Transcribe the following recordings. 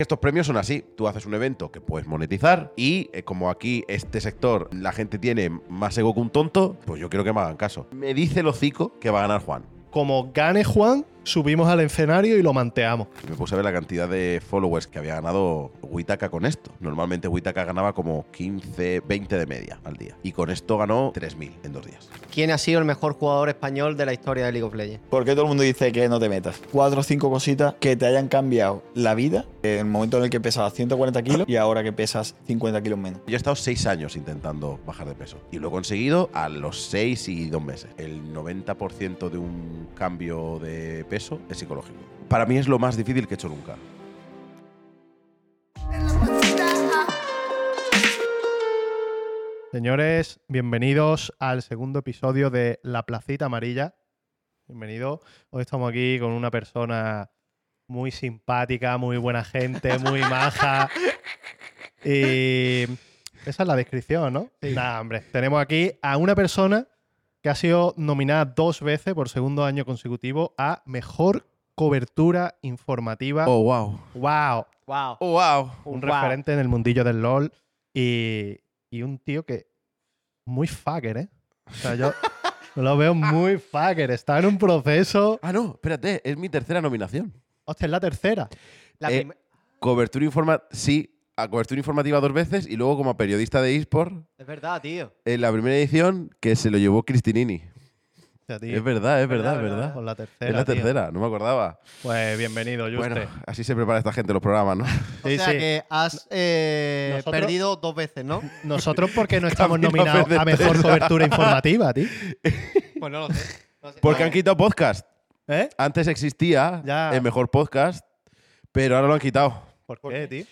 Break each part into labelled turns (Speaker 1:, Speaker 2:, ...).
Speaker 1: Estos premios son así, tú haces un evento que puedes monetizar y eh, como aquí este sector la gente tiene más ego que un tonto, pues yo quiero que me hagan caso. Me dice el hocico que va a ganar Juan.
Speaker 2: Como gane Juan, subimos al escenario y lo manteamos.
Speaker 1: Me puse a ver la cantidad de followers que había ganado Witaka con esto. Normalmente Witaka ganaba como 15, 20 de media al día. Y con esto ganó 3.000 en dos días.
Speaker 3: ¿Quién ha sido el mejor jugador español de la historia de League of Legends?
Speaker 4: ¿Por qué todo el mundo dice que no te metas? Cuatro o cinco cositas que te hayan cambiado la vida en el momento en el que pesabas 140 kilos y ahora que pesas 50 kilos menos.
Speaker 1: Yo he estado 6 años intentando bajar de peso. Y lo he conseguido a los 6 y 2 meses. El 90% de un cambio de peso es psicológico. Para mí es lo más difícil que he hecho nunca.
Speaker 2: Señores, bienvenidos al segundo episodio de La Placita Amarilla. Bienvenido. Hoy estamos aquí con una persona muy simpática, muy buena gente, muy maja. Y esa es la descripción, ¿no? Nada, hombre. Tenemos aquí a una persona que ha sido nominada dos veces por segundo año consecutivo a Mejor Cobertura Informativa.
Speaker 1: Oh, wow.
Speaker 2: ¡Wow!
Speaker 3: ¡Wow!
Speaker 1: Oh, wow.
Speaker 2: Un
Speaker 3: Wow.
Speaker 2: referente en el mundillo del LOL y, y un tío que muy fucker, ¿eh? O sea, yo lo veo muy fucker. Está en un proceso...
Speaker 1: Ah, no, espérate, es mi tercera nominación.
Speaker 2: Hostia, es la tercera.
Speaker 3: La
Speaker 1: Eh, Cobertura informativa, sí, a cobertura informativa dos veces y luego como periodista de eSport
Speaker 3: Es verdad, tío.
Speaker 1: en la primera edición que se lo llevó Cristinini.
Speaker 2: Tío.
Speaker 1: Es verdad, es verdad, es
Speaker 2: Verdad. Con la tercera.
Speaker 1: Es la
Speaker 2: tío.
Speaker 1: tercera, no me acordaba.
Speaker 2: Pues bienvenido, Juste.
Speaker 1: Bueno, así se prepara esta gente los programas, ¿no?
Speaker 3: O
Speaker 2: Sí,
Speaker 3: sea
Speaker 2: sí.
Speaker 3: que has eh,
Speaker 2: Nosotros-
Speaker 3: perdido dos veces, ¿no?
Speaker 2: Nosotros, ¿por qué no estamos
Speaker 1: Camino
Speaker 2: nominados a mejor cobertura informativa, tío?
Speaker 3: pues no lo sé. No sé.
Speaker 1: Porque han quitado podcast.
Speaker 2: ¿Eh?
Speaker 1: Antes existía
Speaker 2: Ya.
Speaker 1: el mejor podcast, pero ahora lo han quitado.
Speaker 2: ¿Por qué, tío?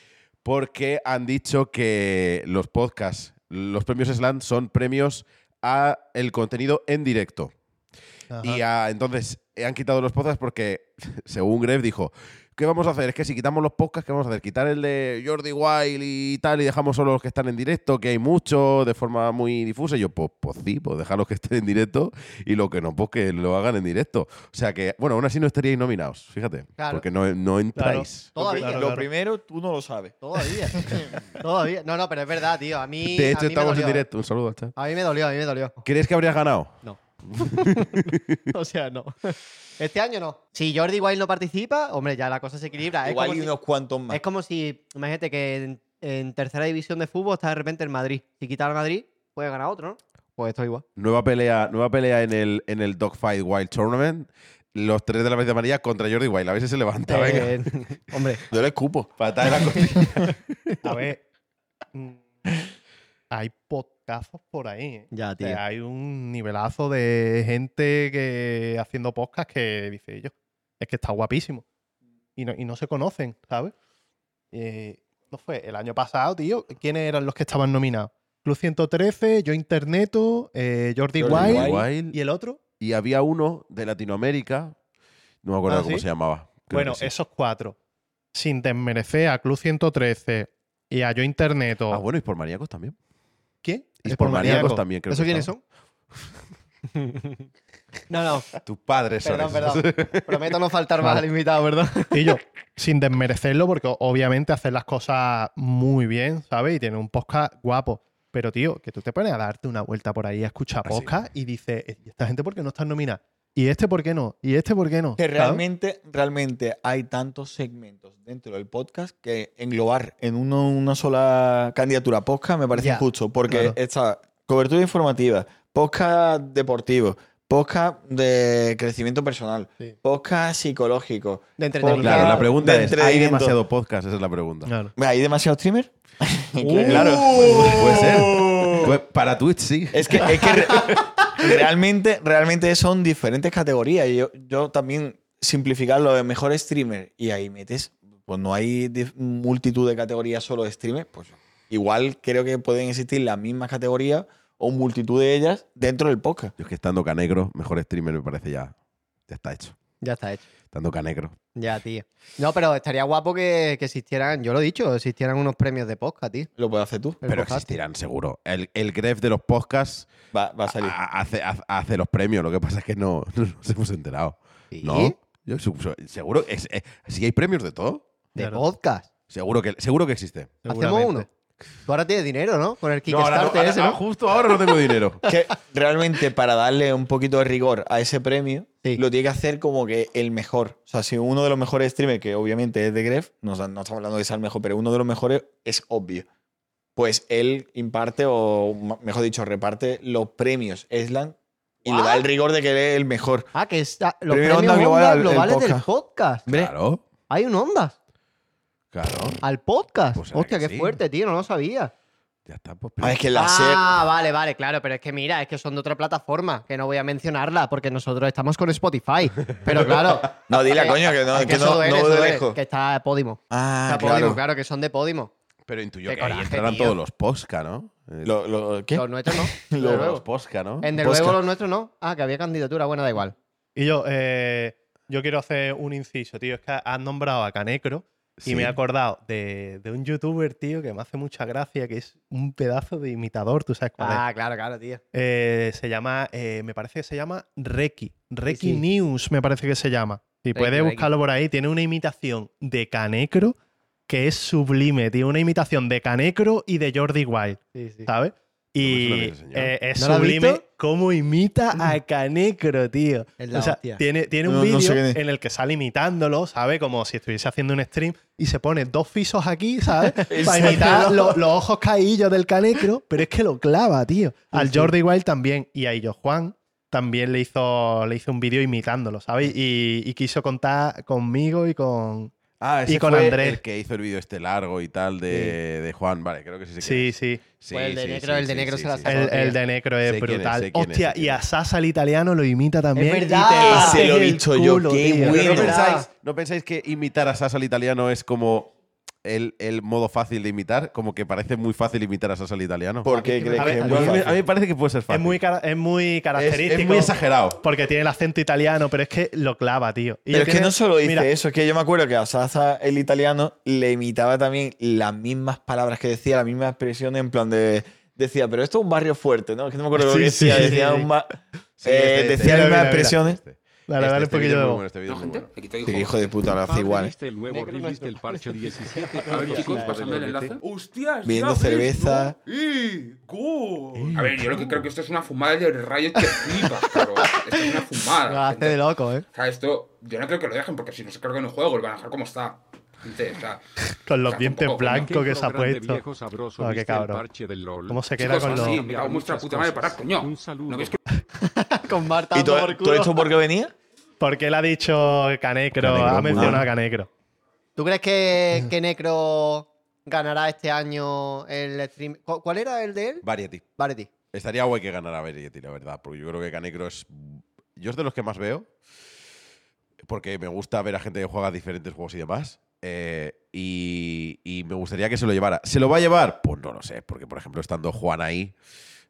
Speaker 1: Porque han dicho que los podcasts, los premios Slam son premios a el contenido en directo.
Speaker 2: Ajá.
Speaker 1: Y a- entonces han quitado los podcasts porque, según Gref, dijo: ¿Qué vamos a hacer? Es que si quitamos los podcasts, ¿qué vamos a hacer? Quitar el de Jordi Wild y tal y dejamos solo los que están en directo, que hay mucho de forma muy difusa. Y yo, pues, pues sí, pues dejarlos que estén en directo y lo que no, pues que lo hagan en directo. O sea que, bueno, aún así no estaríais nominados, fíjate.
Speaker 3: Claro.
Speaker 1: Porque no, no entráis.
Speaker 3: Todavía.
Speaker 2: Claro,
Speaker 4: lo primero, tú no lo sabes.
Speaker 3: Todavía. Todavía. No, no, pero es verdad, tío. A mí.
Speaker 1: De
Speaker 3: a
Speaker 1: hecho,
Speaker 3: mí
Speaker 1: estamos en
Speaker 3: dolió, ¿eh?
Speaker 1: directo. Un saludo al chat.
Speaker 3: A mí me dolió, a mí me dolió.
Speaker 1: ¿Crees que habrías ganado?
Speaker 3: No. o sea, no. Este año no. Si Jordi Wild no participa, hombre, ya la cosa se equilibra. Es
Speaker 4: Igual
Speaker 3: si-
Speaker 4: unos cuantos más.
Speaker 3: Es como si, imagínate que en, en tercera división de fútbol está de repente el Madrid. Si quita al Madrid, puede ganar otro, ¿no? Pues esto igual.
Speaker 1: Nueva pelea, nueva pelea en el, en el Dogfight Wild Tournament. Los tres de la vez de María contra Jordi Wild. A ver si se levanta. venga.
Speaker 3: Eh, hombre,
Speaker 4: Yo le escupo.
Speaker 1: Patada en la costilla.
Speaker 2: A ver. mm, hay podcastos por ahí. ¿eh?
Speaker 3: ya,
Speaker 2: O
Speaker 3: tío.
Speaker 2: sea, hay un nivelazo de gente que haciendo podcast que dice yo, es que está guapísimo. Y no, y no se conocen, ¿sabes? Eh, no fue el año pasado, tío. ¿Quiénes eran los que estaban nominados? Club 113, Yo Interneto, eh, Jordi,
Speaker 4: Jordi
Speaker 2: Wild,
Speaker 4: Wild.
Speaker 1: Wild.
Speaker 2: y el otro.
Speaker 1: Y había uno de Latinoamérica. No me acuerdo
Speaker 2: Ah,
Speaker 1: cómo
Speaker 2: ¿sí?
Speaker 1: se llamaba. Creo
Speaker 2: bueno,
Speaker 1: sí.
Speaker 2: esos cuatro. Sin desmerecer a Club 113 y a Yo Interneto.
Speaker 1: Ah, bueno, y por maníacos también.
Speaker 2: ¿Quién?
Speaker 1: Y
Speaker 2: Es
Speaker 1: por maníacos
Speaker 2: maníaco.
Speaker 1: también, creo
Speaker 3: ¿Eso
Speaker 1: que
Speaker 3: quiénes son? no, no.
Speaker 1: Tus padres son
Speaker 3: Perdón,
Speaker 1: esos.
Speaker 3: perdón. Prometo no faltar más al invitado, ¿verdad?
Speaker 2: Y yo, sin desmerecerlo, porque obviamente hacen las cosas muy bien, ¿sabes? Y tienen un podcast guapo. Pero, tío, que tú te pones a darte una vuelta por ahí a escuchar
Speaker 1: Ah,
Speaker 2: podcast y dices, ¿y esta gente por qué no está nominada? ¿Y este por qué no? ¿Y este por qué no?
Speaker 4: Que
Speaker 2: ¿Sabes?
Speaker 4: realmente, realmente hay tantos segmentos dentro del podcast que englobar en uno- una sola candidatura podcast me parece
Speaker 3: Ya,
Speaker 4: injusto. Porque
Speaker 2: claro.
Speaker 4: está cobertura informativa, podcast deportivo, podcast de crecimiento personal,
Speaker 2: Sí.
Speaker 4: podcast psicológico.
Speaker 3: De entretenimiento.
Speaker 1: Claro, la pregunta
Speaker 4: de
Speaker 1: es, ¿hay demasiado podcast? Esa es la pregunta.
Speaker 2: Claro.
Speaker 4: ¿Hay demasiados streamers?
Speaker 2: Uh.
Speaker 4: claro.
Speaker 1: Pues puede ser. Pues para Twitch sí.
Speaker 4: Es que, es que re- realmente, realmente son diferentes categorías. Y yo, yo también simplificar lo de mejor streamer y ahí metes pues no hay multitud de categorías solo de streamers, pues igual creo que pueden existir las mismas categorías o multitud de ellas dentro del podcast.
Speaker 1: Yo es que estando Canegro, mejor streamer me parece ya. Ya está hecho.
Speaker 3: Ya está hecho.
Speaker 1: Estando Canegro.
Speaker 3: Ya, tío. No, pero estaría guapo que, que existieran, yo lo he dicho, existieran unos premios de podcast, tío.
Speaker 4: Lo puedes hacer tú.
Speaker 3: El
Speaker 1: Pero
Speaker 3: podcast.
Speaker 1: existirán seguro. El, el gref de los podcasts
Speaker 4: Va, va a salir.
Speaker 1: ha- hace, hace- hace los premios. Lo que pasa es que no, no nos hemos enterado.
Speaker 3: Sí.
Speaker 1: ¿No? Yo seguro. Es, eh, si hay premios de todo,
Speaker 3: De
Speaker 2: Claro.
Speaker 3: podcast.
Speaker 1: seguro que, seguro que existe.
Speaker 3: Hacemos uno. Tú ahora tienes dinero, ¿no? Con el
Speaker 1: No, ahora no,
Speaker 3: Kickstarter
Speaker 1: ahora-
Speaker 3: ese,
Speaker 1: ah,
Speaker 3: ¿no?
Speaker 1: justo ahora no tengo dinero.
Speaker 4: que realmente para darle un poquito de rigor a ese premio,
Speaker 3: Sí.
Speaker 4: lo tiene que hacer como que el mejor. O sea, si uno de los mejores streamers, que obviamente es de Gref, no, no estamos hablando de ser el mejor, pero uno de los mejores es obvio. Pues él imparte, o mejor dicho, reparte los premios Eslan y le da
Speaker 3: ¿What?
Speaker 4: el rigor de que él es el mejor.
Speaker 3: Ah, que está, los
Speaker 4: Premio
Speaker 3: premios
Speaker 4: Onda Global al- el
Speaker 3: globales del
Speaker 4: podcast.
Speaker 3: podcast.
Speaker 1: Claro,
Speaker 3: Hay un Ondas
Speaker 1: claro.
Speaker 3: al podcast.
Speaker 1: Pues
Speaker 3: Hostia, qué
Speaker 1: sí.
Speaker 3: fuerte, tío, no lo sabía.
Speaker 1: Ya está, pues.
Speaker 4: Ah, es que la SER.
Speaker 3: Ah, vale, vale, claro, pero es que mira, es que son de otra plataforma, que no voy a mencionarla porque nosotros estamos con Spotify. Pero claro.
Speaker 4: No, dila,
Speaker 3: eh,
Speaker 4: coño, que no,
Speaker 3: es
Speaker 4: que no,
Speaker 3: duele,
Speaker 4: no
Speaker 3: duele,
Speaker 4: lejos.
Speaker 3: Que está Podimo.
Speaker 4: Ah,
Speaker 3: Está Podimo,
Speaker 4: claro.
Speaker 3: claro, que son de Podimo.
Speaker 1: Pero intuyo
Speaker 3: Qué
Speaker 1: que ahí
Speaker 3: coraje,
Speaker 1: entrarán
Speaker 3: tío.
Speaker 1: todos los posca, ¿no? Eh,
Speaker 4: Lo- lo- ¿Qué?
Speaker 3: Los nuestros no.
Speaker 4: Los-
Speaker 1: los posca, ¿no?
Speaker 3: En de
Speaker 4: Posca.
Speaker 3: luego los nuestros no. Ah, que había candidatura, bueno, da igual.
Speaker 2: Y yo, eh, yo quiero hacer un inciso, tío. Es que has nombrado a Canecro y me he acordado de, de un youtuber, tío, que me hace mucha gracia, que es un pedazo de imitador, ¿tú sabes cuál es?
Speaker 3: Ah, claro, claro, tío.
Speaker 2: Eh, se llama, eh, me parece que se llama Reki. Reki
Speaker 3: sí.
Speaker 2: News, me parece que se llama.
Speaker 3: Reki,
Speaker 2: puedes buscarlo por ahí, tiene una imitación de Canecro que es sublime, tío. Una imitación de Canecro y de Jordi Wild,
Speaker 3: Sí, sí.
Speaker 2: ¿sabes? Y eh, es
Speaker 3: ¿No lo has
Speaker 2: sublime cómo imita a Canecro, tío. O sea, tiene, tiene un
Speaker 4: No- no
Speaker 2: vídeo
Speaker 4: sé
Speaker 2: en el que sale imitándolo, ¿sabes? Como si estuviese haciendo un stream y se pone dos fisos aquí, ¿sabes?
Speaker 4: ¿En
Speaker 2: Para imitar lo- los ojos caídos del canecro, pero es que lo clava, tío. Al Jordi Wild también. Y a Illo Juan también le hizo, le hizo un vídeo imitándolo, ¿sabes? Y, y quiso contar conmigo y con.
Speaker 1: Ah, ese
Speaker 2: y con
Speaker 1: fue
Speaker 2: Andrés.
Speaker 1: el que hizo el vídeo este largo y tal de, de Juan. Vale, creo que sí quién
Speaker 2: Sí,
Speaker 1: es.
Speaker 2: sí.
Speaker 1: Sí,
Speaker 3: Pues el de
Speaker 1: sí,
Speaker 3: negro,
Speaker 1: sí,
Speaker 3: el de
Speaker 1: sí,
Speaker 3: se la sacó.
Speaker 2: El, el de Necro es
Speaker 1: Sé es,
Speaker 2: brutal.
Speaker 1: es,
Speaker 2: Hostia, y a
Speaker 1: es.
Speaker 2: Sasa el italiano lo imita también. y te
Speaker 3: verdad.
Speaker 4: Ese lo he
Speaker 2: el
Speaker 4: visto yo, qué bueno.
Speaker 1: ¿no, pensáis, ¿No pensáis que imitar a Sasa al italiano es como el, el modo fácil de imitar? Como que parece muy fácil imitar a Sasa al italiano.
Speaker 4: ¿Por qué
Speaker 3: A
Speaker 1: mí, me-
Speaker 4: fácil?
Speaker 1: a mí me parece que puede ser fácil.
Speaker 2: Es muy, cara- es muy característico.
Speaker 1: es muy exagerado.
Speaker 2: Porque tiene el acento italiano, pero es que lo clava, tío. Y
Speaker 4: Pero es que
Speaker 2: tiene-
Speaker 4: no solo dice
Speaker 2: mira,
Speaker 4: eso, es que yo me acuerdo que a Sasa, el italiano, le imitaba también las mismas palabras que decía, las mismas expresiones, en plan de. Decía, pero esto es un barrio fuerte, ¿no? Es que no me acuerdo lo
Speaker 2: Sí,
Speaker 4: que decía.
Speaker 2: sí,
Speaker 4: decía
Speaker 2: sí.
Speaker 4: un eh,
Speaker 1: este-
Speaker 4: decía
Speaker 1: este-
Speaker 4: las mismas
Speaker 2: mira,
Speaker 4: expresiones.
Speaker 1: Este,
Speaker 2: Dale, dale un
Speaker 1: este es muy
Speaker 2: voz.
Speaker 1: bueno, este bueno.
Speaker 5: aquí te digo.
Speaker 4: Sí, hijo de puta, lo hace igual.
Speaker 6: ¿Viste el nuevo release del parche 17?
Speaker 5: A ver, chicos, pasando el enlace. ¡Hostias!
Speaker 4: Viendo cerveza.
Speaker 5: A ver, yo lo que creo que esto es una fumada de rayos que flipas, cabrón. Esto es una
Speaker 3: Lo
Speaker 5: fumada.
Speaker 3: hace de loco, ¿eh?
Speaker 5: O sea, esto, yo no creo que lo dejen porque si no se carga en el juego, lo van a dejar como está. Gente, o sea,
Speaker 2: Con los dientes blancos que se ha puesto.
Speaker 6: viejo sabroso
Speaker 2: Ah, qué cabrón.
Speaker 6: parche del LOL?
Speaker 2: ¿Cómo se queda
Speaker 5: chicos,
Speaker 2: con los.
Speaker 5: así, me cago vuestra puta madre, parad, coño.
Speaker 6: Un saludo.
Speaker 5: ¿No ves que
Speaker 3: Con Marta
Speaker 4: ¿Y todo,
Speaker 3: por
Speaker 4: todo esto por qué venía?
Speaker 2: Porque él ha dicho Canecro,
Speaker 1: Canecro,
Speaker 2: ha mencionado a Canecro.
Speaker 3: ¿Tú crees que, que Necro ganará este año el stream? ¿Cu- ¿Cuál era el de él?
Speaker 1: Variety.
Speaker 3: Variety.
Speaker 1: Estaría guay que ganara Variety, la verdad. Porque yo creo que Canecro es. Yo es de los que más veo. Porque me gusta ver a gente que juega diferentes juegos y demás. Eh, y, y me gustaría que se lo llevara. ¿Se lo va a llevar? Pues no lo sé. Porque, por ejemplo, estando Juan ahí,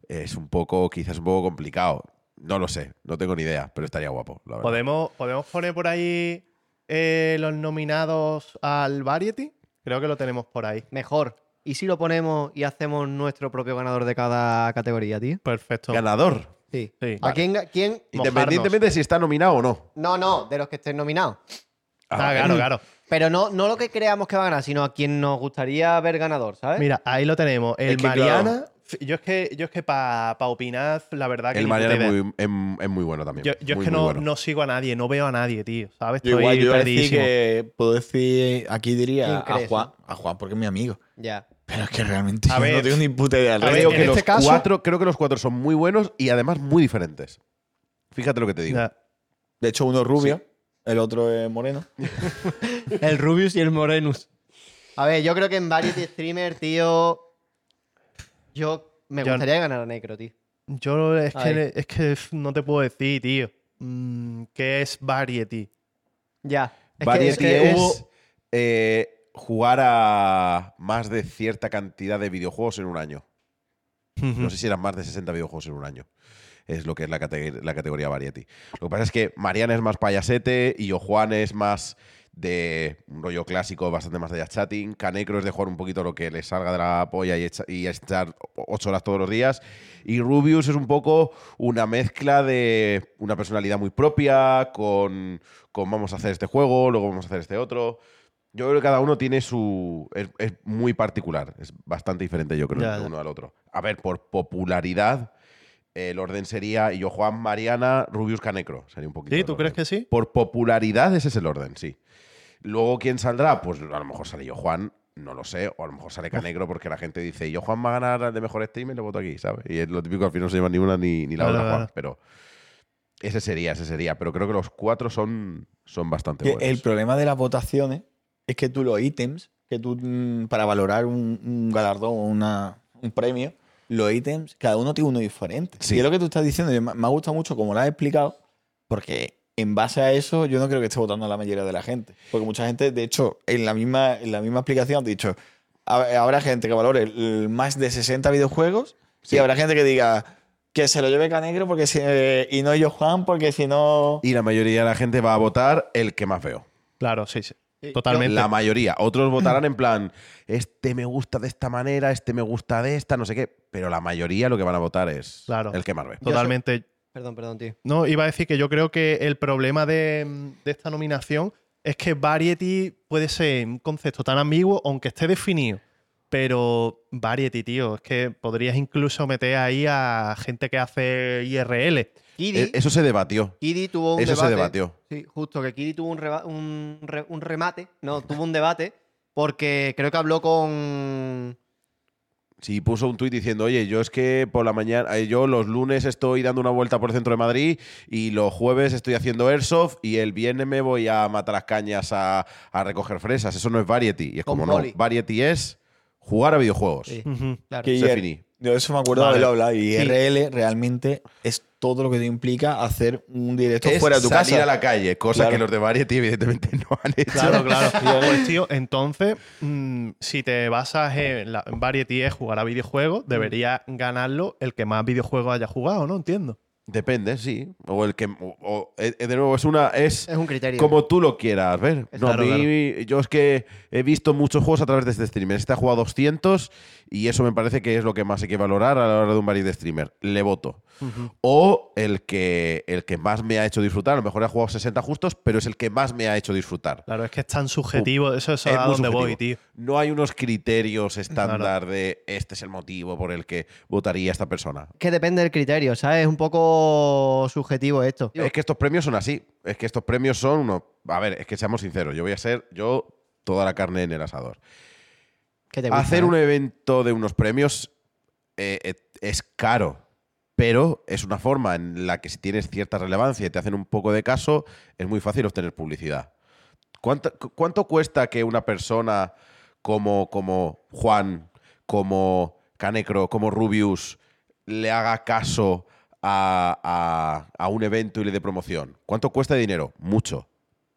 Speaker 1: es un poco, quizás un poco complicado. No lo sé, no tengo ni idea, pero estaría guapo, la verdad.
Speaker 2: ¿Podemos, ¿Podemos poner por ahí eh, los nominados al Variety? Creo que lo tenemos por ahí.
Speaker 3: Mejor. ¿Y si lo ponemos y hacemos nuestro propio ganador de cada categoría, tío?
Speaker 2: Perfecto.
Speaker 1: Ganador.
Speaker 3: Sí.
Speaker 2: Sí.
Speaker 3: ¿A quién, ga- quién?
Speaker 1: Independientemente de si está nominado o no.
Speaker 3: No, no, de los que estén nominados.
Speaker 2: Ah, claro, claro.
Speaker 3: Pero no, no lo que creamos que va a ganar, sino a quien nos gustaría ver ganador, ¿sabes?
Speaker 2: Mira, ahí lo tenemos. El
Speaker 4: Es que,
Speaker 2: Mariana. f- Yo es que, yo es que para opinar, la verdad que.
Speaker 1: El
Speaker 2: ni
Speaker 1: Mariana
Speaker 2: puta
Speaker 1: es
Speaker 2: idea.
Speaker 1: muy, em- es muy bueno también.
Speaker 2: Yo, yo
Speaker 1: Muy,
Speaker 2: es que
Speaker 1: muy
Speaker 2: no,
Speaker 1: bueno.
Speaker 2: no sigo a nadie, no veo a nadie, tío. ¿Sabes?
Speaker 4: Yo
Speaker 2: Estoy
Speaker 4: igual, yo iba a decir
Speaker 2: perdidísimo.
Speaker 4: que puedo decir, aquí diría
Speaker 3: ¿Quién
Speaker 4: a
Speaker 3: crees,
Speaker 4: Juan, a Juan porque es mi amigo.
Speaker 3: Ya.
Speaker 4: Pero es que realmente
Speaker 2: A
Speaker 4: yo
Speaker 2: ver,
Speaker 4: no tengo ni puta idea. del
Speaker 2: a ver,
Speaker 4: resto.
Speaker 1: creo, que
Speaker 2: en
Speaker 1: los
Speaker 2: este caso-
Speaker 1: cuatro, creo que los cuatro son muy buenos y además muy diferentes. Fíjate lo que te digo.
Speaker 2: Ya.
Speaker 4: De hecho, uno es rubio, el otro es moreno.
Speaker 3: El Rubius y el Morenus. A ver, yo creo que en Variety Streamer, tío. Yo me
Speaker 2: Yo-
Speaker 3: gustaría ganar a Necro, tío.
Speaker 2: Yo es
Speaker 3: Ahí.
Speaker 2: que, es que no te puedo decir, tío. Mm, ¿Qué es Variety?
Speaker 3: Ya. Es que-
Speaker 1: Variety
Speaker 2: es que
Speaker 1: es,
Speaker 2: hubo-
Speaker 1: eh, jugar a más de cierta cantidad de videojuegos en un año. No sé si eran más de 60 videojuegos en un año. Es lo que es la, cate- la categoría Variety. Lo que pasa es que Mariana es más payasete y yo Juan es más de un rollo clásico, bastante más de jazz chatting. Canecro es de jugar un poquito lo que le salga de la polla y, echa- y estar ocho horas todos los días. Y Rubius es un poco una mezcla de una personalidad muy propia con, con vamos a hacer este juego, luego vamos a hacer este otro. Yo creo que cada uno tiene su. Es, es muy particular. Es bastante diferente, yo creo,
Speaker 2: ya.
Speaker 1: uno al otro. A ver, por popularidad, el orden sería yo, Juan, Mariana, Rubius, Canecro. Sería un poquito.
Speaker 2: ¿Sí? ¿Tú crees que sí?
Speaker 1: Por popularidad, ese es el orden, sí. Luego, ¿quién saldrá? Pues a lo mejor sale yo, Juan, no lo sé. O a lo mejor sale Canecro porque la gente dice, yo, Juan, va a ganar al de mejor streamer, le voto aquí, ¿sabes? Y es lo típico, al final no se lleva ni una ni, ni la
Speaker 2: Claro,
Speaker 1: otra, Juan.
Speaker 2: claro.
Speaker 1: Pero ese sería, ese sería. Pero creo que los cuatro son, son bastante
Speaker 4: Que
Speaker 1: buenos.
Speaker 4: el problema de las votaciones es que tú los ítems, que tú mm, para valorar un, un galardón o un premio, los ítems, cada uno tiene uno diferente.
Speaker 1: Sí.
Speaker 4: Y es lo que tú estás diciendo, me ha gustado mucho como lo has explicado, porque en base a eso yo no creo que esté votando la mayoría de la gente. Porque mucha gente, de hecho, en la misma, en la misma explicación ha dicho, "Hab- habrá gente que valore más de 60 videojuegos
Speaker 1: Sí.
Speaker 4: y habrá gente que diga que se lo lleve Canegro porque si, eh, y no yo Juan porque si no...
Speaker 1: Y la mayoría de la gente va a votar el que más veo.
Speaker 2: Claro, sí, sí.
Speaker 3: Sí,
Speaker 2: Totalmente.
Speaker 1: La mayoría. Otros votarán en plan, este me gusta de esta manera, este me gusta de esta, no sé qué. Pero la mayoría lo que van a votar es
Speaker 2: Claro.
Speaker 1: el que más ve.
Speaker 2: Totalmente.
Speaker 3: Perdón, perdón, tío.
Speaker 2: No, iba a decir que yo creo que el problema de, de esta nominación es que Variety puede ser un concepto tan ambiguo, aunque esté definido. Pero Variety, tío, es que podrías incluso meter ahí a gente que hace IRL.
Speaker 3: Kiddy,
Speaker 1: E- Eso se debatió.
Speaker 3: Kiddy tuvo un
Speaker 1: Eso se debatió.
Speaker 3: Sí, justo que Kiddy tuvo un, reba- un, re- un remate. No, tuvo un debate porque creo que habló con.
Speaker 1: Sí, puso un tuit diciendo, oye, yo es que por la mañana, eh, yo los lunes estoy dando una vuelta por el centro de Madrid y los jueves estoy haciendo airsoft y el viernes me voy a matar las cañas a, a recoger fresas. Eso no es variety. Y es
Speaker 3: Con
Speaker 1: como no, variety es jugar a videojuegos.
Speaker 3: Sí, claro.
Speaker 4: Que
Speaker 1: Se
Speaker 4: IR
Speaker 1: finí.
Speaker 4: Yo eso me acuerdo
Speaker 2: Vale.
Speaker 4: de haberlo hablado. Y
Speaker 3: Sí.
Speaker 4: IRL realmente es todo lo que te implica hacer un directo
Speaker 1: Es
Speaker 4: fuera de tu
Speaker 1: salir
Speaker 4: casa.
Speaker 1: a la calle, cosa
Speaker 4: Claro.
Speaker 1: que los de variety evidentemente no han hecho.
Speaker 2: Claro, claro. Pues, tío, entonces, mm, si te basas en, la, en Variety es jugar a videojuegos, debería ganarlo el que más videojuegos haya jugado, ¿no? Entiendo.
Speaker 1: Depende, sí. O el que. o- o- eh, de nuevo, es una. Es
Speaker 3: Es un criterio.
Speaker 1: como tú lo quieras ver. No,
Speaker 2: Claro,
Speaker 1: a mí, yo es que he visto muchos juegos a través de este streamer. Este ha jugado 200 y eso me parece que es lo que más hay que valorar a la hora de un variety streamer. Le voto. O el que, el que más me ha hecho disfrutar. A lo mejor he jugado 60 justos, pero es el que más me ha hecho disfrutar.
Speaker 2: Claro, es que es tan subjetivo. Eso es,
Speaker 1: Es
Speaker 2: a voy, tío.
Speaker 1: No hay unos criterios estándar de este es el motivo por el que votaría esta persona.
Speaker 3: que depende del criterio, ¿sabes? Es un poco subjetivo esto.
Speaker 1: Es que estos premios son así. Es que estos premios son uno. A ver, es que seamos sinceros. Yo voy a ser yo toda la carne en el asador.
Speaker 3: ¿Qué te gusta,
Speaker 1: Hacer
Speaker 3: eh?
Speaker 1: un evento de unos premios eh, eh, es caro, pero es una forma en la que si tienes cierta relevancia y te hacen un poco de caso, es muy fácil obtener publicidad. ¿Cuánto, cu- cuánto cuesta que una persona como, como Juan, como Canecro, como Rubius, le haga caso a, a- un evento y le dé promoción? ¿Cuánto cuesta dinero? Mucho.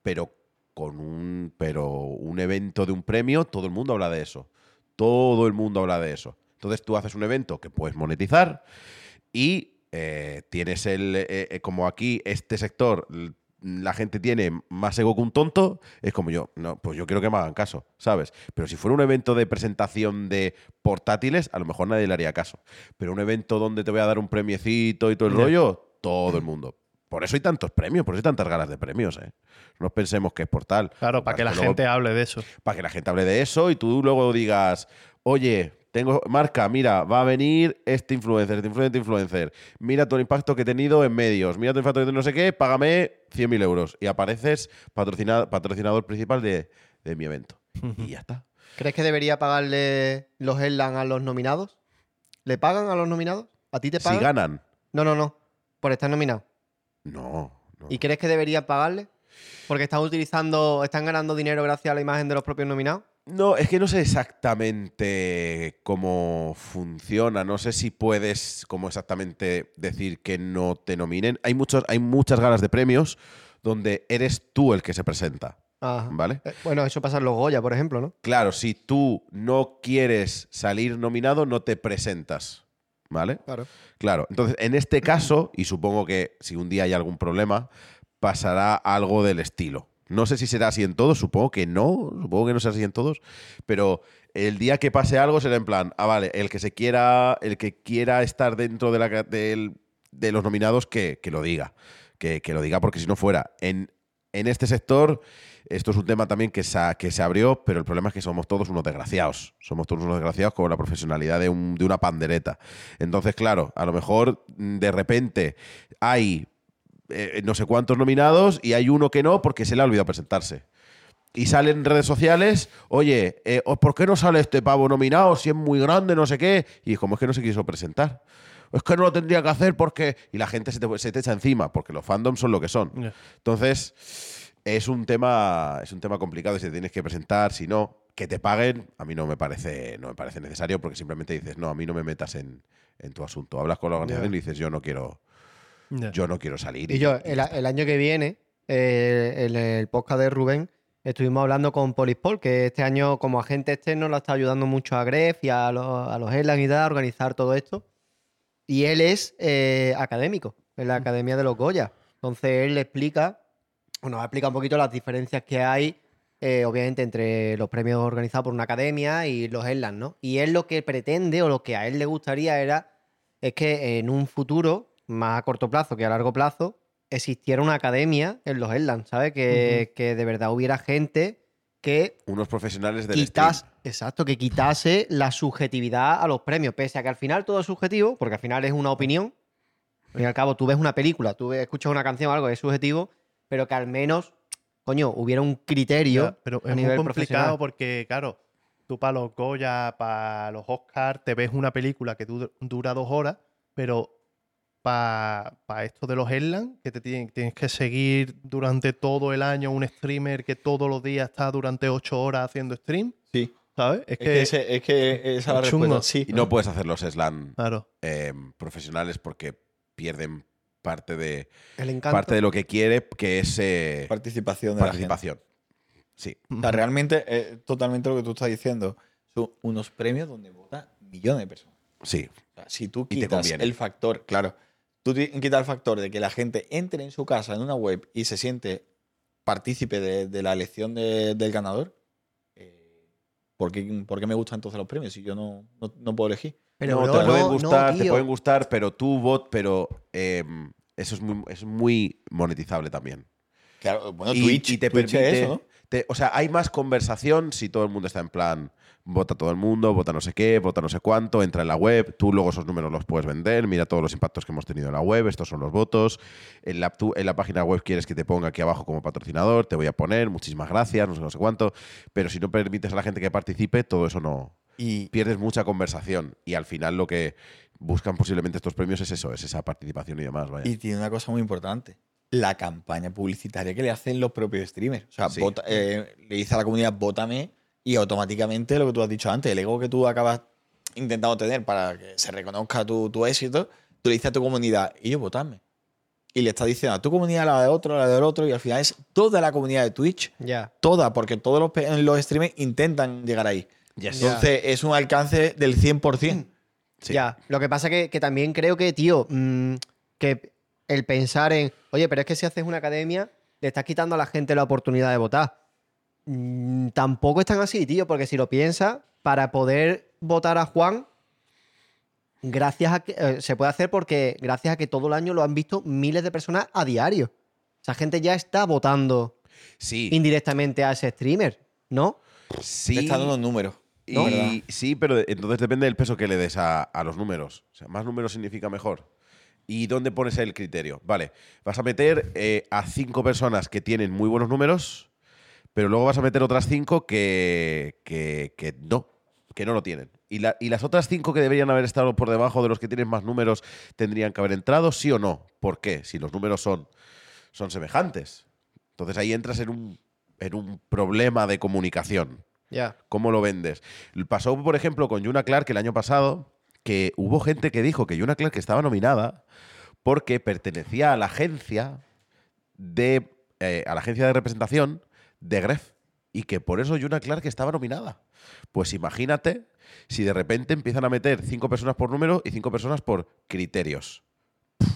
Speaker 1: Pero con un, pero un evento de un premio, todo el mundo habla de eso. Todo el mundo habla de eso. Entonces tú haces un evento que puedes monetizar y eh, tienes el. eh, eh, como aquí, este sector, la gente tiene más ego que un tonto, es como yo. No, pues yo quiero que me hagan caso, ¿sabes? Pero si fuera un evento de presentación de portátiles, a lo mejor nadie le haría caso. Pero un evento donde te voy a dar un premiecito y todo el rollo, todo el mundo. Por eso hay tantos premios, por eso hay tantas ganas de premios, ¿eh? No nos pensemos que es por tal.
Speaker 2: Claro, para que la
Speaker 1: luego-
Speaker 2: gente hable de eso.
Speaker 1: para que la gente hable de eso y tú luego digas, oye, tengo marca, mira, va a venir este influencer, este influencer, este influencer. Mira todo el impacto que he tenido en medios, mira todo el impacto que he tenido en no sé qué, págame 100.000 euros. Y apareces patrocina- patrocinador principal de, de mi evento. Y ya está.
Speaker 3: ¿Crees que debería pagarle los Headland a los nominados? ¿Le pagan a los nominados? ¿A ti te
Speaker 1: Si
Speaker 3: pagan?
Speaker 1: ganan,
Speaker 3: No, no, no. Por estar nominado.
Speaker 1: no. no.
Speaker 3: ¿Y crees que deberían pagarle? Porque están utilizando, están ganando dinero gracias a la imagen de los propios nominados.
Speaker 1: No, es que no sé exactamente cómo funciona. No sé si puedes como exactamente decir que no te nominen. Hay, muchos, hay muchas galas de premios donde eres tú el que se presenta.
Speaker 3: Ajá.
Speaker 1: ¿vale?
Speaker 3: Eh, Bueno, eso pasa en los Goya, por ejemplo, ¿no?
Speaker 1: Claro, si tú no quieres salir nominado, no te presentas, ¿vale?
Speaker 3: Claro.
Speaker 1: Claro, entonces en este caso, y supongo que si un día hay algún problema, pasará algo del estilo. No sé si será así en todos, supongo que no, supongo que no será así en todos, pero el día que pase algo será en plan, ah, vale, el que se quiera, el que quiera estar dentro de, la, del- de los nominados, que, que lo diga. Que, que lo diga, porque si no fuera. En, en este sector, esto es un tema también que se, que se abrió, pero el problema es que somos todos unos desgraciados. Somos todos unos desgraciados con la profesionalidad de, un- de una pandereta. Entonces, claro, a lo mejor mm, de repente hay eh, no sé cuántos nominados y hay uno que no porque se le ha olvidado presentarse. Y salen en redes sociales, oye, eh, ¿por qué no sale este pavo nominado si es muy grande, no sé qué? Y como es que no se quiso presentar. Es que no lo tendría que hacer porque... Y la gente se te, se te echa encima, porque los fandoms son lo que son. Entonces, es un tema, es un tema complicado y si te tienes que presentar, si no, que te paguen, a mí no me parece, no me parece necesario porque simplemente dices, no, a mí no me metas en, en tu asunto. Hablas con la organización
Speaker 3: Ya.
Speaker 1: y dices, yo no quiero, Yo no quiero salir.
Speaker 3: Y yo, el, el año que viene, eh, en el podcast de Rubén, estuvimos hablando con Polispol, que este año como agente externo lo está ayudando mucho a Gref y a los, a los y tal a organizar todo esto. Y él es eh, académico en la Academia de los Goya. Entonces él le explica, o nos explica un poquito las diferencias que hay, eh, obviamente, entre los premios organizados por una academia y los Erlang, ¿no? Y él lo que pretende, o lo que a él le gustaría era, es que en un futuro, más a corto plazo que a largo plazo, existiera una academia en los Erlang, ¿sabes? Que, que de verdad hubiera gente que
Speaker 1: Unos profesionales del
Speaker 3: quitas,
Speaker 1: stream.
Speaker 3: exacto, que quitase la subjetividad a los premios, pese a que al final todo es subjetivo, porque al final es una opinión. Al fin y al cabo, tú ves una película, tú escuchas una canción o algo es subjetivo, pero que al menos, coño, hubiera un criterio
Speaker 2: Ya, pero
Speaker 3: a
Speaker 2: es muy complicado porque, claro, tú para los Goya, para los Oscars, te ves una película que du- dura dos horas, pero para esto de los Erlang, que te tienen- tienes que seguir durante todo el año un streamer que todos los días está durante ocho horas haciendo stream,
Speaker 4: Sí.
Speaker 2: ¿sabes? Es
Speaker 4: Es
Speaker 2: que,
Speaker 4: que, ese- es que esa es la
Speaker 2: es chungo.
Speaker 4: respuesta. Sí.
Speaker 1: Y no puedes hacer los slam
Speaker 2: claro,
Speaker 1: eh, profesionales porque pierden parte de,
Speaker 3: El encanto.
Speaker 1: parte de lo que quiere, que es eh,
Speaker 4: Participación de la gente.
Speaker 1: participación. Sí.
Speaker 4: O sea, realmente, eh, totalmente lo que tú estás diciendo. Son unos premios donde votan millones de personas.
Speaker 1: Sí.
Speaker 4: O sea, si tú
Speaker 1: Y te
Speaker 4: quitas
Speaker 1: conviene.
Speaker 4: el factor, claro, tú ti- quitas el factor de que la gente entre en su casa en una web y se siente partícipe de, de la elección de- del ganador, eh, ¿por, qué, por qué me gustan entonces los premios si yo no, no, no puedo elegir?
Speaker 3: Pero
Speaker 1: no,
Speaker 3: no,
Speaker 1: te pueden gustar,
Speaker 3: no,
Speaker 1: te pueden gustar, pero tú bot, pero eh, eso es muy, es muy monetizable también.
Speaker 4: Claro, bueno,
Speaker 1: y,
Speaker 4: Twitch,
Speaker 1: y te
Speaker 4: Twitch es
Speaker 1: permite.
Speaker 4: eso, ¿no?
Speaker 1: te- o sea, hay más conversación si todo el mundo está en plan. Vota todo el mundo, vota no sé qué, vota no sé cuánto, entra en la web, tú luego esos números los puedes vender, mira todos los impactos que hemos tenido en la web, estos son los votos, en la, tú en la página web quieres que te ponga aquí abajo como patrocinador, te voy a poner, muchísimas gracias, no sé, no sé cuánto, pero si no permites a la gente que participe, todo eso no,
Speaker 4: Y,
Speaker 1: pierdes mucha conversación y al final lo que buscan posiblemente estos premios es eso, es esa participación y demás. Vaya.
Speaker 4: y tiene una cosa muy importante. La campaña publicitaria que le hacen los propios streamers. O sea,
Speaker 1: Sí.
Speaker 4: vota- eh, le dice a la comunidad, vótame, y automáticamente lo que tú has dicho antes, el ego que tú acabas intentando tener para que se reconozca tu, tu éxito, tú le dices a tu comunidad, y yo votadme. Y le estás diciendo a tu comunidad, a la de otro, a la del otro, y al final es toda la comunidad de Twitch,
Speaker 3: Ya.
Speaker 4: toda, porque todos los, los streamers intentan llegar ahí.
Speaker 1: Yes.
Speaker 4: Entonces es un alcance del 100%.
Speaker 1: Sí.
Speaker 3: Ya, lo que pasa que, que también creo que, tío, mm, que el pensar en, oye, pero es que si haces una academia, le estás quitando a la gente la oportunidad de votar. Mm, tampoco es tan así, tío, porque si lo piensas, para poder votar a Juan, gracias a que eh, se puede hacer porque gracias a que todo el año lo han visto miles de personas a diario. Esa gente ya está votando
Speaker 1: Sí,
Speaker 3: indirectamente a ese streamer, ¿no?
Speaker 1: sí.
Speaker 4: Le están dando números.
Speaker 1: Y, sí, pero entonces depende del peso que le des a, a los números. O sea, más números significa mejor. ¿Y dónde pones el criterio? Vale, vas a meter eh, a cinco personas que tienen muy buenos números, pero luego vas a meter otras cinco que, que, que no, que no lo tienen. ¿Y, la- y las otras cinco que deberían haber estado por debajo de los que tienen más números tendrían que haber entrado, sí o no? ¿Por qué? Si los números son, son semejantes. Entonces ahí entras en un, en un problema de comunicación.
Speaker 3: Ya.
Speaker 1: ¿Cómo lo vendes? Pasó, por ejemplo, con Yuna Clark el año pasado, que hubo gente que dijo que Yuna Clark estaba nominada porque pertenecía a la agencia de. eh, a la agencia de representación de Gref. Y que por eso Yuna Clark estaba nominada. Pues imagínate si de repente empiezan a meter cinco personas por número y cinco personas por criterios. Puf,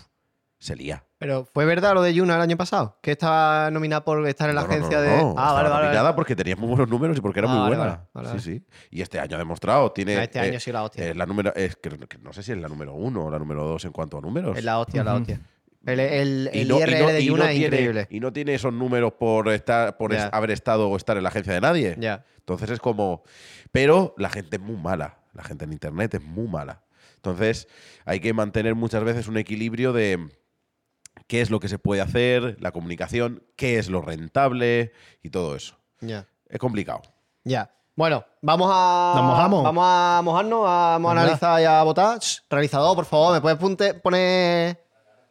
Speaker 1: se lía.
Speaker 3: Pero ¿fue verdad lo de Yuna el año pasado? Que estaba nominada por estar en la
Speaker 1: No,
Speaker 3: agencia
Speaker 1: no,
Speaker 3: de.
Speaker 1: no,
Speaker 3: ah,
Speaker 1: estaba
Speaker 3: vale, vale.
Speaker 1: nominada
Speaker 3: vale.
Speaker 1: porque tenía muy buenos números y porque era
Speaker 3: Ah,
Speaker 1: muy buena. sí, sí. Y este año ha demostrado, tiene.
Speaker 3: Ah, este año sí la hostia.
Speaker 1: La número, es que, que no sé si es la número uno o la número dos en cuanto a números.
Speaker 3: Es la hostia, la hostia. El, el,
Speaker 1: Y
Speaker 3: el
Speaker 1: no- y
Speaker 3: IRL
Speaker 1: no-
Speaker 3: de
Speaker 1: y no
Speaker 3: Yuna es
Speaker 1: tiene-
Speaker 3: increíble.
Speaker 1: Y no tiene esos números por estar, por es- haber estado o estar en la agencia de nadie. Entonces es como. Pero la gente es muy mala. La gente en internet es muy mala. Entonces hay que mantener muchas veces un equilibrio de qué es lo que se puede hacer, la comunicación, qué es lo rentable y todo eso.
Speaker 3: Ya.
Speaker 1: Es complicado.
Speaker 3: Ya. Bueno, vamos a.
Speaker 2: ¿Nos mojamos?
Speaker 3: Vamos a mojarnos, vamos a analizar y a votar. Shh, realizador, por favor, ¿me puedes punte- poner.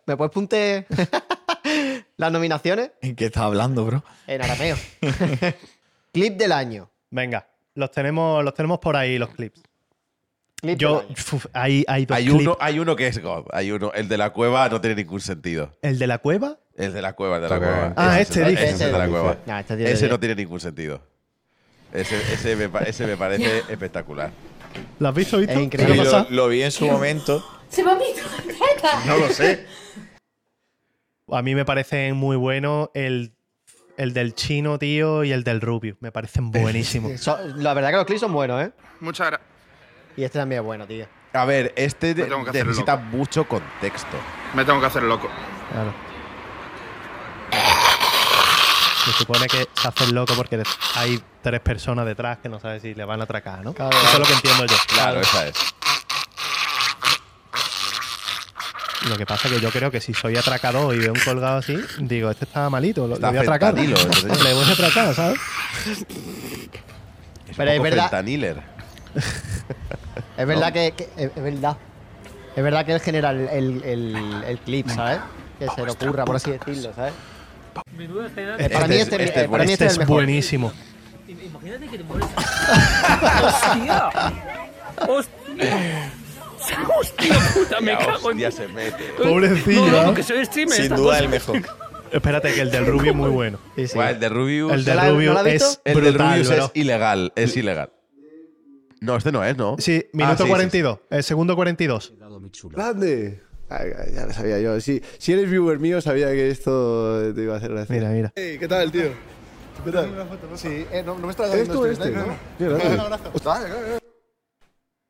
Speaker 3: ¿Me puedes punte las nominaciones?
Speaker 4: ¿En qué estás hablando, bro?
Speaker 3: En arameo. Clip del año.
Speaker 2: Venga, los tenemos, los tenemos por ahí, los clips.
Speaker 3: Clip
Speaker 2: Yo, uf, hay, hay dos
Speaker 1: Hay
Speaker 2: clips.
Speaker 1: uno, hay uno que es God. Hay uno. El de la cueva no tiene ningún sentido.
Speaker 2: ¿El de la cueva?
Speaker 1: El de la cueva, el de la cueva.
Speaker 2: Ah,
Speaker 1: Ese
Speaker 2: este dice.
Speaker 1: ese de la
Speaker 3: Este
Speaker 1: cueva.
Speaker 3: Nah, este tiene
Speaker 1: Ese
Speaker 3: diez.
Speaker 1: no tiene ningún sentido. Ese, ese, me, pa- ese me parece espectacular.
Speaker 2: ¿Lo has visto, Víctor?
Speaker 3: Es increíble.
Speaker 4: Lo vi en su momento.
Speaker 6: Se teta.
Speaker 1: No lo sé.
Speaker 2: A mí me parecen muy buenos el, el del chino, tío, y el del rubio. Me parecen buenísimos.
Speaker 3: So- la verdad que los clips son buenos, ¿eh?
Speaker 5: Muchas gracias.
Speaker 3: Y este también es bueno, tío.
Speaker 1: A ver, este de-
Speaker 5: Me tengo que hacer
Speaker 1: necesita mucho contexto.
Speaker 5: Me tengo que hacer loco.
Speaker 2: Claro. Se supone que se hace el loco porque hay tres personas detrás que no sabes si le van a atracar, ¿no?
Speaker 3: Claro.
Speaker 2: Eso es lo que entiendo yo.
Speaker 1: Claro, esa es.
Speaker 2: Lo que pasa es que yo creo que si soy atracador y veo un colgado así, digo, este está malito, lo,
Speaker 1: Está
Speaker 2: le voy a atracar.
Speaker 1: fentanilo, entonces.
Speaker 2: Le voy a atracar, ¿sabes?
Speaker 1: Es
Speaker 3: Pero
Speaker 1: un
Speaker 3: es
Speaker 1: poco
Speaker 3: verdad-
Speaker 1: fentaniler.
Speaker 3: Es verdad que, que- Es es verdad. Es verdad que él genera el, el, el- el clip, ¿sabes? Que se le ocurra, por así decirlo, ¿sabes? Eh, para mí
Speaker 1: es-
Speaker 3: este,
Speaker 1: este
Speaker 3: eh,
Speaker 1: es
Speaker 3: para mí
Speaker 2: Este
Speaker 3: este es
Speaker 2: es
Speaker 3: el mejor.
Speaker 2: buenísimo.
Speaker 7: Imagínate que te mueres. ¡Hostia! ¡Hostia! ¡Hostia puta! Me cago en.
Speaker 1: hostia se mete.
Speaker 2: Pobrecillo,
Speaker 7: No, no,
Speaker 2: ¿eh?
Speaker 7: porque soy streamer.
Speaker 4: Sin duda el mejor.
Speaker 2: Espérate, que el del rubio es muy bueno.
Speaker 3: Sí, sí.
Speaker 1: Guau, el de Rubius.
Speaker 2: El de
Speaker 3: ¿No la-
Speaker 2: rubio
Speaker 3: no la has visto?
Speaker 2: es
Speaker 1: el de
Speaker 2: brutal,
Speaker 1: Rubius
Speaker 2: bro.
Speaker 1: es ilegal. Es ilegal. No, este no es, ¿no?
Speaker 2: Sí,
Speaker 1: Ah,
Speaker 2: minuto
Speaker 1: sí, sí,
Speaker 2: 42. El segundo 42.
Speaker 8: Grande. Ay, ay, ya lo sabía yo. Si, si eres viewer mío, sabía que esto te iba a hacer gracia.
Speaker 2: Mira, mira.
Speaker 8: Hey, ¿Qué tal, tío? ¿Qué tal?
Speaker 9: Sí, eh, no, no me estás
Speaker 8: ¿Eres tú
Speaker 9: dando
Speaker 8: este?
Speaker 9: ¿no? No, gracias. Hostia, claro, claro.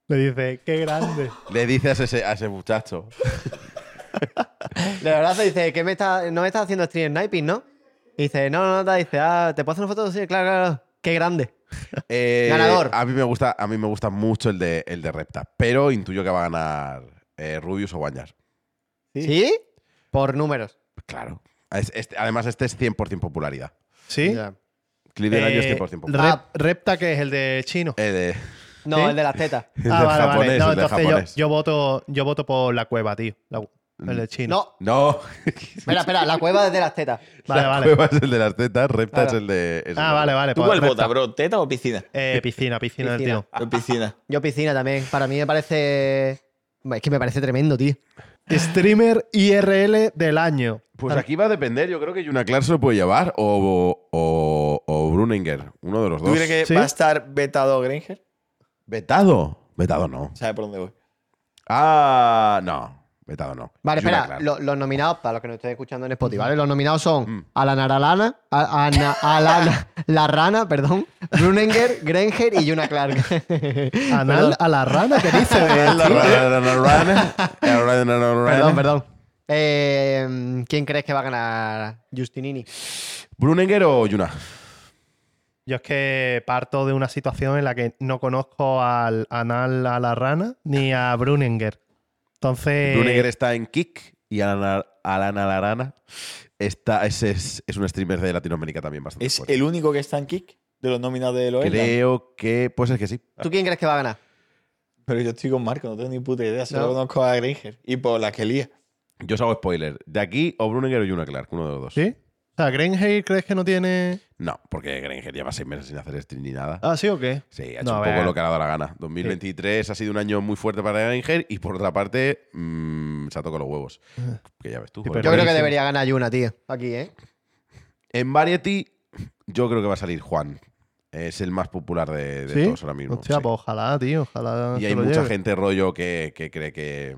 Speaker 2: Le dice, qué grande.
Speaker 1: Le dice a ese, a ese muchacho.
Speaker 3: De verdad se dice, que me está, no me estás haciendo stream sniping, ¿no? Y dice, no, no, no, dice, ah, ¿te puedo hacer una foto? Sí, claro, claro. Qué grande.
Speaker 1: Eh,
Speaker 3: Ganador.
Speaker 1: A mí me gusta, a mí me gusta mucho el de, el de Repta, pero intuyo que va a ganar eh, Rubius o Guanyar.
Speaker 3: ¿Sí? Por números.
Speaker 1: Claro. Es- este- además, este es 100% popularidad.
Speaker 2: ¿Sí?
Speaker 3: Ya.
Speaker 1: Clip del año es
Speaker 2: Eh,
Speaker 1: 100% popular.
Speaker 2: Rep- Repta, que es el de chino.
Speaker 1: Eh, de-
Speaker 3: No,
Speaker 2: ¿Sí?
Speaker 3: el de las tetas.
Speaker 2: ah, vale,
Speaker 1: japonés,
Speaker 2: vale. No, entonces yo,
Speaker 1: japonés.
Speaker 2: yo voto, yo voto por la cueva, tío. La- el de chino.
Speaker 3: No,
Speaker 1: No,
Speaker 3: espera, espera, la cueva es de las tetas.
Speaker 2: Vale,
Speaker 1: la
Speaker 2: vale.
Speaker 1: cueva es el de las tetas, Repta
Speaker 3: Claro.
Speaker 1: es el de. es
Speaker 2: Ah, vale, vale.
Speaker 4: ¿Tú
Speaker 2: pues
Speaker 4: cuál
Speaker 2: Repta.
Speaker 4: vota, bro? ¿Teta o piscina?
Speaker 2: Eh, piscina, piscina del
Speaker 3: Piscina.
Speaker 2: tío.
Speaker 4: Yo piscina.
Speaker 3: Yo piscina también. Para mí me parece... Es que me parece tremendo, tío.
Speaker 2: Streamer IRL del año.
Speaker 1: Pues aquí va a depender. Yo creo que Yuna Clark se lo puede llevar o, o, o Bruninger, uno de los
Speaker 4: ¿Tú
Speaker 1: dos.
Speaker 4: crees que
Speaker 2: ¿Sí?
Speaker 4: va a estar vetado Granger?
Speaker 1: ¿Vetado? Vetado no.
Speaker 4: ¿Sabes por dónde voy?
Speaker 1: Ah, no. Vetado no.
Speaker 3: Vale,
Speaker 1: Yuna
Speaker 3: espera.
Speaker 1: Clark.
Speaker 3: lo- los nominados, para los que nos estén escuchando en Spotify, ¿vale? Los nominados son
Speaker 1: Mm.
Speaker 3: Alana Aralana, a- Ana- Alana, La Rana, perdón, Bruninger, Granger y Yuna Clark.
Speaker 2: Anal a la rana, ¿qué dice?
Speaker 3: Perdón,
Speaker 1: Perdón,
Speaker 3: perdón. Eh, ¿Quién crees que va a ganar Justinini?
Speaker 1: ¿Bruninger o Yuna?
Speaker 2: Yo es que parto de una situación en la que no conozco al Anal a la rana ni a Bruninger. Entonces.
Speaker 1: Bruninger está en Kick y Alana, Alana Larana está, es, es, es un streamer de Latinoamérica también bastante
Speaker 4: ¿Es
Speaker 1: fuerte.
Speaker 4: el único que está en Kick de los nominados de Loela?
Speaker 1: Creo que puede ser que sí.
Speaker 3: ¿Tú quién crees que va a ganar?
Speaker 4: Pero yo estoy con Marco, no tengo ni puta idea. Solo
Speaker 3: No.
Speaker 4: conozco a Granger. Y por la que lía.
Speaker 1: Yo os hago spoiler. De aquí o Bruninger o Yuna Clark, uno de los dos.
Speaker 2: ¿Sí? Sea, Greenhair, ¿crees que no tiene.?
Speaker 1: No, porque Granger lleva seis meses sin hacer stream ni nada.
Speaker 2: Ah, ¿sí o qué?
Speaker 1: Sí, ha hecho
Speaker 2: No,
Speaker 1: un poco lo que le ha dado la gana. 2023 ha sido un año muy fuerte para Granger y por otra parte mm, se ha tocado los huevos. Que ya ves tú.
Speaker 2: Sí.
Speaker 3: Yo creo que debería ganar Yuna, tío. Aquí, ¿eh?
Speaker 1: En Variety Yo creo que va a salir Juan. Es el más popular de, de
Speaker 2: ¿Sí?
Speaker 1: todos ahora mismo.
Speaker 2: Hostia,
Speaker 1: sí.
Speaker 2: pues ojalá, tío. Ojalá.
Speaker 1: Y hay mucha
Speaker 2: lleve.
Speaker 1: gente rollo que, que cree que,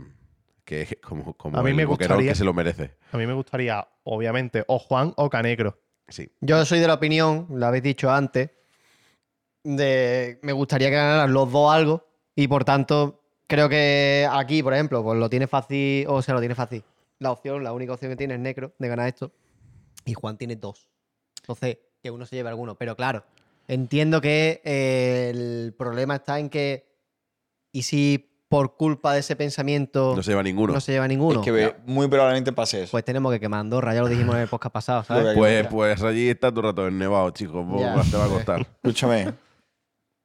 Speaker 1: que como, como
Speaker 2: A mí
Speaker 1: el
Speaker 2: me gustaría-
Speaker 1: que se lo merece.
Speaker 2: A mí me gustaría, obviamente, o Juan o Canecro.
Speaker 1: Sí.
Speaker 3: Yo soy de la opinión, lo habéis dicho antes, de me gustaría que ganaran los dos algo y por tanto creo que aquí, por ejemplo, pues lo tiene fácil, o sea, lo tiene fácil. La opción, la única opción que tiene es Necro de ganar esto y Juan tiene dos. Entonces, que uno se lleve alguno. Pero claro, entiendo que eh, el problema está en que y si por culpa de ese pensamiento
Speaker 1: No se lleva ninguno.
Speaker 3: no se lleva ninguno,
Speaker 4: Es que ve- muy probablemente pase eso.
Speaker 3: pues tenemos que quemar Andorra, ya lo dijimos en el podcast pasado, ¿sabes?
Speaker 1: Pues, pues allí está tu rato en nevado, chicos. Pues te va a costar.
Speaker 4: Escúchame.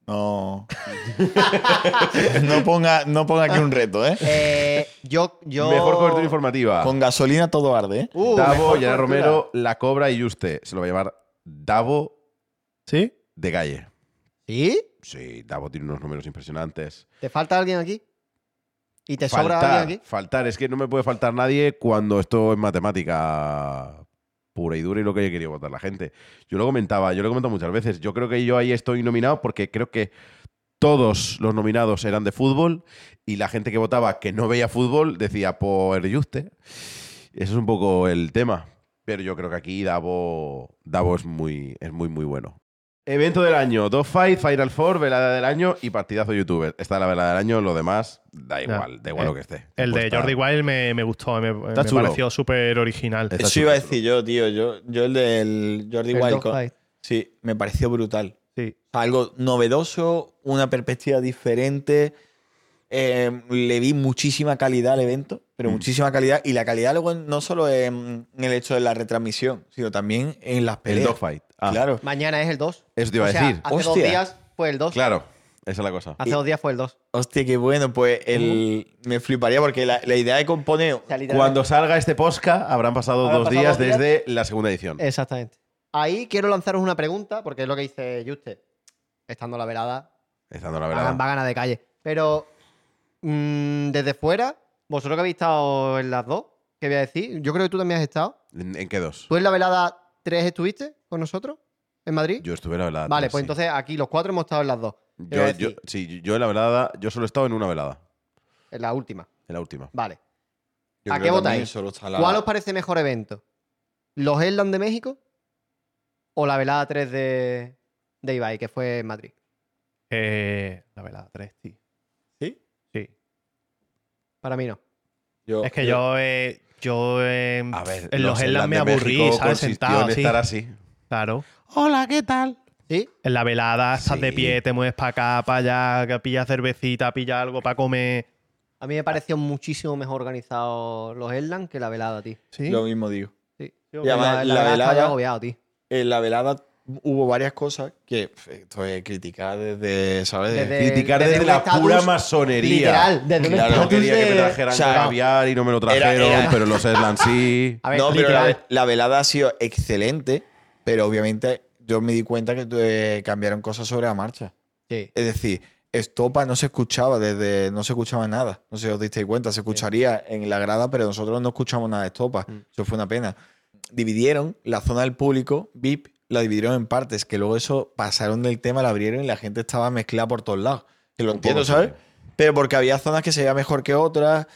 Speaker 4: No. no, ponga, no ponga aquí un reto, ¿eh?
Speaker 3: Eh, yo, yo...
Speaker 1: Mejor cobertura informativa.
Speaker 4: Con gasolina todo arde, ¿eh?
Speaker 3: Uh,
Speaker 1: Davo,
Speaker 3: cobertura.
Speaker 1: Romero, La Cobra y Juste. Se lo va a llevar Davo
Speaker 2: ¿Sí?
Speaker 1: de Galle.
Speaker 3: ¿Sí?
Speaker 1: Sí, Davo tiene unos números impresionantes.
Speaker 3: ¿Te falta alguien aquí? ¿Y te sobra
Speaker 1: faltar,
Speaker 3: alguien aquí?
Speaker 1: faltar. Es que no me puede faltar nadie cuando esto es matemática pura y dura y lo que haya querido votar la gente. Yo lo comentaba, yo lo he comentado muchas veces. Yo creo que yo ahí estoy nominado porque creo que todos los nominados eran de fútbol y la gente que votaba que no veía fútbol decía por Juste. Eso es un poco el tema. Pero yo creo que aquí Davo, Davo es, muy, es muy, muy bueno. Evento del año, Dog Fight, Final Four, velada del año y partidazo youtuber. Esta es la velada del año, lo demás da igual, da igual
Speaker 2: Eh,
Speaker 1: lo que esté.
Speaker 2: El de
Speaker 1: Pues
Speaker 2: Jordi Wild me, me gustó, me, me pareció súper original.
Speaker 1: Está
Speaker 4: Eso iba a decir yo, tío. Yo, yo el del Jordi
Speaker 3: El
Speaker 4: Wild. Con-. Sí, me pareció brutal.
Speaker 2: Sí.
Speaker 4: Algo novedoso, una perspectiva diferente. Eh, le vi muchísima calidad al evento, pero
Speaker 1: Mm.
Speaker 4: muchísima calidad. Y la calidad luego no solo en, en el hecho de la retransmisión, sino también en las
Speaker 1: El
Speaker 4: peleas.
Speaker 1: Dogfight. Ah,
Speaker 4: Claro.
Speaker 3: Mañana es el 2.
Speaker 1: Eso te iba
Speaker 3: O
Speaker 1: a
Speaker 3: sea,
Speaker 1: decir.
Speaker 3: Hace dos días fue el 2.
Speaker 1: Claro, esa es la cosa.
Speaker 3: Hace dos días fue el 2.
Speaker 4: Hostia, qué bueno. Pues el, me fliparía porque la, la idea de componer.
Speaker 3: O sea,
Speaker 1: Cuando salga este podcast, habrán pasado
Speaker 3: Habrán
Speaker 1: dos
Speaker 3: pasado
Speaker 1: días desde la segunda edición.
Speaker 3: Exactamente. Ahí quiero lanzaros una pregunta, porque es lo que dice Juste. Estando la velada,
Speaker 1: Estando la verdad.
Speaker 3: va a ganar de calle. Pero mm, desde fuera, vosotros que habéis estado en las dos, ¿qué voy a decir? Yo creo que tú también has estado.
Speaker 1: ¿En, en qué dos?
Speaker 3: ¿Tú en la velada 3 estuviste con nosotros? ¿En Madrid?
Speaker 1: Yo estuve en la velada.
Speaker 3: vale, pues
Speaker 1: sí.
Speaker 3: entonces aquí los cuatro hemos estado en las dos.
Speaker 1: Yo, yo- sí, yo en la velada, yo solo he estado en una velada,
Speaker 3: En la última.
Speaker 1: en la última.
Speaker 3: Vale.
Speaker 4: Yo
Speaker 3: ¿A qué votáis?
Speaker 4: la-
Speaker 3: ¿Cuál os parece mejor evento? ¿Los Headland de México o la velada 3 de, de Ibai, que fue en Madrid?
Speaker 2: Eh, la velada 3, tío.
Speaker 4: ¿Sí?
Speaker 2: Sí.
Speaker 3: Para mí no.
Speaker 4: Yo-
Speaker 2: Es que yo, eh, yo eh,
Speaker 1: A ver,
Speaker 2: en los Headland me aburrí, ¿sabes? Sentado
Speaker 1: en
Speaker 2: así.
Speaker 1: estar así.
Speaker 2: Claro.
Speaker 1: Hola, ¿qué tal?
Speaker 3: ¿Sí?
Speaker 2: En la velada estás de pie, te mueves para acá, para allá, que pilla cervecita, pilla algo para comer.
Speaker 3: A mí me pareció muchísimo mejor organizado los Headland que la velada, tío.
Speaker 2: Sí.
Speaker 4: Lo mismo digo.
Speaker 3: Sí.
Speaker 4: Y además,
Speaker 3: la,
Speaker 4: la
Speaker 3: velada estaba
Speaker 4: velada-
Speaker 3: agobiado, tío.
Speaker 4: En la velada hubo varias cosas que pf, esto es criticar desde, ¿sabes? De-
Speaker 3: Desde-
Speaker 1: Criticar
Speaker 3: desde
Speaker 1: desde, la pura masonería.
Speaker 3: Literal, desde
Speaker 4: Claro,
Speaker 1: No quería que me trajeran
Speaker 4: O sea,
Speaker 1: caviar y no me lo trajeron,
Speaker 4: era-
Speaker 1: pero los Eslan sí.
Speaker 3: A ver,
Speaker 4: no, pero la, la velada ha sido excelente, pero obviamente yo me di cuenta que eh, cambiaron cosas sobre la marcha.
Speaker 3: Sí.
Speaker 4: Es decir, Estopa no se escuchaba desde. No se escuchaba nada. No sé si os disteis cuenta. Se escucharía en la grada, pero nosotros no escuchamos nada de Estopa.
Speaker 3: Mm.
Speaker 4: Eso fue una pena. Dividieron la zona del público, VIP, la dividieron en partes, que luego eso pasaron del tema, la abrieron y la gente estaba mezclada por todos lados. Que lo
Speaker 1: Un
Speaker 4: entiendo, ¿sabes?
Speaker 1: sí.
Speaker 4: Pero porque había zonas que se veía mejor que otras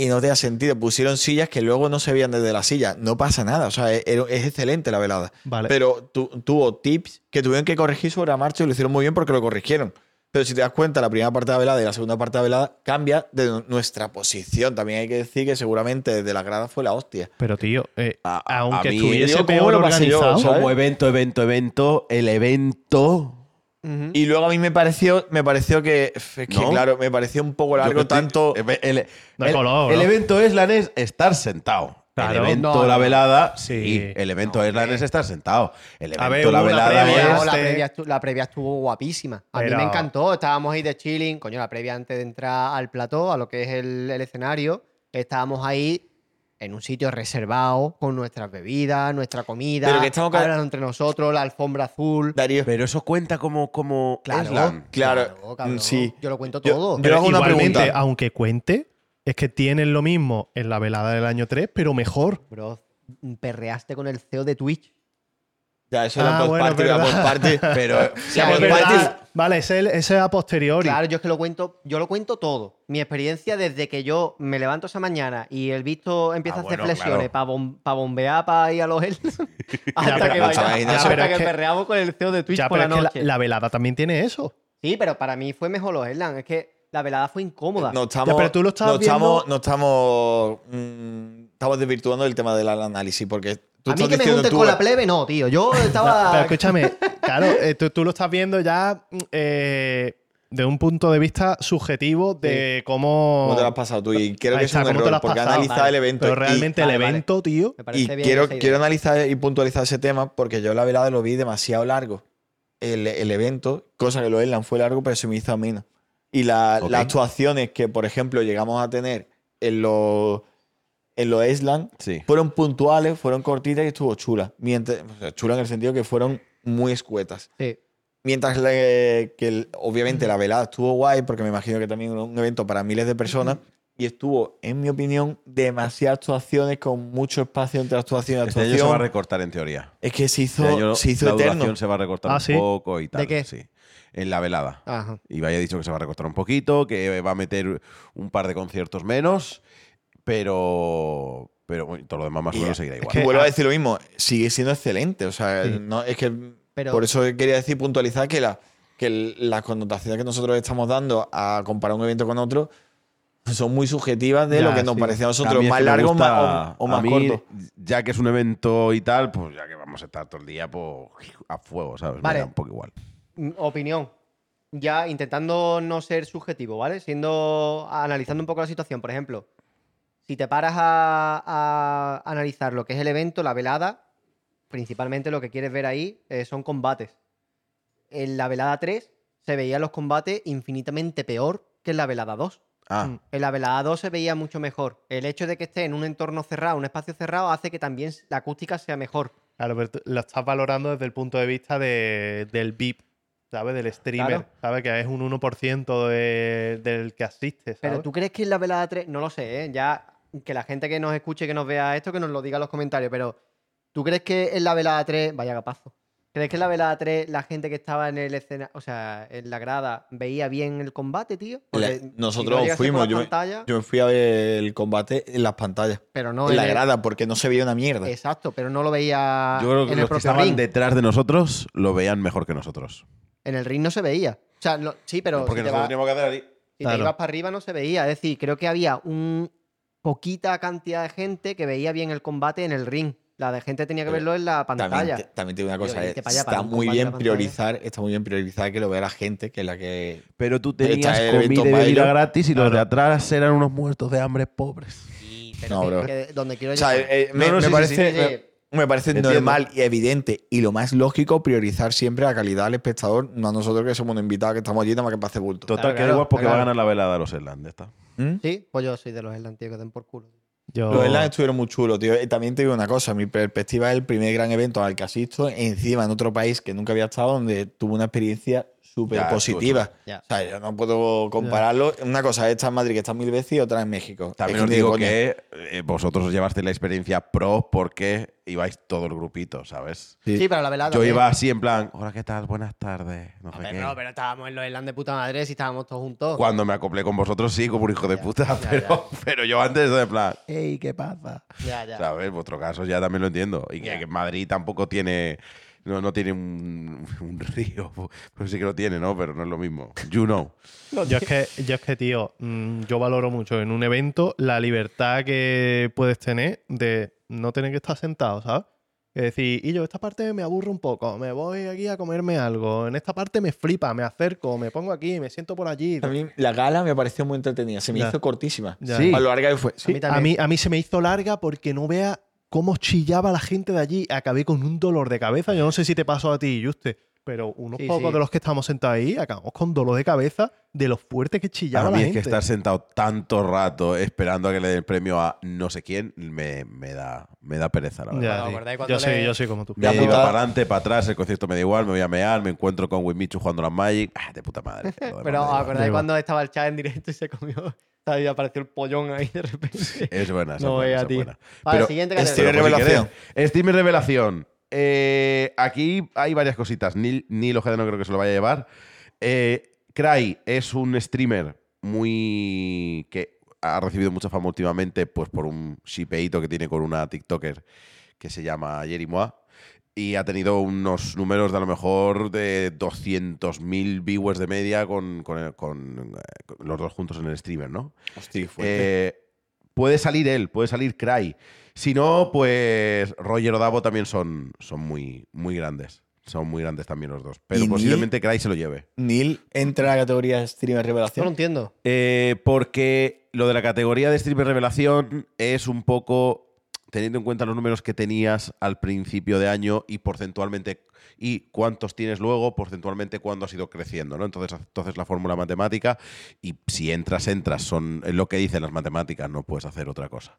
Speaker 4: y no tenía sentido. Pusieron sillas que luego no se veían desde la silla. No pasa nada. O sea, es, es excelente la velada.
Speaker 2: Vale.
Speaker 4: Pero tu- tuvo tips que tuvieron que corregir sobre la marcha y lo hicieron muy bien porque lo corrigieron. Pero si te das cuenta, la primera parte de la velada y la segunda parte de la velada cambia de nu- nuestra posición. También hay que decir que seguramente desde la grada fue la hostia.
Speaker 2: Pero, tío, eh,
Speaker 1: A-
Speaker 2: aunque
Speaker 1: a mí-
Speaker 2: estuviese
Speaker 4: Digo, ¿cómo
Speaker 2: peor
Speaker 4: yo,
Speaker 2: organizado.
Speaker 1: Como evento, evento, evento, el evento.
Speaker 4: Y luego a mí me pareció, me pareció que, es que
Speaker 1: ¿No?
Speaker 4: claro, me pareció un poco largo tanto.
Speaker 1: El, el- el-
Speaker 2: color,
Speaker 1: el
Speaker 2: ¿no?
Speaker 1: evento Eslan es estar sentado.
Speaker 2: Claro.
Speaker 1: el evento,
Speaker 3: No,
Speaker 1: la velada,
Speaker 2: Sí.
Speaker 1: El evento
Speaker 3: No,
Speaker 1: Eslan es estar sentado. El evento,
Speaker 2: ver,
Speaker 1: la velada
Speaker 2: previa,
Speaker 1: es.
Speaker 3: La,
Speaker 2: este-
Speaker 3: previa la previa estuvo guapísima. A mí me encantó. Estábamos ahí de chilling. Coño, la previa antes de entrar al plató, a lo que es el, el escenario. Estábamos ahí en un sitio reservado con nuestras bebidas, nuestra comida.
Speaker 4: Pero que estamos
Speaker 3: hablando entre nosotros, la alfombra azul.
Speaker 4: Darío.
Speaker 1: Pero eso cuenta como, como
Speaker 3: Claro.
Speaker 4: Claro,
Speaker 3: cabrón.
Speaker 4: sí.
Speaker 3: Yo lo cuento todo.
Speaker 4: yo-
Speaker 2: Pero
Speaker 4: hago una
Speaker 2: igualmente,
Speaker 4: pregunta.
Speaker 2: aunque cuente, es que tienen lo mismo en la velada del año 3, pero mejor.
Speaker 3: Bro, perreaste con el CEO de Twitch.
Speaker 4: Ya, eso era
Speaker 2: Ah,
Speaker 4: post
Speaker 2: bueno,
Speaker 4: party, era party.
Speaker 1: Pero
Speaker 4: party.
Speaker 2: Vale, ese, ese es a posteriori.
Speaker 3: Claro, yo es que lo cuento, yo lo cuento todo. Mi experiencia desde que yo me levanto esa mañana y el visto empieza
Speaker 1: Ah,
Speaker 3: a hacer
Speaker 1: bueno,
Speaker 3: flexiones
Speaker 1: claro.
Speaker 3: para bombear para ir a los hasta
Speaker 2: pero-
Speaker 3: que, vaya- hasta que
Speaker 2: que-
Speaker 3: perreamos con el CEO de Twitch
Speaker 2: Ya,
Speaker 3: por
Speaker 2: pero
Speaker 3: la
Speaker 2: es que
Speaker 3: noche.
Speaker 2: la, la velada también tiene eso.
Speaker 3: Sí, pero para mí fue mejor los Erlang. Es que la velada fue incómoda.
Speaker 4: No estamos,
Speaker 2: pero tú lo estabas
Speaker 4: no estamos,
Speaker 2: viendo-
Speaker 4: no estamos, mm, estamos desvirtuando el tema del análisis porque tú
Speaker 3: a mí
Speaker 4: estás
Speaker 3: que me juntes
Speaker 4: tú-
Speaker 3: con la plebe, no, tío. Yo estaba.
Speaker 2: Pero escúchame, claro, eh, tú, tú lo estás viendo ya eh, de un punto de vista subjetivo de cómo.
Speaker 4: ¿Cómo te lo has pasado tú? Y creo
Speaker 2: Ahí
Speaker 4: que es
Speaker 2: está,
Speaker 4: un
Speaker 2: ¿cómo te lo
Speaker 4: error
Speaker 2: has
Speaker 4: porque
Speaker 2: pasado?
Speaker 4: analizar
Speaker 3: Vale.
Speaker 4: el evento.
Speaker 2: Pero realmente el
Speaker 3: vale.
Speaker 2: evento, tío.
Speaker 3: Me parece
Speaker 4: Y
Speaker 3: bien
Speaker 4: quiero, quiero analizar y puntualizar ese tema porque yo la velada lo vi demasiado largo. El, el evento, cosa que lo Erlang fue largo, pero se me hizo ameno. Y la-
Speaker 1: Ok.
Speaker 4: las actuaciones que, por ejemplo, llegamos a tener en los en los Island
Speaker 1: Sí.
Speaker 4: fueron puntuales, fueron cortitas y estuvo chula. Mientras, o sea, chula en el sentido que fueron muy escuetas.
Speaker 3: Sí.
Speaker 4: Mientras le- que el- obviamente la velada estuvo guay, porque me imagino que también era un evento para miles de personas, y estuvo, en mi opinión, demasiadas actuaciones con mucho espacio entre actuación y
Speaker 1: Este año se va a
Speaker 4: actuación.
Speaker 1: recortar en teoría.
Speaker 4: es que se hizo,
Speaker 1: Este año
Speaker 4: se hizo
Speaker 1: la
Speaker 4: eterno.
Speaker 1: duración se va a recortar
Speaker 2: Ah,
Speaker 1: un
Speaker 2: ¿sí?
Speaker 1: poco y tal.
Speaker 3: qué?
Speaker 1: Sí. En la velada.
Speaker 3: Ajá.
Speaker 1: Y vaya dicho que se va a recortar un poquito, que va a meter un par de conciertos menos, pero, pero bueno, todo lo demás más o menos seguirá igual.
Speaker 2: que-
Speaker 4: Vuelvo
Speaker 2: ah-
Speaker 4: a decir lo mismo, sigue siendo excelente. O sea,
Speaker 2: Sí.
Speaker 4: no, es que
Speaker 3: Pero-
Speaker 4: por eso quería decir, puntualizar que, la, que las connotaciones que nosotros estamos dando a comparar un evento con otro son muy subjetivas de
Speaker 2: Ya,
Speaker 4: lo que nos
Speaker 2: sí.
Speaker 4: parecía a nosotros más largo
Speaker 1: gusta-
Speaker 4: más- o, o
Speaker 1: a
Speaker 4: más
Speaker 1: mí,
Speaker 4: corto.
Speaker 1: Ya que es un evento y tal, pues ya que vamos a estar todo el día pues, a fuego, ¿sabes?
Speaker 3: Vale.
Speaker 1: Me da un poco igual.
Speaker 3: Mm, Opinión. Ya intentando no ser subjetivo, ¿vale? Siendo. analizando un poco la situación. Por ejemplo, si te paras a, a analizar lo que es el evento, la velada, principalmente lo que quieres ver ahí eh, son combates. En la velada 3 se veían los combates infinitamente peor que en la velada 2.
Speaker 1: Ah,
Speaker 2: Mm.
Speaker 3: En la velada 2 se veía mucho mejor. El hecho de que esté en un entorno cerrado, un espacio cerrado, hace que también la acústica sea mejor.
Speaker 2: Claro, pero lo estás valorando desde el punto de vista de- del VIP, ¿sabes? Del streamer,
Speaker 3: Claro.
Speaker 2: ¿sabes? Que es un 1% de- del que asiste, ¿sabes?
Speaker 3: Pero tú crees que en la velada 3, no lo sé, ¿eh? ya que la gente que nos escuche, que nos vea esto, que nos lo diga en los comentarios, pero ¿tú crees que en la velada 3, vaya capazo, ¿crees que en la velada 3 la gente que estaba en el escena, o sea, en la grada, veía bien el combate, tío? Porque
Speaker 4: La-
Speaker 3: si
Speaker 4: nosotros
Speaker 3: no
Speaker 4: fuimos, yo me-
Speaker 3: pantalla,
Speaker 4: Yo me fui a ver el combate en las pantallas,
Speaker 3: pero no
Speaker 4: en la
Speaker 3: el-
Speaker 4: grada, porque no se veía una mierda.
Speaker 3: Exacto, pero no lo veía
Speaker 1: yo creo que
Speaker 3: en el
Speaker 1: los que estaban
Speaker 3: ring.
Speaker 1: detrás de nosotros lo veían mejor que nosotros.
Speaker 3: En el ring no se veía. O sea, no- sí, pero
Speaker 1: Porque
Speaker 3: si te
Speaker 1: nosotros teníamos que hacer ahí.
Speaker 3: Si
Speaker 2: Claro.
Speaker 3: te ibas para arriba no se veía. Es decir, creo que había un poquita cantidad de gente que veía bien el combate en el ring. La de gente tenía que
Speaker 4: Pero
Speaker 3: verlo en la
Speaker 4: También,
Speaker 3: pantalla.
Speaker 4: te- también te digo una cosa, eh,
Speaker 3: para allá, para
Speaker 4: está muy bien priorizar, está muy bien priorizar que lo vea la gente, que es la que
Speaker 1: Pero tú tenías
Speaker 4: el evento
Speaker 1: comida y bebida gratis y los de atrás eran unos muertos de hambre pobres.
Speaker 3: Sí, pero
Speaker 4: No,
Speaker 3: que-
Speaker 4: bro.
Speaker 3: que donde quiero
Speaker 4: O sea,
Speaker 3: llegar-
Speaker 4: eh, me,
Speaker 1: No, no,
Speaker 4: me
Speaker 1: sí, sí,
Speaker 4: parece,
Speaker 3: sí.
Speaker 4: me- me parece
Speaker 1: Entiendo.
Speaker 4: normal y evidente y lo más lógico priorizar siempre la calidad al espectador, no a nosotros que somos invitados que estamos allí nada más que para hacer bulto.
Speaker 1: Total,
Speaker 3: Claro,
Speaker 1: que da
Speaker 3: claro,
Speaker 1: igual porque
Speaker 3: claro.
Speaker 1: va a ganar la velada de los Irlandes. ¿está?
Speaker 4: ¿Mm?
Speaker 3: Sí, pues yo soy de los Atlanticos que den por culo.
Speaker 2: Yo-
Speaker 4: Los Irlandes estuvieron muy chulos, tío. Y también te digo una cosa, mi perspectiva es el primer gran evento al que asisto, encima en otro país que nunca había estado, donde tuve una experiencia súper. O sea, yo no puedo compararlo. Una cosa es estar en Madrid, que está mil veces, y otra en México.
Speaker 1: También
Speaker 4: Es
Speaker 1: os digo que eh, vosotros os llevasteis la experiencia pro porque ibais todo el grupito, ¿sabes?
Speaker 4: Sí.
Speaker 3: Sí, pero la velada.
Speaker 1: Yo
Speaker 3: también.
Speaker 1: iba así en plan, hola, ¿qué tal? Buenas tardes. No sé qué.
Speaker 3: no, pero estábamos en los Irlandes de puta madre si estábamos todos juntos.
Speaker 1: Cuando me acoplé con vosotros, sí, como un hijo de
Speaker 3: Ya,
Speaker 1: puta,
Speaker 3: ya,
Speaker 1: pero, pero yo antes de en plan, hey, ¿qué pasa?
Speaker 3: Ya, ya.
Speaker 1: ¿Sabes? Vuestro caso ya también lo entiendo. Y que,
Speaker 3: Ya.
Speaker 1: que Madrid tampoco tiene. No, no tiene un, un río. Pues sí que lo tiene, ¿no? Pero no es lo mismo. You know.
Speaker 2: Yo es que, yo es que, tío, mm, yo valoro mucho en un evento la libertad que puedes tener de no tener que estar sentado, ¿sabes? Es decir, y yo, esta parte me aburre un poco, me voy aquí a comerme algo, en esta parte me flipa, me acerco, me pongo aquí, me siento por allí.
Speaker 4: A mí la gala me pareció muy entretenida, se me
Speaker 2: Ya.
Speaker 4: hizo cortísima.
Speaker 2: Ya.
Speaker 1: Sí.
Speaker 4: A lo larga que fue.
Speaker 3: A mí
Speaker 2: A
Speaker 3: también.
Speaker 2: mí, a mí se me hizo larga porque no vea cómo chillaba la gente de allí. Acabé con un dolor de cabeza. Yo no sé si te pasó a ti, Juste, pero unos
Speaker 3: Sí,
Speaker 2: pocos
Speaker 3: sí.
Speaker 2: de los que estamos sentados ahí acabamos con dolor de cabeza de lo fuerte que chillaba
Speaker 1: A
Speaker 2: la
Speaker 1: mí es
Speaker 2: gente.
Speaker 1: que estar sentado tanto rato esperando a que le den el premio a no sé quién me, me da, me da pereza, la verdad.
Speaker 2: Ya,
Speaker 3: ¿Os
Speaker 2: tío.
Speaker 3: acordáis cuando
Speaker 2: yo, soy,
Speaker 3: le-
Speaker 2: yo soy como tú.
Speaker 1: Me
Speaker 4: La
Speaker 1: iba para adelante, para atrás, el concierto me da igual, me voy a mear, me encuentro con Wimichu jugando las Magic. Ah, de puta madre.
Speaker 3: Pero
Speaker 1: me da
Speaker 3: ¿os
Speaker 1: igual.
Speaker 3: acordáis cuando estaba el chat en directo y se comió? Ahí apareció el pollón ahí de repente.
Speaker 1: Es buena, esa
Speaker 3: No
Speaker 1: es buena,
Speaker 3: vea,
Speaker 1: esa es
Speaker 3: tío.
Speaker 1: buena.
Speaker 3: Vale,
Speaker 1: Pero
Speaker 3: siguiente
Speaker 4: Steam
Speaker 3: categoría.
Speaker 4: Revelación.
Speaker 1: Steam revelación. eh, aquí hay varias cositas. Neil, Neil Ojeda no creo que se lo vaya a llevar. Eh, Cry es un streamer muy. que ha recibido mucha fama últimamente, pues por un shipeito que tiene con una TikToker que se llama Jerimoa. Y ha tenido unos números de a lo mejor de 200.000 viewers de media con, con- con, eh, con los dos juntos en el streamer, ¿no?
Speaker 4: Hostia.
Speaker 1: Eh, puede salir él, puede salir Cry. Si no, pues Roger o Davo también son, son muy, muy grandes. Son muy grandes también los dos. Pero posiblemente Cry se lo lleve.
Speaker 4: Neil entra a la categoría streamer
Speaker 3: No lo
Speaker 4: revelación.
Speaker 3: entiendo.
Speaker 1: Eh, porque lo de la categoría de streamer revelación es un poco teniendo en cuenta los números que tenías al principio de año y porcentualmente y cuántos tienes luego, porcentualmente cuándo has ido creciendo, ¿no? Entonces, entonces la fórmula matemática y si entras, entras, son es lo que dicen las matemáticas, no puedes hacer otra cosa.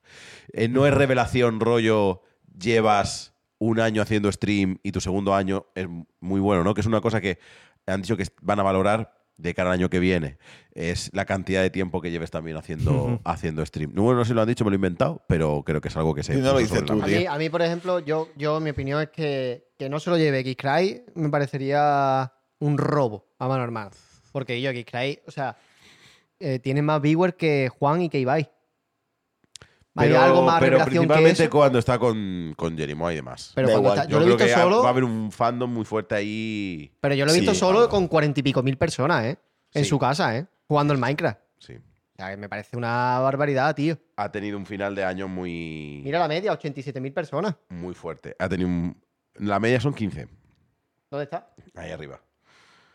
Speaker 1: Eh, no es revelación rollo llevas un año haciendo stream y tu segundo año es muy bueno, ¿no? Que es una cosa que han dicho que van a valorar de cara al año que viene. Es la cantidad de tiempo que lleves también haciendo, haciendo stream. No, bueno, no sé si lo han dicho, me lo he inventado, pero creo que es algo que se
Speaker 4: no lo dices tú,
Speaker 3: mí, a mí, por ejemplo, yo, yo mi opinión es que, que no se lo lleve X-Cry me parecería un robo a mano armada. Porque yo, X-Cry, o sea, eh, tiene más viewers que Juan y que Ibai. Hay
Speaker 1: Pero,
Speaker 3: algo más
Speaker 1: pero
Speaker 3: que
Speaker 1: principalmente
Speaker 3: eso.
Speaker 1: cuando está con, con Jerimoa y demás.
Speaker 3: Pero cuando está- yo,
Speaker 1: Yo
Speaker 3: lo he visto
Speaker 1: que
Speaker 3: solo,
Speaker 1: va a haber un fandom muy fuerte ahí.
Speaker 3: pero yo lo he visto
Speaker 4: Sí,
Speaker 3: solo con cuarenta y pico mil personas, ¿eh? En
Speaker 1: Sí.
Speaker 3: su casa, ¿eh? Jugando al Minecraft.
Speaker 1: Sí.
Speaker 3: O sea, que me parece una barbaridad, tío.
Speaker 1: Ha tenido un final de año muy,
Speaker 3: Mira la media, 87 mil personas.
Speaker 1: muy fuerte. Ha tenido un- La media son 15,
Speaker 3: ¿Dónde está?
Speaker 1: ahí arriba.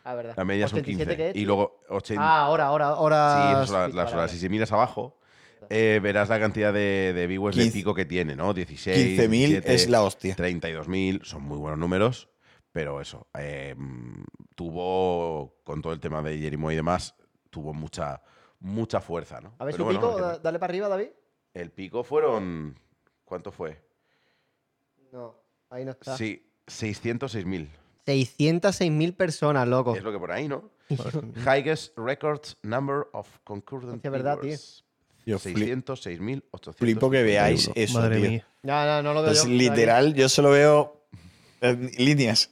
Speaker 3: Ah, verdad.
Speaker 1: La media son
Speaker 3: 87
Speaker 1: 15.
Speaker 3: qué es,
Speaker 1: y luego 80.
Speaker 3: Ah, ahora, ahora,
Speaker 1: Sí,
Speaker 3: ahora.
Speaker 1: son las, horas. Si miras abajo, eh, verás la cantidad de, de viewers de
Speaker 4: 15.
Speaker 1: pico que tiene, ¿no? 16.
Speaker 4: 15.000
Speaker 1: 17,
Speaker 4: es la hostia.
Speaker 1: 32.000, son muy buenos números, pero eso. eh, mm, tuvo, con todo el tema de Jerimo y demás, tuvo mucha, mucha fuerza, ¿no?
Speaker 3: A ver
Speaker 1: Pero
Speaker 3: su
Speaker 1: bueno,
Speaker 3: pico, dale para arriba, David.
Speaker 1: El pico fueron. ¿Cuánto fue?
Speaker 3: No, ahí no está.
Speaker 1: Sí, 606.000.
Speaker 3: 606.000 personas, loco.
Speaker 1: Es lo que por ahí, ¿no? Highest records number of concurrent
Speaker 3: Hostia, verdad,
Speaker 1: viewers.
Speaker 4: Yo flip-
Speaker 1: 606.800.
Speaker 4: flipo que veáis
Speaker 1: euros.
Speaker 4: eso,
Speaker 2: Madre
Speaker 4: tío.
Speaker 2: mía.
Speaker 3: No, no, no lo veo
Speaker 4: Es
Speaker 3: yo.
Speaker 4: literal, yo solo veo eh, líneas.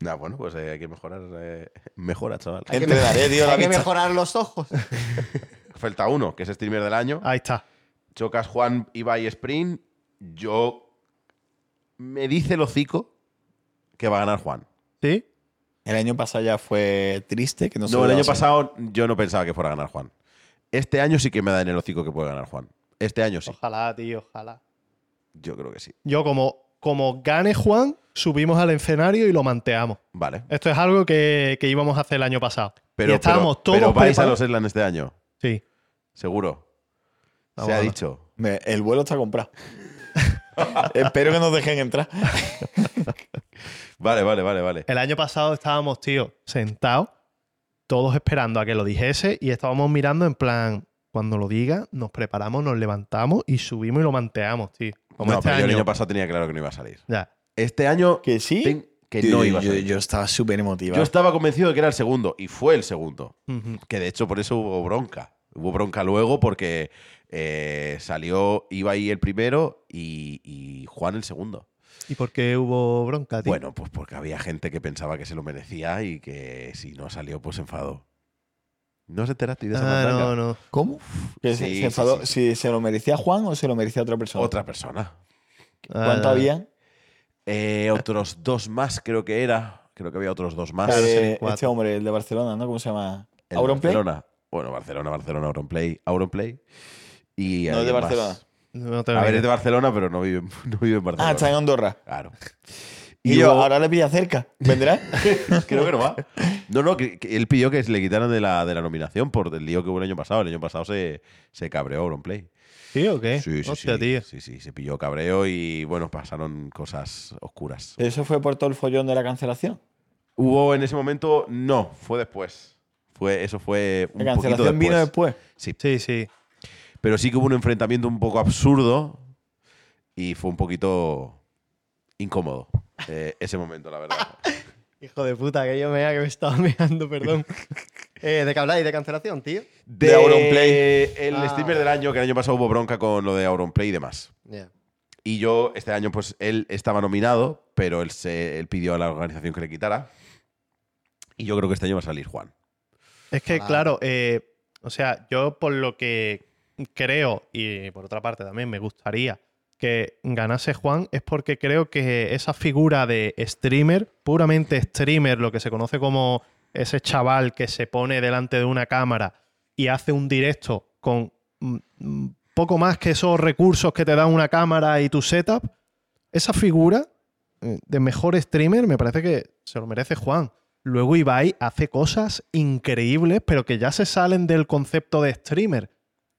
Speaker 1: Nah, bueno, pues eh, hay que mejorar. eh, mejora, chaval.
Speaker 3: Hay que
Speaker 4: Entrenaré, tío, la
Speaker 3: Hay que
Speaker 4: vista.
Speaker 3: mejorar los ojos.
Speaker 1: Falta uno, que es streamer del año.
Speaker 2: Ahí está.
Speaker 1: Chocas Juan, Ibai, Sprint. Yo. Me dice el hocico que va a ganar Juan.
Speaker 2: ¿Sí?
Speaker 4: El año pasado ya fue triste, que no
Speaker 1: el año pasado yo no pensaba que fuera a ganar Juan. Este año sí que me da en el hocico que puede ganar Juan. Este año sí.
Speaker 2: Ojalá, tío, ojalá.
Speaker 1: Yo creo que sí.
Speaker 2: Yo, como, como gane Juan, subimos al escenario y lo manteamos.
Speaker 1: Vale.
Speaker 2: Esto es algo que, que íbamos a hacer el año pasado.
Speaker 1: Pero,
Speaker 2: y estábamos
Speaker 1: pero,
Speaker 2: todos
Speaker 1: pero vais a los Eslan este año.
Speaker 2: Sí.
Speaker 1: Seguro. Se
Speaker 2: Vamos
Speaker 1: ha dicho.
Speaker 4: Me- El vuelo está comprado. Espero que nos dejen entrar.
Speaker 1: Vale, vale, vale, vale.
Speaker 2: El año pasado estábamos, tío, sentados, todos esperando a que lo dijese y estábamos mirando en plan, cuando lo diga, nos preparamos, nos levantamos y subimos y lo manteamos, tío. Como
Speaker 1: no,
Speaker 2: este
Speaker 1: pero yo el
Speaker 2: año.
Speaker 1: año pasado tenía claro que no iba a salir.
Speaker 2: Ya.
Speaker 1: Este año
Speaker 4: ¿Que sí?
Speaker 1: ten- que
Speaker 4: Tío,
Speaker 1: no iba a
Speaker 4: yo,
Speaker 1: salir.
Speaker 4: yo estaba súper emotivado.
Speaker 1: Yo estaba convencido de que era el segundo y fue el segundo. Que de hecho por eso hubo bronca. Hubo bronca luego porque eh, salió Ibai el primero y, y Juan el segundo.
Speaker 2: ¿Y por qué hubo bronca, tío?
Speaker 1: Bueno, pues porque había gente que pensaba que se lo merecía y que si no salió, pues se enfadó. ¿No se enteraste de esa
Speaker 2: Ah, no, no.
Speaker 4: ¿Cómo? ¿Que se-
Speaker 1: Sí,
Speaker 4: se
Speaker 1: sí,
Speaker 4: enfadó-
Speaker 1: sí.
Speaker 4: ¿Si se lo merecía Juan o se lo merecía otra persona?
Speaker 1: Otra persona.
Speaker 4: ¿Cuánto
Speaker 2: Ah,
Speaker 4: había?
Speaker 1: Eh, otros dos más creo que era. Creo que había otros dos más.
Speaker 2: Claro,
Speaker 4: Eh, este hombre, el de Barcelona, ¿no? ¿Cómo se llama?
Speaker 1: El
Speaker 4: ¿Auronplay?
Speaker 1: Barcelona. Bueno, Barcelona, Barcelona, Auronplay. Auronplay. Y
Speaker 4: No es de
Speaker 1: más.
Speaker 2: No
Speaker 1: A ver, es de Barcelona, pero no vive, en- no vive en Barcelona.
Speaker 4: Ah, está en Andorra.
Speaker 1: Claro.
Speaker 4: Y, yo, ahora le pilla cerca. ¿Vendrá?
Speaker 1: Creo que no va. No, no, que, que él pidió que se le quitaran de la, de la nominación por el lío que hubo el año pasado. El año pasado se, se cabreó Auronplay.
Speaker 2: ¿Sí o qué?
Speaker 1: Sí, sí,
Speaker 2: Hostia,
Speaker 1: sí.
Speaker 2: tío.
Speaker 1: Sí, sí, se pilló cabreo y bueno, pasaron cosas oscuras.
Speaker 4: ¿Eso fue por todo el follón de la cancelación?
Speaker 1: Hubo en ese momento, no, fue después. Fue, eso fue un
Speaker 4: La
Speaker 1: poquito
Speaker 4: cancelación vino después.
Speaker 1: Sí,
Speaker 2: Sí, sí.
Speaker 1: Pero sí que hubo un enfrentamiento un poco absurdo y fue un poquito incómodo eh, ese momento, la verdad.
Speaker 3: Hijo de puta, que yo me que me estaba meando, perdón. eh, ¿De qué habláis? ¿De cancelación, tío?
Speaker 1: De,
Speaker 4: Auronplay.
Speaker 1: El
Speaker 3: Ah.
Speaker 1: streamer del año, que el año pasado hubo bronca con lo de Auronplay y demás.
Speaker 3: Ya.
Speaker 1: Y yo, este año, pues él estaba nominado, pero él, se, él pidió a la organización que le quitara. Y yo creo que este año va a salir Juan.
Speaker 2: Es que,
Speaker 3: Ojalá.
Speaker 2: claro, eh, o sea, yo por lo que creo, y por otra parte también me gustaría que ganase Juan, es porque creo que esa figura de streamer, puramente streamer, lo que se conoce como ese chaval que se pone delante de una cámara y hace un directo con mm, mm, poco más que esos recursos que te da una cámara y tu setup, esa figura eh, de mejor streamer me parece que se lo merece Juan. Luego Ibai hace cosas increíbles, pero que ya se salen del concepto de streamer.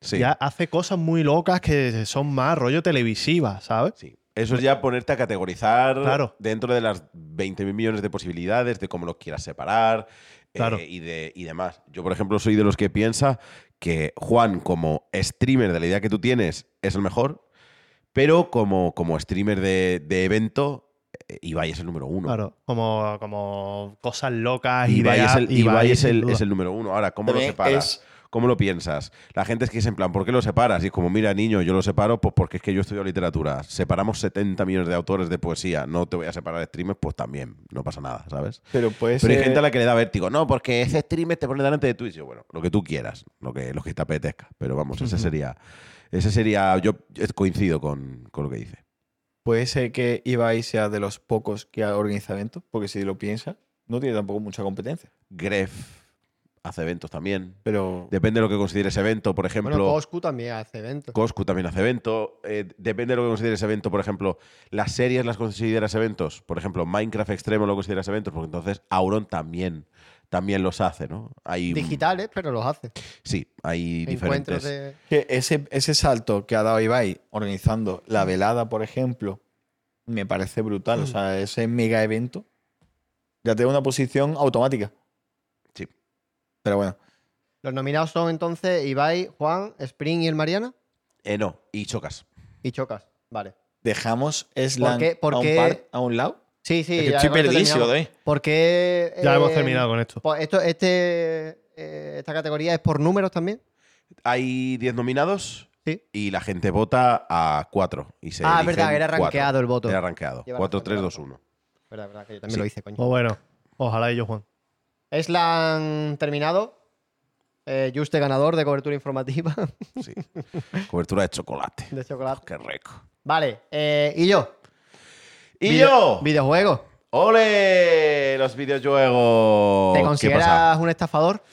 Speaker 1: Sí.
Speaker 2: Ya hace cosas muy locas que son más rollo televisiva, ¿sabes?
Speaker 1: Sí. Eso es ya ponerte a categorizar
Speaker 2: Claro.
Speaker 1: dentro de las 20.000 millones de posibilidades, de cómo los quieras separar eh, y, de, y demás. Yo, por ejemplo, soy de los que piensa que Juan, como streamer de la idea que tú tienes, es el mejor, pero como, como streamer de, de evento, eh, Ibai es el número uno.
Speaker 2: Claro, como, como cosas locas,
Speaker 1: Ibai,
Speaker 2: ideas,
Speaker 1: es el, Ibai es, el,
Speaker 2: duda.
Speaker 1: es el número uno. Ahora, ¿cómo lo separas? ¿Cómo lo piensas? La gente es que es en plan, ¿por qué lo separas? Y es como, mira, niño, yo lo separo pues porque es que yo estudio literatura. Separamos 70 millones de autores de poesía. No te voy a separar de streamers, pues también. No pasa nada, ¿sabes?
Speaker 4: Pero puede
Speaker 1: Pero hay gente a la que le da vértigo. No, porque ese streamer te pone delante de Twitch. Yo, bueno, lo que tú quieras, lo que, lo que te apetezca. Pero vamos, ese sería. Ese sería. Yo coincido con, con lo que dice.
Speaker 4: Puede ser que Ibai sea de los pocos que organiza eventos, porque si lo piensa, no tiene tampoco mucha competencia.
Speaker 1: Gref hace eventos también.
Speaker 4: Pero
Speaker 1: Depende de lo que consideres evento, por ejemplo.
Speaker 3: Bueno, Coscu también hace eventos.
Speaker 1: Coscu también hace evento. Eh, depende de lo que consideres evento. Por ejemplo, las series las consideras eventos. Por ejemplo, Minecraft Extremo lo consideras eventos, porque entonces Auron también, también los hace, ¿no? Hay,
Speaker 3: Digitales, pero los hace.
Speaker 1: Sí, hay
Speaker 3: Encuentros
Speaker 1: diferentes.
Speaker 3: de.
Speaker 4: que ese, ese salto que ha dado Ibai organizando la velada, por ejemplo, me parece brutal. O sea, ese mega evento ya te da una posición automática. Pero bueno,
Speaker 3: Los nominados son entonces Ibai, Juan, Spring y el Mariana.
Speaker 1: Eh, no, y chocas.
Speaker 3: Y Chocas. Vale.
Speaker 4: dejamos Slam
Speaker 3: qué- por
Speaker 4: a, un
Speaker 3: qué-
Speaker 4: par- a un lado.
Speaker 3: Sí, sí.
Speaker 4: Es que
Speaker 3: ya
Speaker 4: estoy
Speaker 3: con esto
Speaker 4: perdidísimo,
Speaker 3: terminamos.
Speaker 4: David.
Speaker 3: ¿Por qué,
Speaker 2: Ya hemos
Speaker 3: eh,
Speaker 2: terminado con esto.
Speaker 3: pues esto este, eh, esta categoría es por números también.
Speaker 1: Hay 10 nominados
Speaker 3: Sí.
Speaker 1: y la gente vota a 4. Y se
Speaker 3: Ah, es
Speaker 1: eligen
Speaker 3: verdad, era
Speaker 1: cuatro.
Speaker 3: rankeado el voto.
Speaker 1: Era rankeado.
Speaker 3: Lleva
Speaker 1: 4,
Speaker 3: razón,
Speaker 1: 3,
Speaker 3: lleva
Speaker 1: 2,
Speaker 3: razón.
Speaker 1: 1.
Speaker 3: Verdad, verdad, que yo también
Speaker 1: Sí.
Speaker 3: lo hice, coño.
Speaker 2: Pues bueno, ojalá ellos, Juan.
Speaker 3: Es la terminado. Eh, Juste ganador de cobertura informativa
Speaker 1: Sí. Cobertura de chocolate.
Speaker 3: de chocolate.
Speaker 1: Qué rico.
Speaker 3: Vale, eh, y yo.
Speaker 1: ¡Y
Speaker 3: Video-
Speaker 1: yo!
Speaker 3: Videojuegos.
Speaker 1: ¡Ole! Los videojuegos.
Speaker 3: ¿Te consideras un estafador?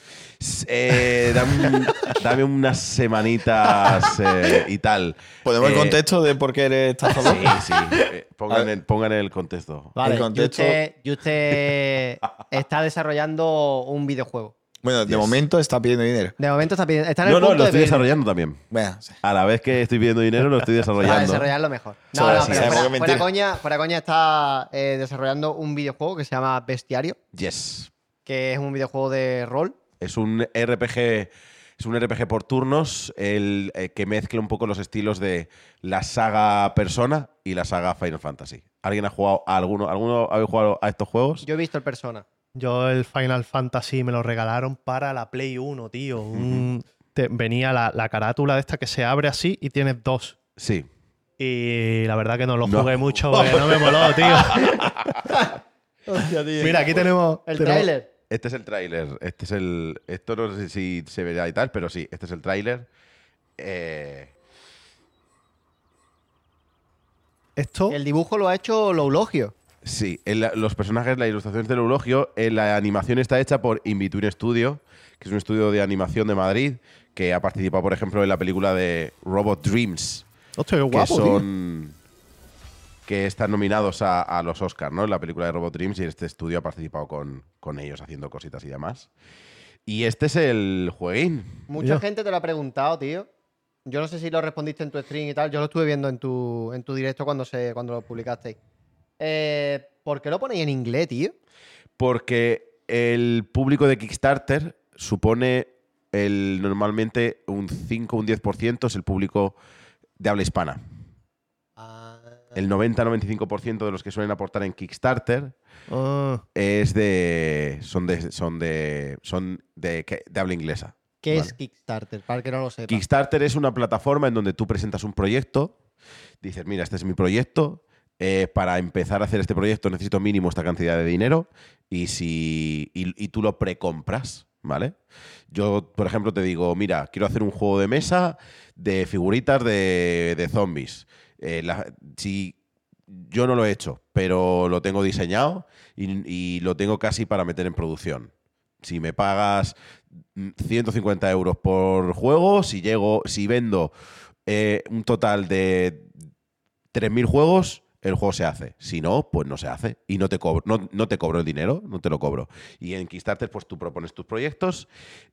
Speaker 1: Eh, dame, dame unas semanitas eh, y tal.
Speaker 4: ¿Podemos el
Speaker 1: Eh,
Speaker 4: contexto de por qué eres estafador?
Speaker 1: Sí, sí. eh, pongan, el, pongan el contexto.
Speaker 3: Vale,
Speaker 4: El contexto-
Speaker 3: Juste, Juste está desarrollando un videojuego.
Speaker 4: Bueno, de
Speaker 1: Yes.
Speaker 4: momento está pidiendo dinero.
Speaker 3: De momento está, pidiendo, está en el
Speaker 1: No, no,
Speaker 3: punto
Speaker 1: lo
Speaker 3: de
Speaker 1: estoy
Speaker 3: pedir-
Speaker 1: desarrollando también.
Speaker 4: Bueno, sí.
Speaker 1: A la vez que estoy pidiendo dinero, lo estoy
Speaker 3: Para
Speaker 1: desarrollando.
Speaker 3: desarrollarlo mejor.
Speaker 4: Sí,
Speaker 3: No, no,
Speaker 4: sí,
Speaker 3: pero fuera, coña, fuera coña está eh, desarrollando un videojuego que se llama Bestiario,
Speaker 1: Yes.
Speaker 3: que es un videojuego de rol.
Speaker 1: Es un RPG. Es un RPG por turnos el, eh, que mezcla un poco los estilos de la saga Persona y la saga Final Fantasy. ¿Alguien ha jugado a alguno? ¿Alguno habéis jugado a estos juegos?
Speaker 3: Yo he visto el Persona.
Speaker 2: Yo el Final Fantasy me lo regalaron para la Play 1, tío. Un- te- venía la, la carátula de esta que se abre así y tienes dos.
Speaker 1: Sí.
Speaker 2: Y la verdad que no lo
Speaker 1: No.
Speaker 2: jugué mucho porque no me moló, tío. Mira, aquí tenemos...
Speaker 3: El
Speaker 2: tenemos-
Speaker 3: tráiler.
Speaker 1: Este es el tráiler. Este es el. Esto no sé si se verá y tal, pero sí, este es el tráiler. Eh,
Speaker 2: Esto...
Speaker 3: El dibujo lo ha hecho Loulogio.
Speaker 1: sí, el- los personajes, la ilustración es del eulogio. eh, la animación está hecha por Inbetween Studio, que es un estudio de animación de Madrid, que ha participado, por ejemplo, en la película de Robot Dreams.
Speaker 2: Hostia, qué
Speaker 1: que
Speaker 2: guapo, tío.
Speaker 1: Que están nominados a, a los Oscars, ¿no? En la película de Robot Dreams y este estudio ha participado con, con ellos haciendo cositas y demás. Y este es el jueguín.
Speaker 3: Mucha
Speaker 2: Yo.
Speaker 3: gente te lo ha preguntado, tío. Yo no sé si lo respondiste en tu stream y tal. Yo lo estuve viendo en tu, en tu directo cuando, se, cuando lo publicasteis. Eh, ¿Por qué lo ponéis en inglés, tío?
Speaker 1: Porque el público de Kickstarter supone el, normalmente un 5 o un 10% es el público de habla hispana.
Speaker 3: Ah,
Speaker 1: El 90-95% de los que suelen aportar en Kickstarter
Speaker 2: Ah,
Speaker 1: es de son de son de son de, de habla inglesa.
Speaker 3: ¿Qué es. Kickstarter? Para que no lo sepa.
Speaker 1: Kickstarter es una plataforma en donde tú presentas un proyecto Dices, mira, este es mi proyecto. eh, para empezar a hacer este proyecto necesito mínimo esta cantidad de dinero y si y, y tú lo precompras, ¿vale? Yo, por ejemplo, te digo, mira, quiero hacer un juego de mesa de figuritas de, de zombies. Eh, si yo no lo he hecho, pero lo tengo diseñado y, lo tengo casi para meter en producción. Si me pagas mm, 150 euros por juego, si llego, si vendo eh, un total de 3.000 juegos, el juego se hace. Si no, pues no se hace. Y no te cobro, no, no te cobro el dinero, no te lo cobro. Y en Kickstarter, pues tú propones tus proyectos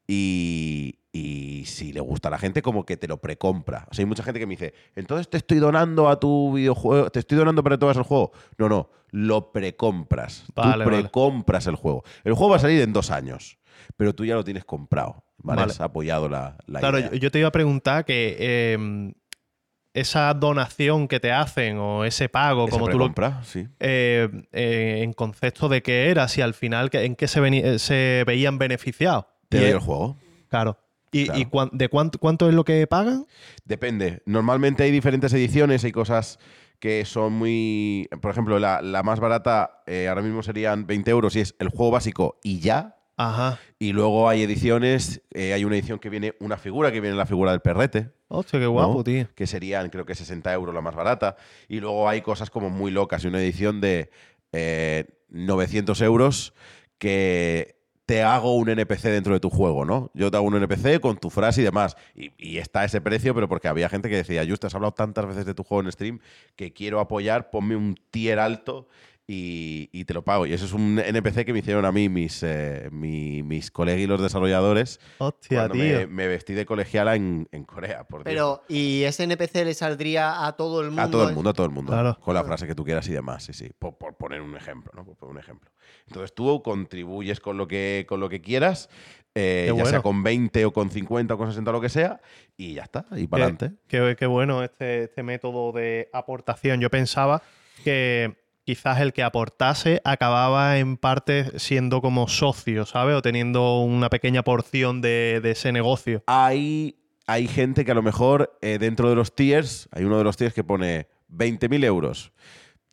Speaker 1: y, y si le gusta a la gente, como que te lo precompra. O sea, hay mucha gente que me dice, entonces te estoy donando a tu videojuego, te estoy donando para que tú hagas el juego. No, no, lo precompras.
Speaker 2: Vale,
Speaker 1: tú
Speaker 2: vale.
Speaker 1: precompras el juego. El juego va a salir en dos años, pero tú ya lo tienes comprado. Has apoyado la, la
Speaker 2: claro,
Speaker 1: idea.
Speaker 2: yo, yo te iba a preguntar que eh, esa donación que te hacen o ese pago, como tú lo.
Speaker 1: precompra, sí.
Speaker 2: eh, eh, en concepto de qué era, si al final en qué se, se veían beneficiados.
Speaker 1: Te
Speaker 2: Y
Speaker 1: doy
Speaker 2: es-
Speaker 1: el juego.
Speaker 2: Claro. ¿Y,
Speaker 1: Claro.
Speaker 2: y cuán- de cuánto, cuánto es lo que pagan?
Speaker 1: Depende. Normalmente hay diferentes ediciones, hay cosas que son muy... Por ejemplo, la, la más barata eh, ahora mismo serían 20 euros y es el juego básico y ya.
Speaker 2: Ajá.
Speaker 1: Y luego hay ediciones, eh, hay una edición que viene una figura, que viene la figura del perrete.
Speaker 2: Hostia, qué guapo,
Speaker 1: ¿no?
Speaker 2: tío.
Speaker 1: Que serían, creo que 60 euros la más barata. Y luego hay cosas como muy locas. Y una edición de eh, 900 euros que te hago un NPC dentro de tu juego, ¿no? Yo te hago un NPC con tu frase y demás. Y, y está ese precio, pero porque había gente que decía, Just, has hablado tantas veces de tu juego en stream que quiero apoyar, ponme un tier alto y, y te lo pago. Y eso es un NPC que me hicieron a mí mis, eh, mi- mis colegas y los desarrolladores
Speaker 2: Hostia,
Speaker 1: cuando
Speaker 2: tío.
Speaker 1: me, me vestí de colegiala en, en Corea, por Dios.
Speaker 3: Pero, ¿y ese NPC le saldría a todo el mundo?
Speaker 1: A todo el mundo, a todo el mundo.
Speaker 2: Claro.
Speaker 1: Con la frase que tú quieras y demás, sí, sí. Por, por poner un ejemplo, ¿no? Por poner un ejemplo. Entonces tú contribuyes con lo que, con lo que quieras, eh, ya
Speaker 2: bueno.
Speaker 1: sea con 20 o con 50 o con 60 o lo que sea, y ya está, y para adelante.
Speaker 2: Qué, qué bueno este, este método de aportación. Yo pensaba que quizás el que aportase acababa en parte siendo como socio, ¿sabes? O teniendo una pequeña porción de, ese negocio.
Speaker 1: Hay, hay gente que a lo mejor eh, dentro de los tiers, hay uno de los tiers que pone 20.000 euros.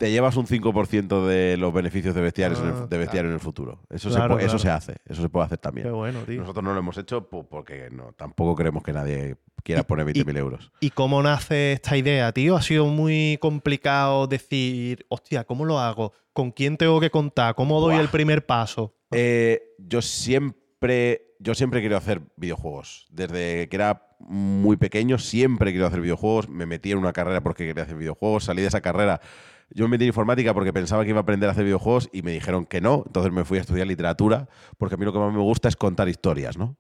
Speaker 1: Te llevas un 5% de los beneficios de bestiarios, en,
Speaker 2: Ah,
Speaker 1: el, de bestiario en el futuro. Eso,
Speaker 2: Claro,
Speaker 1: se, pu- eso
Speaker 2: claro.
Speaker 1: se hace, eso se puede hacer también.
Speaker 2: Qué bueno, tío.
Speaker 1: Nosotros no lo hemos hecho po- porque no, tampoco creemos que nadie quiera poner 20.000 euros.
Speaker 2: ¿Y cómo nace esta idea, tío? Ha sido muy complicado decir, hostia, ¿cómo lo hago? ¿Con quién tengo que contar? ¿Cómo doy el primer paso?
Speaker 1: Eh, yo siempre, yo siempre quiero hacer videojuegos. Desde que era muy pequeño siempre quiero hacer videojuegos. Me metí en una carrera porque quería hacer videojuegos. Salí de esa carrera. Yo me metí en informática porque pensaba que iba a aprender a hacer videojuegos y me dijeron que no. Entonces me fui a estudiar literatura porque a mí lo que más me gusta es contar historias, ¿no?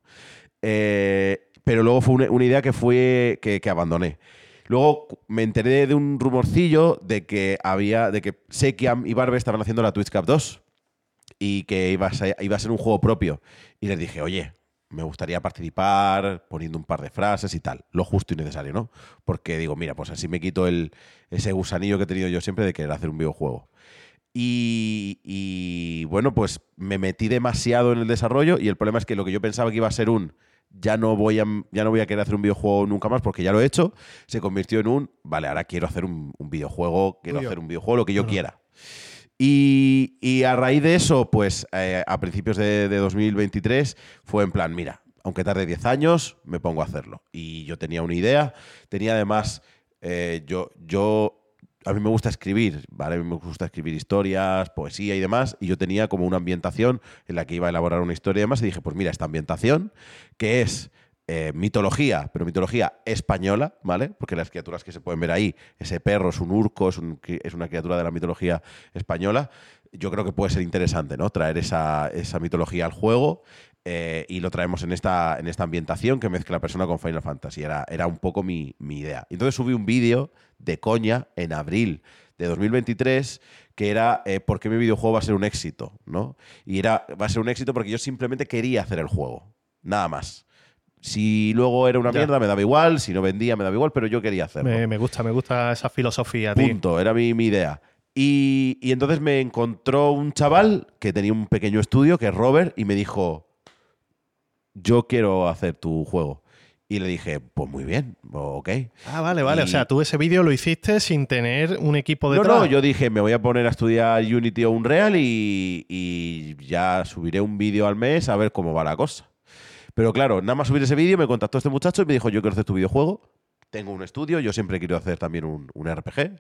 Speaker 1: Eh, pero luego fue una, idea que fue que, que abandoné. Luego me enteré de un rumorcillo de que había, de que Sekiam y Barbe estaban haciendo la Twitch Cup 2 y que iba a, ser, iba a ser un juego propio. Y les dije, oye, me gustaría participar poniendo un par de frases y tal. Lo justo y necesario, ¿no? Porque digo, mira, pues así me quito el, ese gusanillo que he tenido yo siempre de querer hacer un videojuego. Y, y, bueno, pues me metí demasiado en el desarrollo y el problema es que lo que yo pensaba que iba a ser un ya no voy a, ya no voy a querer hacer un videojuego nunca más porque ya lo he hecho, se convirtió en un, vale, ahora quiero hacer un, un videojuego, quiero hacer un videojuego, lo que yo quiera. Y, a raíz de eso, pues eh, a principios de, de 2023 fue en plan, mira, aunque tarde 10 años, me pongo a hacerlo. Y yo tenía una idea, tenía además, eh, yo, yo, a mí me gusta escribir, ¿vale? A mí me gusta escribir historias, poesía y demás, y yo tenía como una ambientación en la que iba a elaborar una historia y demás, y dije, pues mira, esta ambientación, que es eh, mitología, pero mitología española, ¿vale? Porque las criaturas que se pueden ver ahí, ese perro es un urco, es, una criatura de la mitología española, yo creo que puede ser interesante, ¿no? Traer esa, mitología al juego eh, y lo traemos en esta, en esta ambientación que mezcla persona con Final Fantasy. Era, era un poco mi, mi idea. Entonces subí un vídeo de coña en abril de 2023 que era eh, por qué mi videojuego va a ser un éxito, ¿no? Y era, va a ser un éxito porque yo simplemente quería hacer el juego, nada más. Si luego era una
Speaker 2: Ya.
Speaker 1: mierda, me daba igual. Si no vendía, me daba igual, pero yo quería hacerlo.
Speaker 2: Me, me gusta, me gusta esa filosofía, tío.
Speaker 1: Punto, era mi, mi idea. Y, y entonces me encontró un chaval que tenía un pequeño estudio, que es Robert, y me dijo, yo quiero hacer tu juego. Y le dije, pues muy bien, ok.
Speaker 2: Ah, vale, vale. O sea, tú ese vídeo lo hiciste sin tener un equipo
Speaker 1: No,
Speaker 2: detrás.
Speaker 1: no, yo dije, me voy a poner a estudiar Unity o Unreal y, y ya subiré un vídeo al mes a ver cómo va la cosa. Pero claro, nada más subir ese vídeo me contactó este muchacho y me dijo, yo quiero hacer tu videojuego, tengo un estudio, yo siempre quiero hacer también un, un RPG.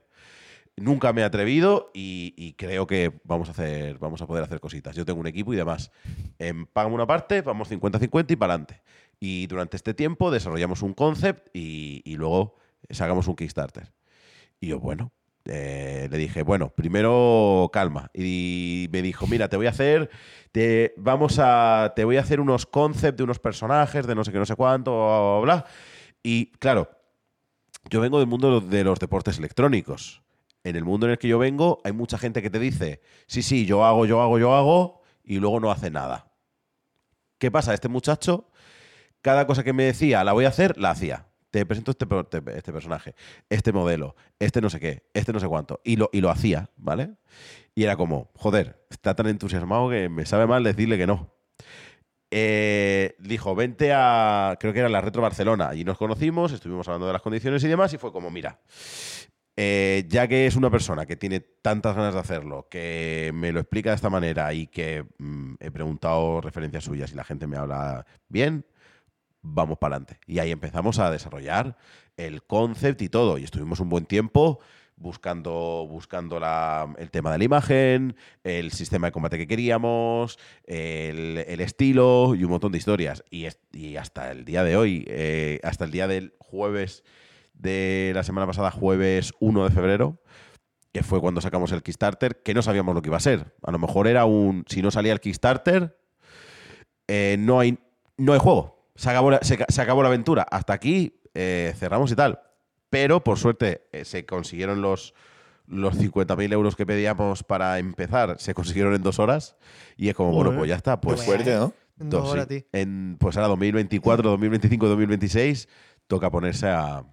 Speaker 1: Nunca me he atrevido y, creo que vamos a hacer, vamos a poder hacer cositas. Yo tengo un equipo y demás. Em, págame una parte, vamos 50-50 y para adelante. Y durante este tiempo desarrollamos un concept y, y luego sacamos un Kickstarter. Y yo, bueno, eh, le dije, bueno, primero calma. Y me dijo, mira, te voy a hacer, te, vamos a, te voy a hacer unos concepts de unos personajes, de no sé qué, no sé cuánto, bla, bla, bla. Y claro, yo vengo del mundo de los- de los deportes electrónicos. En el mundo en el que yo vengo, hay mucha gente que te dice, sí, sí, yo hago, yo hago, yo hago, y luego no hace nada. ¿Qué pasa? Este muchacho, cada cosa que me decía, la voy a hacer, la hacía. Te presento este, este personaje, este modelo, este no sé qué, este no sé cuánto. Y lo, y lo hacía, ¿vale? Y era como, joder, está tan entusiasmado que me sabe mal decirle que no. Eh, dijo, vente a, creo que era la Retro Barcelona. Allí nos conocimos, estuvimos hablando de las condiciones y demás, y fue como, mira, eh, ya que es una persona que tiene tantas ganas de hacerlo, que me lo explica de esta manera y que mm, he preguntado referencias suyas y la gente me habla bien, vamos para adelante. Y ahí empezamos a desarrollar el concept y todo. Y estuvimos un buen tiempo buscando, buscando la- el tema de la imagen, el sistema de combate que queríamos, el, el estilo y un montón de historias. Y, es- y hasta el día de hoy, eh, hasta el día del jueves de la semana pasada, jueves 1 de febrero, que fue cuando sacamos el Kickstarter, que no sabíamos lo que iba a ser. A lo mejor era un. Si no salía el Kickstarter, eh, no, hay, no hay juego. Se acabó la, se, se acabó la aventura. Hasta aquí eh, cerramos y tal. Pero por suerte eh, se consiguieron los, los 50.000 euros que pedíamos para empezar. Se consiguieron en dos horas. Y es como, bueno,
Speaker 2: Joder.
Speaker 1: pues ya está. Pues
Speaker 4: fuerte, ¿no?
Speaker 3: En
Speaker 1: dos,
Speaker 3: dos
Speaker 1: sí.
Speaker 3: horas, tío.
Speaker 1: En, pues ahora 2024, 2025, 2026 toca ponerse a,
Speaker 4: A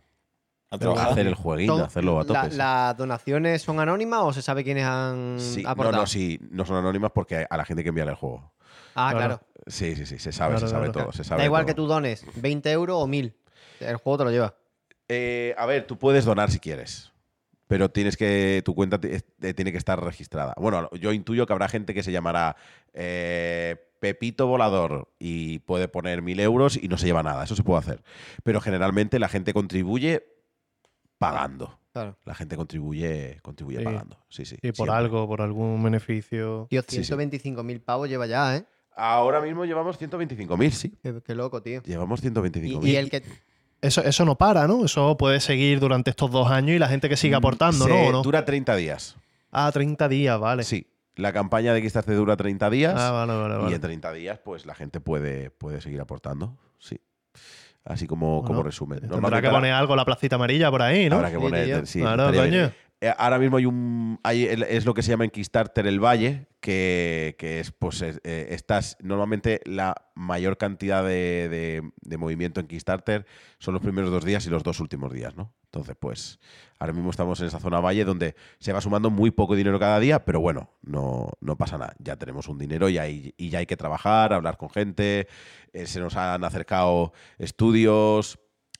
Speaker 1: a hacer el jueguito, a hacerlo a
Speaker 3: la-
Speaker 1: tope. sí.
Speaker 3: ¿Las donaciones son anónimas o se sabe quiénes han
Speaker 1: Sí, no,
Speaker 3: aportado?
Speaker 1: no, sí, no son anónimas porque a la gente que enviarle el juego.
Speaker 3: Ah,
Speaker 2: Claro.
Speaker 3: claro.
Speaker 1: Sí, sí, sí, se sabe,
Speaker 2: Claro,
Speaker 1: se sabe
Speaker 2: claro.
Speaker 1: todo. Se sabe
Speaker 3: Da igual
Speaker 1: todo.
Speaker 3: que tú dones 20 euros o 1000. El juego te lo lleva.
Speaker 1: Eh, a ver, tú puedes donar si quieres. Pero tienes que. Tu cuenta eh, tiene que estar registrada. Bueno, yo intuyo que habrá gente que se llamará eh, Pepito Volador y puede poner mil euros y no se lleva nada. Eso se puede hacer. Pero generalmente la gente contribuye pagando.
Speaker 3: Claro.
Speaker 1: La gente contribuye, contribuye
Speaker 2: Sí.
Speaker 1: pagando. Sí, sí.
Speaker 2: Y por
Speaker 1: siempre.
Speaker 2: algo, por algún beneficio.
Speaker 3: Tío,
Speaker 1: Sí, sí.
Speaker 3: 125.000 pavos lleva ya, ¿eh?
Speaker 1: Ahora mismo llevamos 125.000, sí.
Speaker 3: Qué, qué loco, tío.
Speaker 1: Llevamos
Speaker 3: Y,
Speaker 1: 125.000.
Speaker 3: y el que...
Speaker 2: Eso, eso no para, ¿no? Eso puede seguir durante estos dos años y la gente que aportando,
Speaker 1: Mm, Se
Speaker 2: ¿no? ¿O no?
Speaker 1: Dura 30 días.
Speaker 2: Ah, 30 días, vale.
Speaker 1: Sí. La campaña de Kickstarter dura 30 días.
Speaker 2: Ah, vale, vale,
Speaker 1: Y
Speaker 2: vale.
Speaker 1: en 30 días, pues la gente puede, puede seguir aportando. Sí. Así como,
Speaker 2: Bueno,
Speaker 1: como resumen.
Speaker 2: Tendrá que poner algo la placita amarilla por ahí, ¿no?
Speaker 1: Habrá que poner. sí,
Speaker 2: Claro, coño.
Speaker 1: Eh, Ahora mismo hay un. hay es lo que se llama en Kickstarter el Valle, que, que es, pues, es- eh, estás. Normalmente la mayor cantidad de, de- movimiento en Kickstarter son los primeros dos días y los dos últimos días, ¿no? Entonces, pues, ahora mismo estamos en esa zona Valle donde se va sumando muy poco dinero cada día, pero bueno, no, no pasa nada. Ya tenemos un dinero y, hay, y ya hay que trabajar, hablar con gente. eh, se nos han acercado estudios,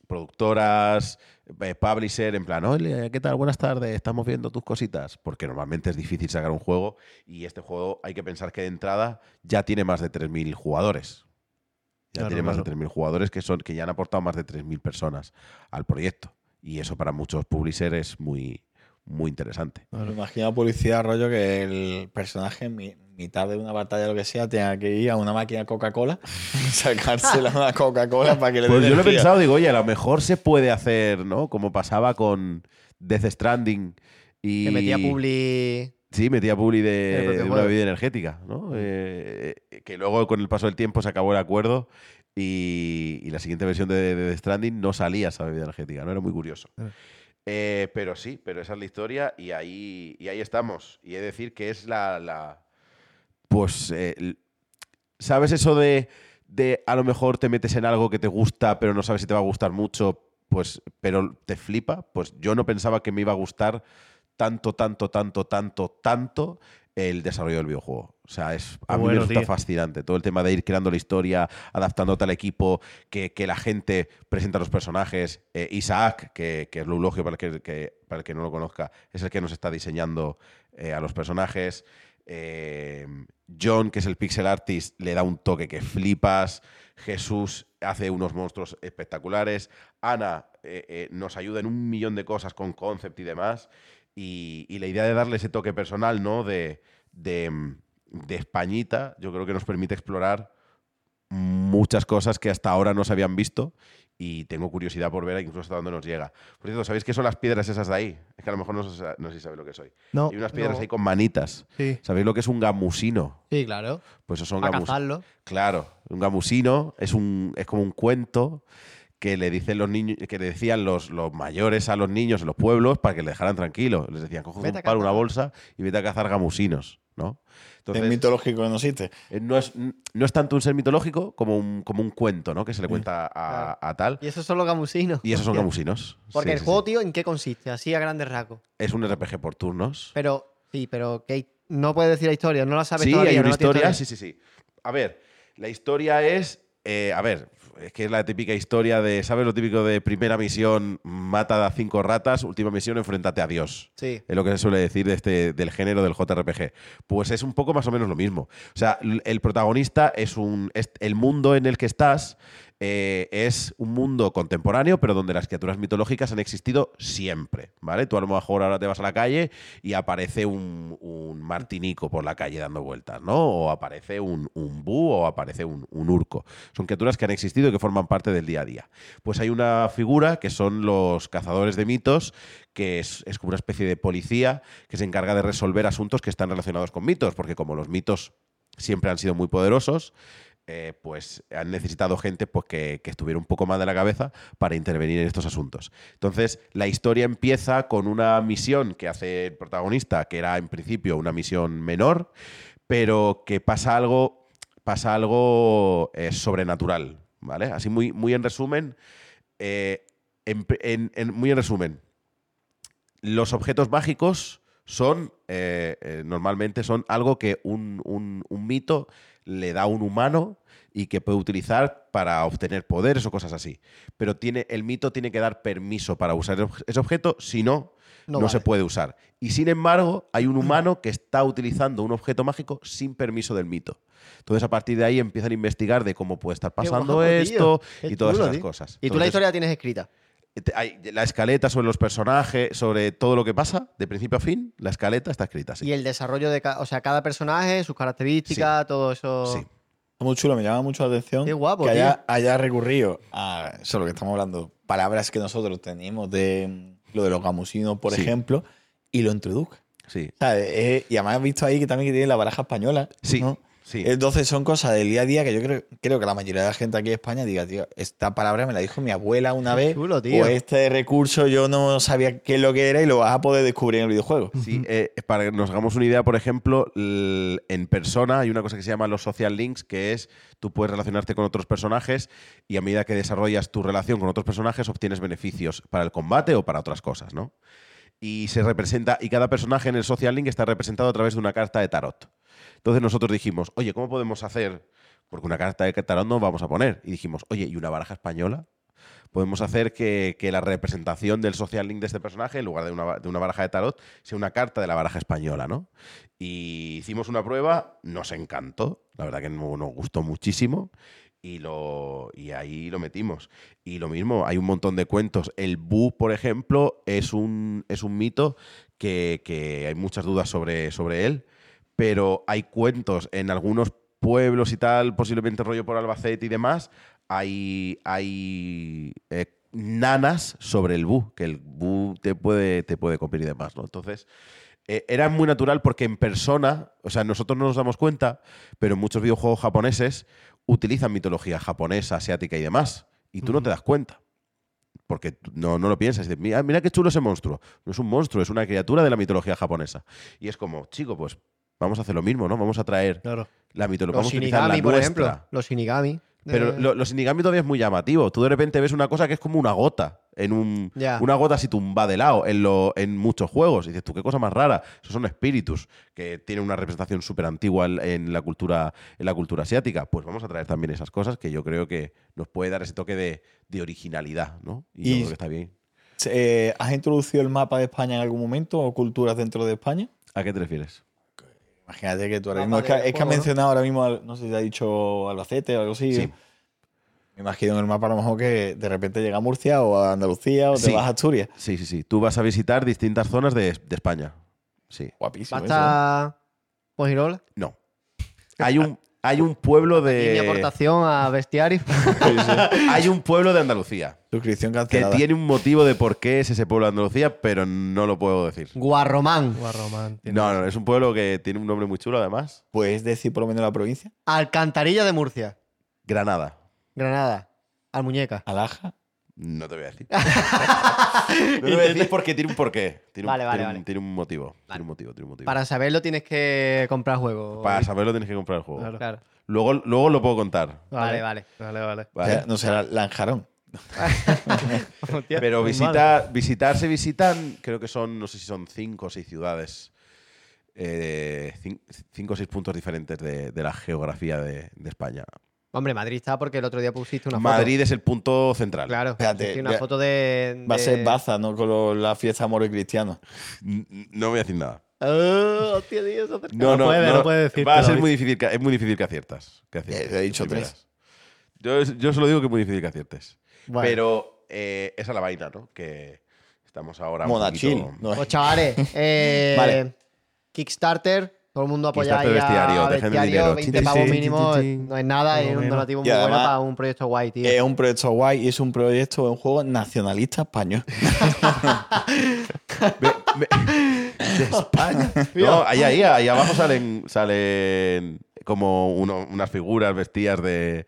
Speaker 1: productoras, publisher, en plan, oye, ¿qué tal? Buenas tardes, estamos viendo tus cositas. Porque normalmente es difícil sacar un juego y este juego hay que pensar que de entrada ya tiene más de 3.000 jugadores. Ya
Speaker 2: Claro,
Speaker 1: tiene más de
Speaker 2: claro.
Speaker 1: 3.000 jugadores que, son, que ya han aportado más de 3.000 personas al proyecto. Y eso para muchos publishers es muy, muy interesante.
Speaker 4: Me imagino publicidad, rollo, que el personaje mitad de una batalla o lo que sea tenga que ir a una máquina Coca-Cola y sacársela una Coca-Cola para que le
Speaker 1: Pues yo lo he pensado, digo, oye, a lo mejor se puede hacer, ¿no? Como pasaba con Death Stranding y...
Speaker 3: Que metía publi...
Speaker 1: Sí, metía publi de, una bebida energética, ¿no? Eh, eh, que luego con el paso del tiempo se acabó el acuerdo y, y la siguiente versión de, de Death Stranding no salía esa bebida energética, ¿no? Era muy curioso.
Speaker 2: Ah.
Speaker 1: Eh, pero sí, pero esa es la historia y ahí, y ahí estamos. Y he de decir que es la... la- pues, eh, ¿sabes eso de, de a lo mejor te metes en algo que te gusta pero no sabes si te va a gustar mucho, pues, pero te flipa? Pues yo no pensaba que me iba a gustar tanto, tanto, tanto, tanto, tanto el desarrollo del videojuego. O sea, es, a mí me resulta
Speaker 2: tío.
Speaker 1: fascinante. Todo el tema de ir creando la historia, adaptándote al equipo, que, que la gente presenta los personajes. Eh, Isaac, que, que es lo eulogio para el que, que- para el que no lo conozca, es el que nos está diseñando eh, a los personajes. Eh, John, que es el pixel artist, le da un toque que flipas. Jesús hace unos monstruos espectaculares. Ana eh, eh, nos ayuda en un millón de cosas con concept y demás. Y, y la idea de darle ese toque personal, ¿no? De, de, mm, de Españita, yo creo que nos permite explorar muchas cosas que hasta ahora no se habían visto y tengo curiosidad por ver incluso hasta dónde nos llega. Por cierto, ¿sabéis qué son las piedras esas de ahí? Es que a lo mejor no, no sé si sabéis lo que soy.
Speaker 2: No.
Speaker 1: Hay unas piedras
Speaker 3: No.
Speaker 1: ahí con manitas.
Speaker 2: Sí.
Speaker 1: ¿Sabéis lo que es un gamusino?
Speaker 3: Sí, claro.
Speaker 1: Pues eso son
Speaker 3: Para
Speaker 1: gamus-
Speaker 3: cazarlo.
Speaker 1: Claro, un gamusino es un es como un cuento que le dicen los niños que le decían los, los mayores a los niños en los pueblos para que le dejaran tranquilo. Les decían, coge un palo, una
Speaker 3: cazar".
Speaker 1: bolsa y vete a cazar gamusinos, ¿no?
Speaker 4: es mitológico, no existe.
Speaker 1: eh, no es, no es tanto un ser mitológico como un, como un cuento, ¿no? Que se le cuenta a,
Speaker 3: Claro.
Speaker 1: a tal.
Speaker 3: Y esos son los gamusinos.
Speaker 1: Y esos son gamusinos.
Speaker 3: Porque
Speaker 1: Sí,
Speaker 3: el
Speaker 1: sí,
Speaker 3: juego,
Speaker 1: sí.
Speaker 3: tío, ¿en qué consiste? Así a grandes rasgos.
Speaker 1: Es un RPG por turnos.
Speaker 3: Pero, sí, pero que no puedes decir la historia, no la sabes
Speaker 1: Sí,
Speaker 3: todavía.
Speaker 1: hay una
Speaker 3: no
Speaker 1: historia. Sí, sí, sí. A ver, la historia es. eh, a ver, es que es la típica historia de. ¿Sabes lo típico de primera misión, mata a cinco ratas, última misión, enfréntate a Dios?
Speaker 3: Sí.
Speaker 1: Es lo que se suele decir de este, del género del JRPG. Pues es un poco más o menos lo mismo. O sea, el protagonista es un. es- el mundo en el que estás eh, es un mundo contemporáneo, pero donde las criaturas mitológicas han existido siempre. ¿Vale? Tú a lo mejor ahora te vas a la calle y aparece un, martinico por la calle dando vueltas, ¿no? O aparece un, un bú o aparece un, un urco. Son criaturas que han existido y que forman parte del día a día. Pues hay una figura que son los cazadores de mitos, que es, es como una especie de policía que se encarga de resolver asuntos que están relacionados con mitos, porque como los mitos siempre han sido muy poderosos, eh, pues han necesitado gente pues, que, que estuviera un poco más de la cabeza para intervenir en estos asuntos. Entonces, la historia empieza con una misión que hace el protagonista, que era en principio una misión menor, pero que pasa algo, pasa algo eh, sobrenatural, ¿vale? Así muy, muy en resumen, eh, en- muy en resumen, los objetos mágicos son, normalmente son algo que un- un mito le da a un humano y que puede utilizar para obtener poderes o cosas así. Pero tiene, el mito tiene que dar permiso para usar ese obje- ese objeto, si no,
Speaker 3: No
Speaker 1: no, se puede usar. Y sin embargo, hay un humano que está utilizando un objeto mágico sin permiso del mito. Entonces, a partir de ahí empiezan a investigar de cómo puede estar pasando
Speaker 3: guapo,
Speaker 1: esto y todas esas
Speaker 3: tío.
Speaker 1: cosas.
Speaker 3: Y tú la historia la tienes escrita.
Speaker 1: hay la escaleta sobre los personajes, sobre todo lo que pasa, de principio a fin, la escaleta está escrita.
Speaker 3: Y el desarrollo de o sea, cada personaje, sus características, todo eso.
Speaker 1: Sí.
Speaker 4: Muy chulo, me llama mucho la atención
Speaker 3: Qué guapo,
Speaker 4: que haya, recurrido a eso lo que estamos hablando, palabras que nosotros tenemos de mm, lo de los gamusinos, por
Speaker 1: Sí.
Speaker 4: ejemplo, y lo introduzca.
Speaker 1: Sí.
Speaker 4: O sea, eh, y además he visto ahí que también que tiene la baraja española.
Speaker 1: Sí,
Speaker 4: ¿no?
Speaker 1: Sí.
Speaker 4: Entonces son cosas del día a día que yo creo, creo que la mayoría de la gente aquí en España diga, tío, esta palabra me la dijo mi abuela una vez.
Speaker 3: chulo, tío.
Speaker 4: O este recurso yo no sabía qué es lo que era y lo vas a poder descubrir en el videojuego.
Speaker 1: Sí, eh, para que nos hagamos una idea, por ejemplo, en persona hay una cosa que se llama los social links, que es tú puedes relacionarte con otros personajes y a medida que desarrollas tu relación con otros personajes obtienes beneficios para el combate o para otras cosas, ¿no? Y se representa, y cada personaje en el social link está representado a través de una carta de tarot. Entonces nosotros dijimos, oye, ¿cómo podemos hacer? Porque una carta de tarot no vamos a poner. Y dijimos, oye, ¿y una baraja española? podemos hacer que, la representación del social link de este personaje, en lugar de una, baraja de tarot, sea una carta de la baraja española, ¿no? Y hicimos una prueba, nos encantó, la verdad que no- nos gustó muchísimo. Y, lo, y ahí lo metimos. Y lo mismo, hay un montón de cuentos. El Bu, por ejemplo, es un, es un mito que, que hay muchas dudas sobre, sobre él, pero hay cuentos en algunos pueblos y tal, posiblemente rollo por Albacete y demás, hay, hay eh, nanas sobre el bu, que el bu te puede, te puede copiar y demás, ¿no? Entonces, eh, era muy natural porque en persona, o sea, nosotros no nos damos cuenta, pero muchos videojuegos japoneses utilizan mitología japonesa, asiática y demás, y tú no te das cuenta. Porque no, no lo piensas. Dices, Mira, mira qué chulo ese monstruo. No es un monstruo, es una criatura de la mitología japonesa. Y es como, chico, pues vamos a hacer lo mismo, ¿no? Vamos a traer
Speaker 2: Claro.
Speaker 1: la mitología.
Speaker 3: Los
Speaker 1: Vamos a utilizar la
Speaker 3: Shinigami, por
Speaker 1: nuestra.
Speaker 3: ejemplo. Los Shinigami.
Speaker 1: Pero lo- los Shinigami todavía es muy llamativo. Tú de repente ves una cosa que es como una gota en un, una gota así tumba de lado en, lo, en muchos juegos. Y dices tú, qué cosa más rara. Esos son espíritus que tienen una representación súper antigua en, en la cultura, en la cultura asiática. Pues vamos a traer también esas cosas que yo creo que nos puede dar ese toque de, de originalidad, ¿no? Y, yo creo que está bien.
Speaker 4: Eh, ¿Has introducido el mapa de España en algún momento o culturas dentro de España?
Speaker 1: ¿A qué te refieres?
Speaker 4: Imagínate que tú ahora mismo. Es que, es que ha mencionado ahora mismo, al- no sé si te ha dicho Albacete o algo así.
Speaker 1: Sí.
Speaker 4: Me imagino en el mapa a lo mejor que de repente llega a Murcia o a Andalucía o te
Speaker 1: Sí.
Speaker 4: vas a Asturias.
Speaker 1: Sí, sí, sí. Tú vas a visitar distintas zonas de, de España. Sí.
Speaker 4: Guapísimo. eso, ¿eh?
Speaker 3: ¿Basta Pojirola?
Speaker 1: No. Hay un, hay un pueblo
Speaker 3: Mi
Speaker 1: de.
Speaker 3: aportación a bestiario.
Speaker 1: Hay un pueblo de Andalucía.
Speaker 4: Suscripción
Speaker 1: Que
Speaker 4: cancelada.
Speaker 1: tiene un motivo de por qué es ese pueblo de Andalucía, pero no lo puedo decir.
Speaker 3: Guarromán.
Speaker 2: Guarromán.
Speaker 1: No, no, es un pueblo que tiene un nombre muy chulo además.
Speaker 4: ¿Puedes decir por lo menos la provincia?
Speaker 3: Alcantarilla de Murcia.
Speaker 1: Granada.
Speaker 3: Granada. Almuñeca.
Speaker 4: Alaja.
Speaker 1: No te voy a decir. no te voy a decir porque tiene un porqué. Tiene un,
Speaker 3: Vale, vale,
Speaker 1: tiene un-
Speaker 3: vale.
Speaker 1: tiene un motivo.
Speaker 3: Vale.
Speaker 1: Tiene un motivo, tiene un motivo.
Speaker 3: Para saberlo tienes que comprar juegos.
Speaker 1: Para saberlo tienes que comprar el juego.
Speaker 2: Claro.
Speaker 3: Claro.
Speaker 1: Luego, luego lo puedo contar.
Speaker 3: Vale, vale.
Speaker 2: Vale, vale.
Speaker 1: ¿vale?
Speaker 4: O sea, no será Lanjarón.
Speaker 1: Pero
Speaker 2: muy
Speaker 1: visitar, visitar se visitan, creo que son, no sé si son cinco o seis ciudades, eh, cin- cinco o seis puntos diferentes de, de la geografía de, de España.
Speaker 3: Hombre, Madrid está porque el otro día pusiste una foto.
Speaker 1: Madrid es el punto central.
Speaker 3: Claro.
Speaker 4: Espérate,
Speaker 3: una
Speaker 4: ya-
Speaker 3: foto de,
Speaker 4: Va a ser Baza, ¿no? Con lo- la fiesta amor y cristiano.
Speaker 1: No voy a decir nada.
Speaker 3: Oh, hostia, Dios.
Speaker 1: No,
Speaker 2: No
Speaker 1: no,
Speaker 2: puede,
Speaker 1: no,
Speaker 2: no puede decir
Speaker 1: Va a ser muy difícil, que, es muy difícil que aciertas. Que aciertes
Speaker 4: Eh, he dicho
Speaker 1: primeras. Yo, yo solo digo que es muy difícil que aciertes.
Speaker 3: Bueno.
Speaker 1: Pero eh, esa es la vaina, ¿no? Que estamos ahora.
Speaker 4: Monachil.
Speaker 1: poquito-
Speaker 4: No,
Speaker 3: Pues chavales, eh,
Speaker 4: Vale.
Speaker 3: Kickstarter, todo el mundo apoya ahí a
Speaker 1: bestiario, el
Speaker 3: bestiario,
Speaker 1: dinero.
Speaker 3: 20
Speaker 1: Chin,
Speaker 3: pavos mínimo, no es nada, es un donativo muy bueno para un proyecto guay, tío.
Speaker 4: Es un proyecto guay y es un proyecto, es un juego nacionalista español.
Speaker 1: de España. No, ahí, ahí, ahí abajo salen, salen como uno- unas figuras vestidas de,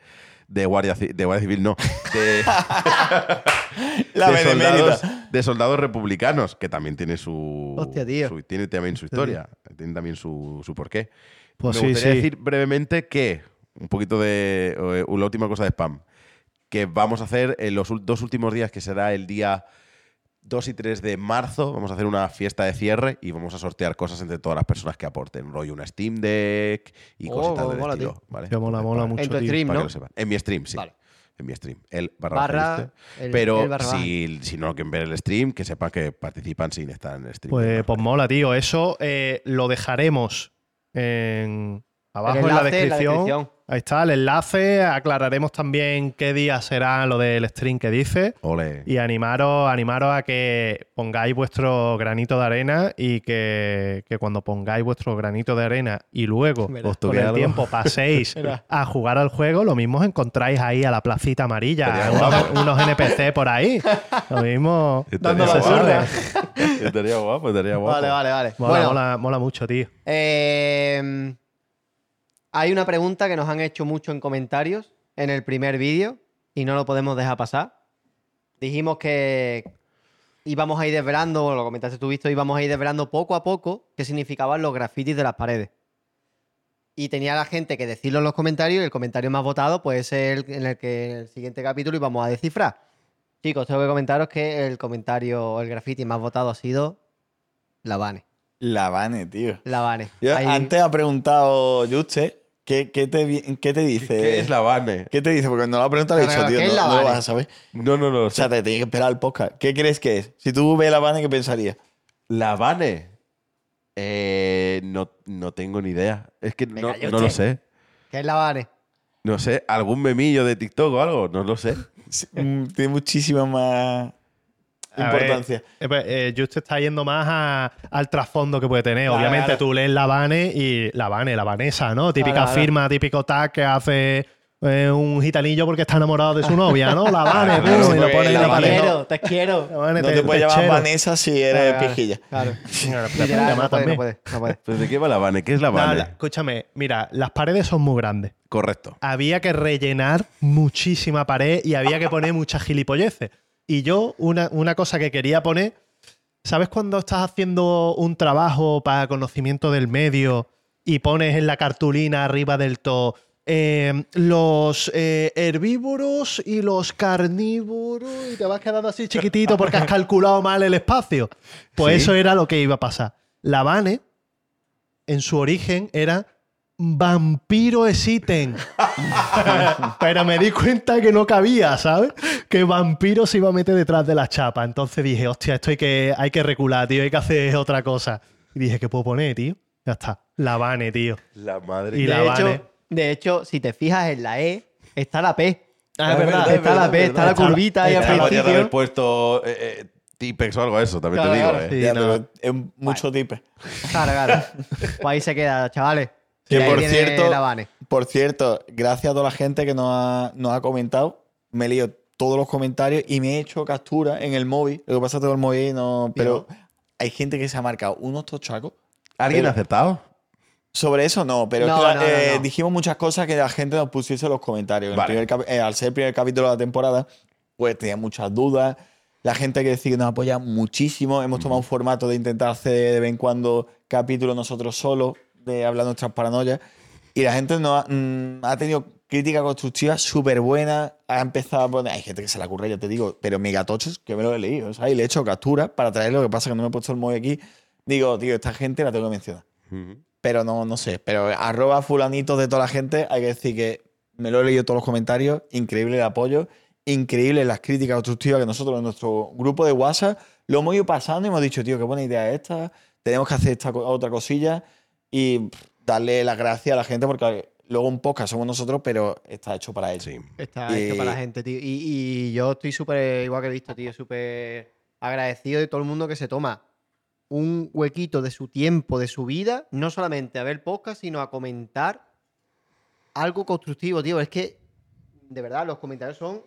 Speaker 1: de, guardia, de guardia civil, no. De,
Speaker 4: La
Speaker 1: de soldados, de soldados republicanos, que también tiene su,
Speaker 3: Hostia, tío.
Speaker 1: su- tiene también su historia, tiene también su, su porqué.
Speaker 2: Pues
Speaker 1: Me
Speaker 2: sí,
Speaker 1: gustaría
Speaker 2: sí.
Speaker 1: decir brevemente que, un poquito de eh, la última cosa de spam, que vamos a hacer en los dos últimos días, que será el día 2 y 3 de marzo, vamos a hacer una fiesta de cierre y vamos a sortear cosas entre todas las personas que aporten, rollo una Steam Deck y
Speaker 3: Oh,
Speaker 1: cositas del
Speaker 3: mola,
Speaker 1: estilo.
Speaker 3: tío.
Speaker 1: ¿vale?
Speaker 2: Que mola, mola mucho.
Speaker 3: En tu stream, ¿no?
Speaker 1: En mi stream, sí.
Speaker 3: Vale.
Speaker 1: En mi stream. El barra,
Speaker 3: Barra, el-
Speaker 1: Pero
Speaker 3: el barra baja.
Speaker 1: si, si no quieren ver el stream, que sepan que participan sin estar en el stream.
Speaker 2: Pues, pues mola, tío. Eso eh, lo dejaremos en, abajo en la
Speaker 3: enlace en la
Speaker 2: descripción. Ahí está el enlace. Aclararemos también qué día será lo del stream que dice.
Speaker 1: Ole.
Speaker 2: Y animaros, animaros a que pongáis vuestro granito de arena y que, que cuando pongáis vuestro granito de arena y luego.
Speaker 1: Os
Speaker 2: con el
Speaker 1: algo.
Speaker 2: tiempo paséis a jugar al juego, lo mismo os encontráis ahí a la placita amarilla, unos, NPC por ahí. Lo mismo
Speaker 1: guapo.
Speaker 2: surre.
Speaker 1: Estaría guapo, estaría guapo.
Speaker 3: Vale, vale, vale.
Speaker 2: Mola,
Speaker 3: bueno,
Speaker 2: mola, mola mucho, tío.
Speaker 3: eh, hay una pregunta que nos han hecho mucho en comentarios en el primer vídeo y no lo podemos dejar pasar. Dijimos que íbamos a ir desvelando, lo comentaste tú, visto, íbamos a ir desvelando poco a poco qué significaban los grafitis de las paredes. Y tenía la gente que decirlo en los comentarios y el comentario más votado pues es el en el que en el siguiente capítulo íbamos a descifrar. Chicos, tengo que comentaros que el comentario, el graffiti más votado ha sido la Vane.
Speaker 4: La Vane, tío.
Speaker 3: La Vane.
Speaker 4: Yo
Speaker 3: Ahí-
Speaker 4: antes ha preguntado Juste, ¿qué, qué, te, qué te dice?
Speaker 1: ¿Qué es la Vane?
Speaker 4: ¿Qué te dice? Porque no lo ha preguntado, le he dicho,
Speaker 3: ¿qué
Speaker 4: tío,
Speaker 3: es
Speaker 4: no,
Speaker 3: la
Speaker 4: no lo
Speaker 3: Vane?
Speaker 4: vas a saber.
Speaker 1: No, no, no.
Speaker 4: O sea, te tienes que esperar al podcast. ¿Qué crees que es? Si tú ves la Vane, ¿qué pensarías?
Speaker 1: La Vane. Eh, no, no tengo ni idea. Es que no, no lo
Speaker 3: sé. ¿Qué es la Vane?
Speaker 1: No sé. ¿Algún memillo de TikTok o algo? No lo sé.
Speaker 4: Sí, mm, Tiene muchísima más
Speaker 2: A ver,
Speaker 4: importancia.
Speaker 2: eh, pues, eh, Just está yendo más a- al trasfondo que puede tener.
Speaker 4: Claro,
Speaker 2: Obviamente
Speaker 4: claro.
Speaker 2: tú lees la Vane y la Vane, la Vanessa, ¿no? Típica
Speaker 3: Claro, claro.
Speaker 2: firma, típico tag que hace eh, un gitanillo porque está enamorado de su novia, ¿no? La Vane,
Speaker 1: Claro,
Speaker 2: pum, y lo pone en
Speaker 1: la
Speaker 2: la
Speaker 3: te
Speaker 2: pared.
Speaker 3: quiero, te quiero.
Speaker 4: No te puedes llamar. Vanessa si eres pijilla.
Speaker 3: Claro. No puede,
Speaker 2: también.
Speaker 3: no puede, no puede.
Speaker 1: ¿Pues ¿De qué va la Vane? ¿Qué es la Vane?
Speaker 2: escúchame, mira, las paredes son muy grandes.
Speaker 1: Correcto.
Speaker 2: Había que rellenar muchísima pared y había que poner muchas gilipolleces. Y yo, una, una cosa que quería poner, ¿sabes cuando estás haciendo un trabajo para conocimiento del medio y pones en la cartulina arriba del todo eh, los eh, herbívoros y los carnívoros y te vas quedando así chiquitito porque has calculado mal el espacio. Pues
Speaker 1: Sí.
Speaker 2: eso era lo que iba a pasar. La Vane, en su origen, era vampiro existen. Pero me di cuenta que no cabía, ¿sabes? Que vampiro se iba a meter detrás de la chapa. Entonces dije, hostia, esto hay que, hay que recular, tío, hay que hacer otra cosa. Y dije, ¿qué puedo poner, tío? Ya está. La Vane, tío.
Speaker 1: La madre.
Speaker 2: Y
Speaker 3: de,
Speaker 2: la
Speaker 3: hecho,
Speaker 2: Vane.
Speaker 3: de hecho, si te fijas en la E, está la P.
Speaker 2: Ah, es verdad,
Speaker 3: está
Speaker 2: verdad,
Speaker 3: la P,
Speaker 2: es
Speaker 3: está la curvita ahí al
Speaker 1: Podrías haber
Speaker 3: principio.
Speaker 1: puesto eh, eh, Tipex o algo eso, también
Speaker 3: Claro,
Speaker 1: te digo.
Speaker 3: claro.
Speaker 1: eh.
Speaker 2: Sí,
Speaker 4: Ya,
Speaker 2: no.
Speaker 4: pero es mucho tipe.
Speaker 3: Claro, claro. Pues ahí se queda, chavales.
Speaker 4: Que por cierto, por cierto, gracias a toda la gente que nos ha, nos ha comentado, me he leído todos los comentarios y me he hecho captura en el móvil. Lo que pasa es que tengo el móvil, no, pero hay gente que se ha marcado unos tochacos.
Speaker 1: ¿Alguien ha acertado?
Speaker 4: Sobre eso no, pero
Speaker 3: No,
Speaker 4: es que
Speaker 3: no,
Speaker 4: eh,
Speaker 3: no.
Speaker 4: dijimos muchas cosas que la gente nos pusiese en los comentarios. El primer eh, al ser el primer capítulo de la temporada, pues tenía muchas dudas. La gente que decía que nos apoya muchísimo. Hemos tomado un formato de intentar hacer de vez en cuando capítulos nosotros solos, de hablar nuestras paranoias. Y la gente nos ha, mm, ha tenido crítica constructiva súper buena. Ha empezado a poner. Hay gente que se la ocurre, ya te digo, pero megatochos que me lo he leído. ¿sabes? Y le he hecho captura para traer lo que pasa que no me he puesto el móvil aquí. Digo, tío, esta gente la tengo que mencionar. Pero no, no sé. Pero arroba fulanitos de toda la gente, hay que decir que me lo he leído todos los comentarios. Increíble el apoyo. Increíble las críticas constructivas que nosotros en nuestro grupo de WhatsApp lo hemos ido pasando y hemos dicho, tío, qué buena idea es esta. Tenemos que hacer esta otra cosilla y pff, darle las gracias a la gente porque luego un podcast somos nosotros, pero está hecho para ellos.
Speaker 1: Sí.
Speaker 3: Está
Speaker 4: Y-
Speaker 3: hecho para la gente, tío. Y, y yo estoy súper, igual que he visto, tío, súper agradecido de todo el mundo que se toma un huequito de su tiempo, de su vida, no solamente a ver podcast, sino a comentar algo constructivo, tío. Es que, de verdad, los comentarios son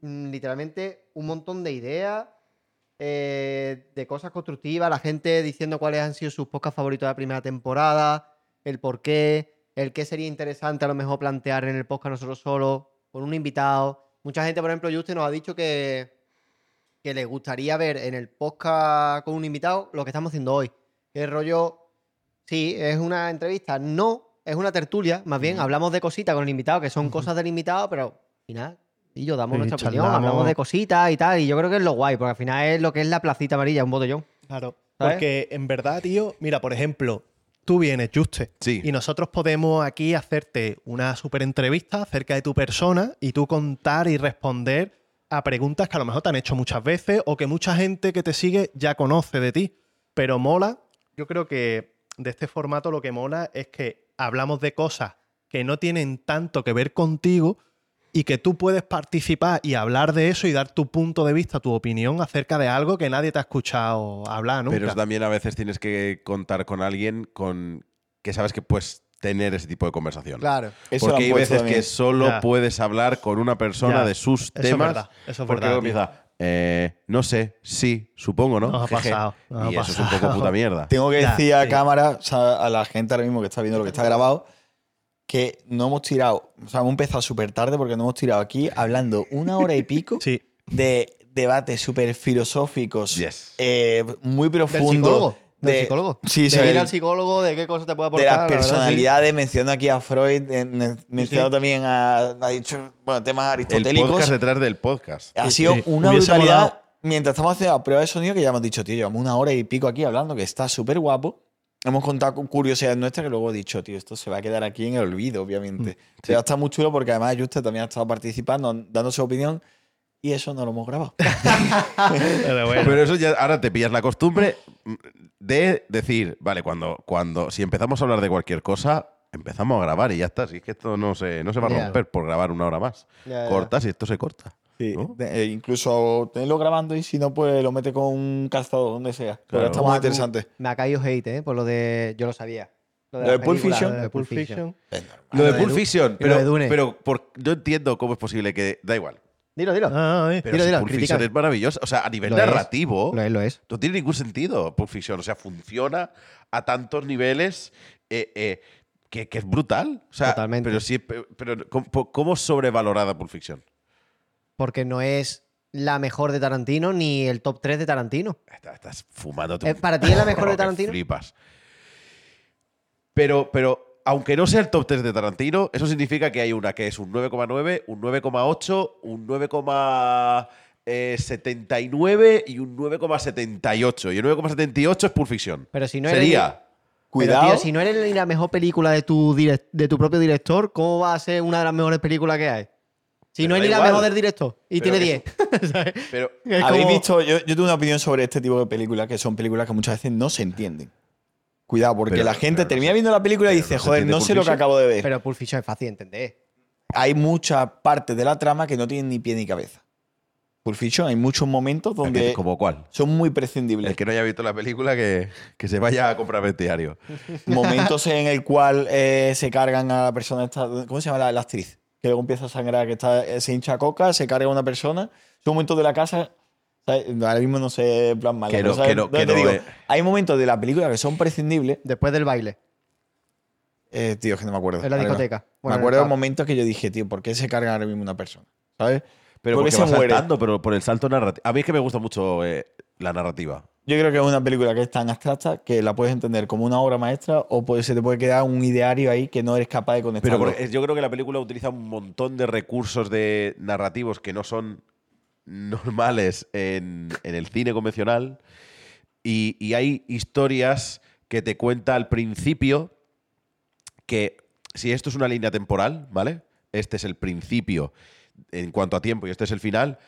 Speaker 3: mm, literalmente un montón de ideas, eh, de cosas constructivas, la gente diciendo cuáles han sido sus podcasts favoritos de la primera temporada, el por qué, el qué sería interesante a lo mejor plantear en el podcast nosotros solos, con un invitado. Mucha gente, por ejemplo, Juste nos ha dicho que, que le gustaría ver en el podcast con un invitado lo que estamos haciendo hoy. Que el rollo, sí, es una entrevista, no, es una tertulia, más bien hablamos de cositas con el invitado, que son cosas del invitado, pero al final, y yo damos
Speaker 2: Sí,
Speaker 3: nuestra opinión, hablamos de cositas y tal, y yo creo que es lo guay, porque al final es lo que es la placita amarilla, un botellón.
Speaker 2: Claro.
Speaker 3: ¿Sabes?
Speaker 2: Porque en verdad, tío, mira, por ejemplo, tú vienes, Juste,
Speaker 1: Sí.
Speaker 2: y nosotros podemos aquí hacerte una super entrevista acerca de tu persona y tú contar y responder a preguntas que a lo mejor te han hecho muchas veces o que mucha gente que te sigue ya conoce de ti. Pero mola, yo creo que de este formato lo que mola es que hablamos de cosas que no tienen tanto que ver contigo y que tú puedes participar y hablar de eso y dar tu punto de vista, tu opinión acerca de algo que nadie te ha escuchado hablar nunca.
Speaker 1: Pero también a veces tienes que contar con alguien con que sabes que puedes tener ese tipo de conversación.
Speaker 3: Claro.
Speaker 4: Eso
Speaker 1: Porque hay veces
Speaker 4: también.
Speaker 1: que solo
Speaker 2: Ya.
Speaker 1: puedes hablar con una persona
Speaker 2: Ya.
Speaker 1: de sus
Speaker 2: Eso es
Speaker 1: temas.
Speaker 2: verdad, eso es
Speaker 1: porque
Speaker 2: verdad,
Speaker 1: luego empieza, eh, no sé, sí, supongo, ¿no?
Speaker 2: Nos ha
Speaker 1: Jeje.
Speaker 2: pasado, nos ha
Speaker 1: y eso es un
Speaker 2: pasado.
Speaker 1: poco puta mierda.
Speaker 4: Tengo que
Speaker 2: Ya,
Speaker 4: decir a
Speaker 2: sí.
Speaker 4: cámara, o sea, a la gente ahora mismo que está viendo lo que está grabado, que no hemos tirado, o sea, hemos empezado súper tarde porque no hemos tirado aquí hablando una hora y pico
Speaker 2: Sí.
Speaker 4: de debates súper filosóficos,
Speaker 1: Yes.
Speaker 4: eh, muy
Speaker 3: ¿Del
Speaker 4: profundos. de-
Speaker 3: psicólogo?
Speaker 4: Sí,
Speaker 3: de
Speaker 4: sí,
Speaker 3: ir
Speaker 4: el-
Speaker 3: al psicólogo, de qué cosa te puede
Speaker 4: de
Speaker 3: aportar.
Speaker 4: las
Speaker 3: la verdad, sí.
Speaker 4: personalidades, menciono aquí a Freud, eh, me- menciono también a, ha dicho, bueno, temas
Speaker 1: El
Speaker 4: aristotélicos.
Speaker 1: podcast detrás del podcast.
Speaker 4: Ha
Speaker 2: Sí,
Speaker 4: sido
Speaker 2: sí.
Speaker 4: una
Speaker 2: Hubiese
Speaker 4: brutalidad.
Speaker 2: molado.
Speaker 4: Mientras estamos haciendo la prueba de sonido, que ya hemos dicho, tío, llevamos una hora y pico aquí hablando, que está súper guapo. Hemos contado con curiosidades nuestras que luego he dicho, tío, esto se va a quedar aquí en el olvido, obviamente. Pero está muy chulo porque además Juste también ha estado participando, dando su opinión, y eso no lo hemos grabado.
Speaker 2: Pero bueno.
Speaker 1: Pero eso ya, ahora te pillas la costumbre de decir, vale, cuando, cuando, si empezamos a hablar de cualquier cosa, empezamos a grabar y ya está. Si es que esto no se, no se va a romper por grabar una hora más.
Speaker 3: Ya.
Speaker 1: Cortas y esto se corta.
Speaker 4: Sí,
Speaker 1: ¿no?
Speaker 4: de- eh, incluso tenerlo grabando y si no, pues lo mete con un calzador, donde sea. Pero está muy interesante.
Speaker 3: Me ha caído hate, ¿eh? Por lo de. Yo lo sabía.
Speaker 4: Lo de Pulp
Speaker 3: película,
Speaker 4: Fiction.
Speaker 3: lo de
Speaker 2: Pulp Fiction.
Speaker 1: Lo de
Speaker 3: lo de
Speaker 1: Pulp Fiction,
Speaker 3: lo
Speaker 1: pero,
Speaker 3: de Dune.
Speaker 1: pero por, yo entiendo cómo es posible que. Da igual.
Speaker 3: Dilo, dilo.
Speaker 2: Ah, eh.
Speaker 1: Pero
Speaker 3: Dilo,
Speaker 1: si
Speaker 3: dilo,
Speaker 1: Pulp
Speaker 3: critica.
Speaker 1: Fiction es maravilloso. O sea, a nivel
Speaker 3: Lo es.
Speaker 1: narrativo,
Speaker 3: Lo es, lo es.
Speaker 1: no tiene ningún sentido Pulp Fiction. O sea, funciona a tantos niveles eh, eh, que, que es brutal. O sea,
Speaker 3: Totalmente.
Speaker 1: Pero sí, pero, pero ¿cómo, cómo sobrevalorada Pulp Fiction?
Speaker 3: Porque no es la mejor de Tarantino ni el top 3 de Tarantino.
Speaker 1: Estás, estás fumándote
Speaker 3: Eh, ¿para ti es la mejor de Tarantino?
Speaker 1: Flipas. Pero, pero aunque no sea el top 3 de Tarantino, eso significa que hay una que es un 9,9, un 9,8, un 9,79 y un 9,78. Y el 9,78 es Pulp Fiction.
Speaker 3: Pero si no eres-
Speaker 1: Sería.
Speaker 4: Cuidado.
Speaker 3: Pero, tío, si no eres ni la mejor película de tu, de tu propio director, ¿cómo va a ser una de las mejores películas que hay? Si
Speaker 1: Pero
Speaker 3: no es ni la
Speaker 1: igual.
Speaker 3: mejor del director y
Speaker 1: Pero
Speaker 3: tiene
Speaker 1: que
Speaker 3: 10. ¿sabes?
Speaker 1: Pero
Speaker 3: Es
Speaker 4: ¿Habéis
Speaker 3: como-
Speaker 4: visto? Yo, yo tengo una opinión sobre este tipo de películas, que son películas que muchas veces no se entienden. Cuidado, porque
Speaker 1: Pero-
Speaker 4: la gente
Speaker 1: pero no
Speaker 4: termina
Speaker 1: se-
Speaker 4: viendo la película y
Speaker 1: pero
Speaker 4: dice,
Speaker 1: no se
Speaker 4: joder,
Speaker 1: entiende
Speaker 4: no sé lo que
Speaker 1: Fiction".
Speaker 4: acabo de ver.
Speaker 3: Pero Pulp Fiction es fácil de entender.
Speaker 4: Hay muchas partes de la trama que no tienen ni pie ni cabeza. Pulp Fiction hay muchos momentos donde
Speaker 1: ¿Como cuál?
Speaker 4: son muy prescindibles.
Speaker 1: El que no haya visto la película, que, que se vaya a comprar el diario.
Speaker 4: momentos en el cual eh, se cargan a la persona esta, ¿cómo se llama la, la actriz? Que luego empieza a sangrar, que está, eh, se hincha coca, se carga a una persona. Son momentos de la casa. ¿sabes? Ahora mismo no sé en plan mal.
Speaker 1: Que
Speaker 4: pero
Speaker 1: no-
Speaker 4: ¿sabes
Speaker 1: que no-
Speaker 4: dónde
Speaker 1: que
Speaker 4: te
Speaker 1: no
Speaker 4: digo?
Speaker 1: ve.
Speaker 4: Hay momentos de la película que son prescindibles.
Speaker 3: Después del baile,
Speaker 4: Eh, tío, es que no me acuerdo.
Speaker 3: en la discoteca.
Speaker 4: me
Speaker 3: Bueno,
Speaker 4: acuerdo de momentos que yo dije, tío, ¿por qué se carga ahora mismo una persona? ¿Sabes?
Speaker 1: Pero
Speaker 4: Porque
Speaker 1: porque
Speaker 4: se
Speaker 1: va
Speaker 4: muere.
Speaker 1: saltando, pero por el salto narrativo. A mí es que me gusta mucho eh, la narrativa.
Speaker 4: Yo creo que es una película que es tan abstracta que la puedes entender como una obra maestra o se te puede quedar un ideario ahí que no eres capaz de conectar.
Speaker 1: Pero porque yo creo que la película utiliza un montón de recursos de narrativos que no son normales en, en el cine convencional. Y, y hay historias que te cuenta al principio que si esto es una línea temporal, ¿vale? Este es el principio en cuanto a tiempo y este es el final.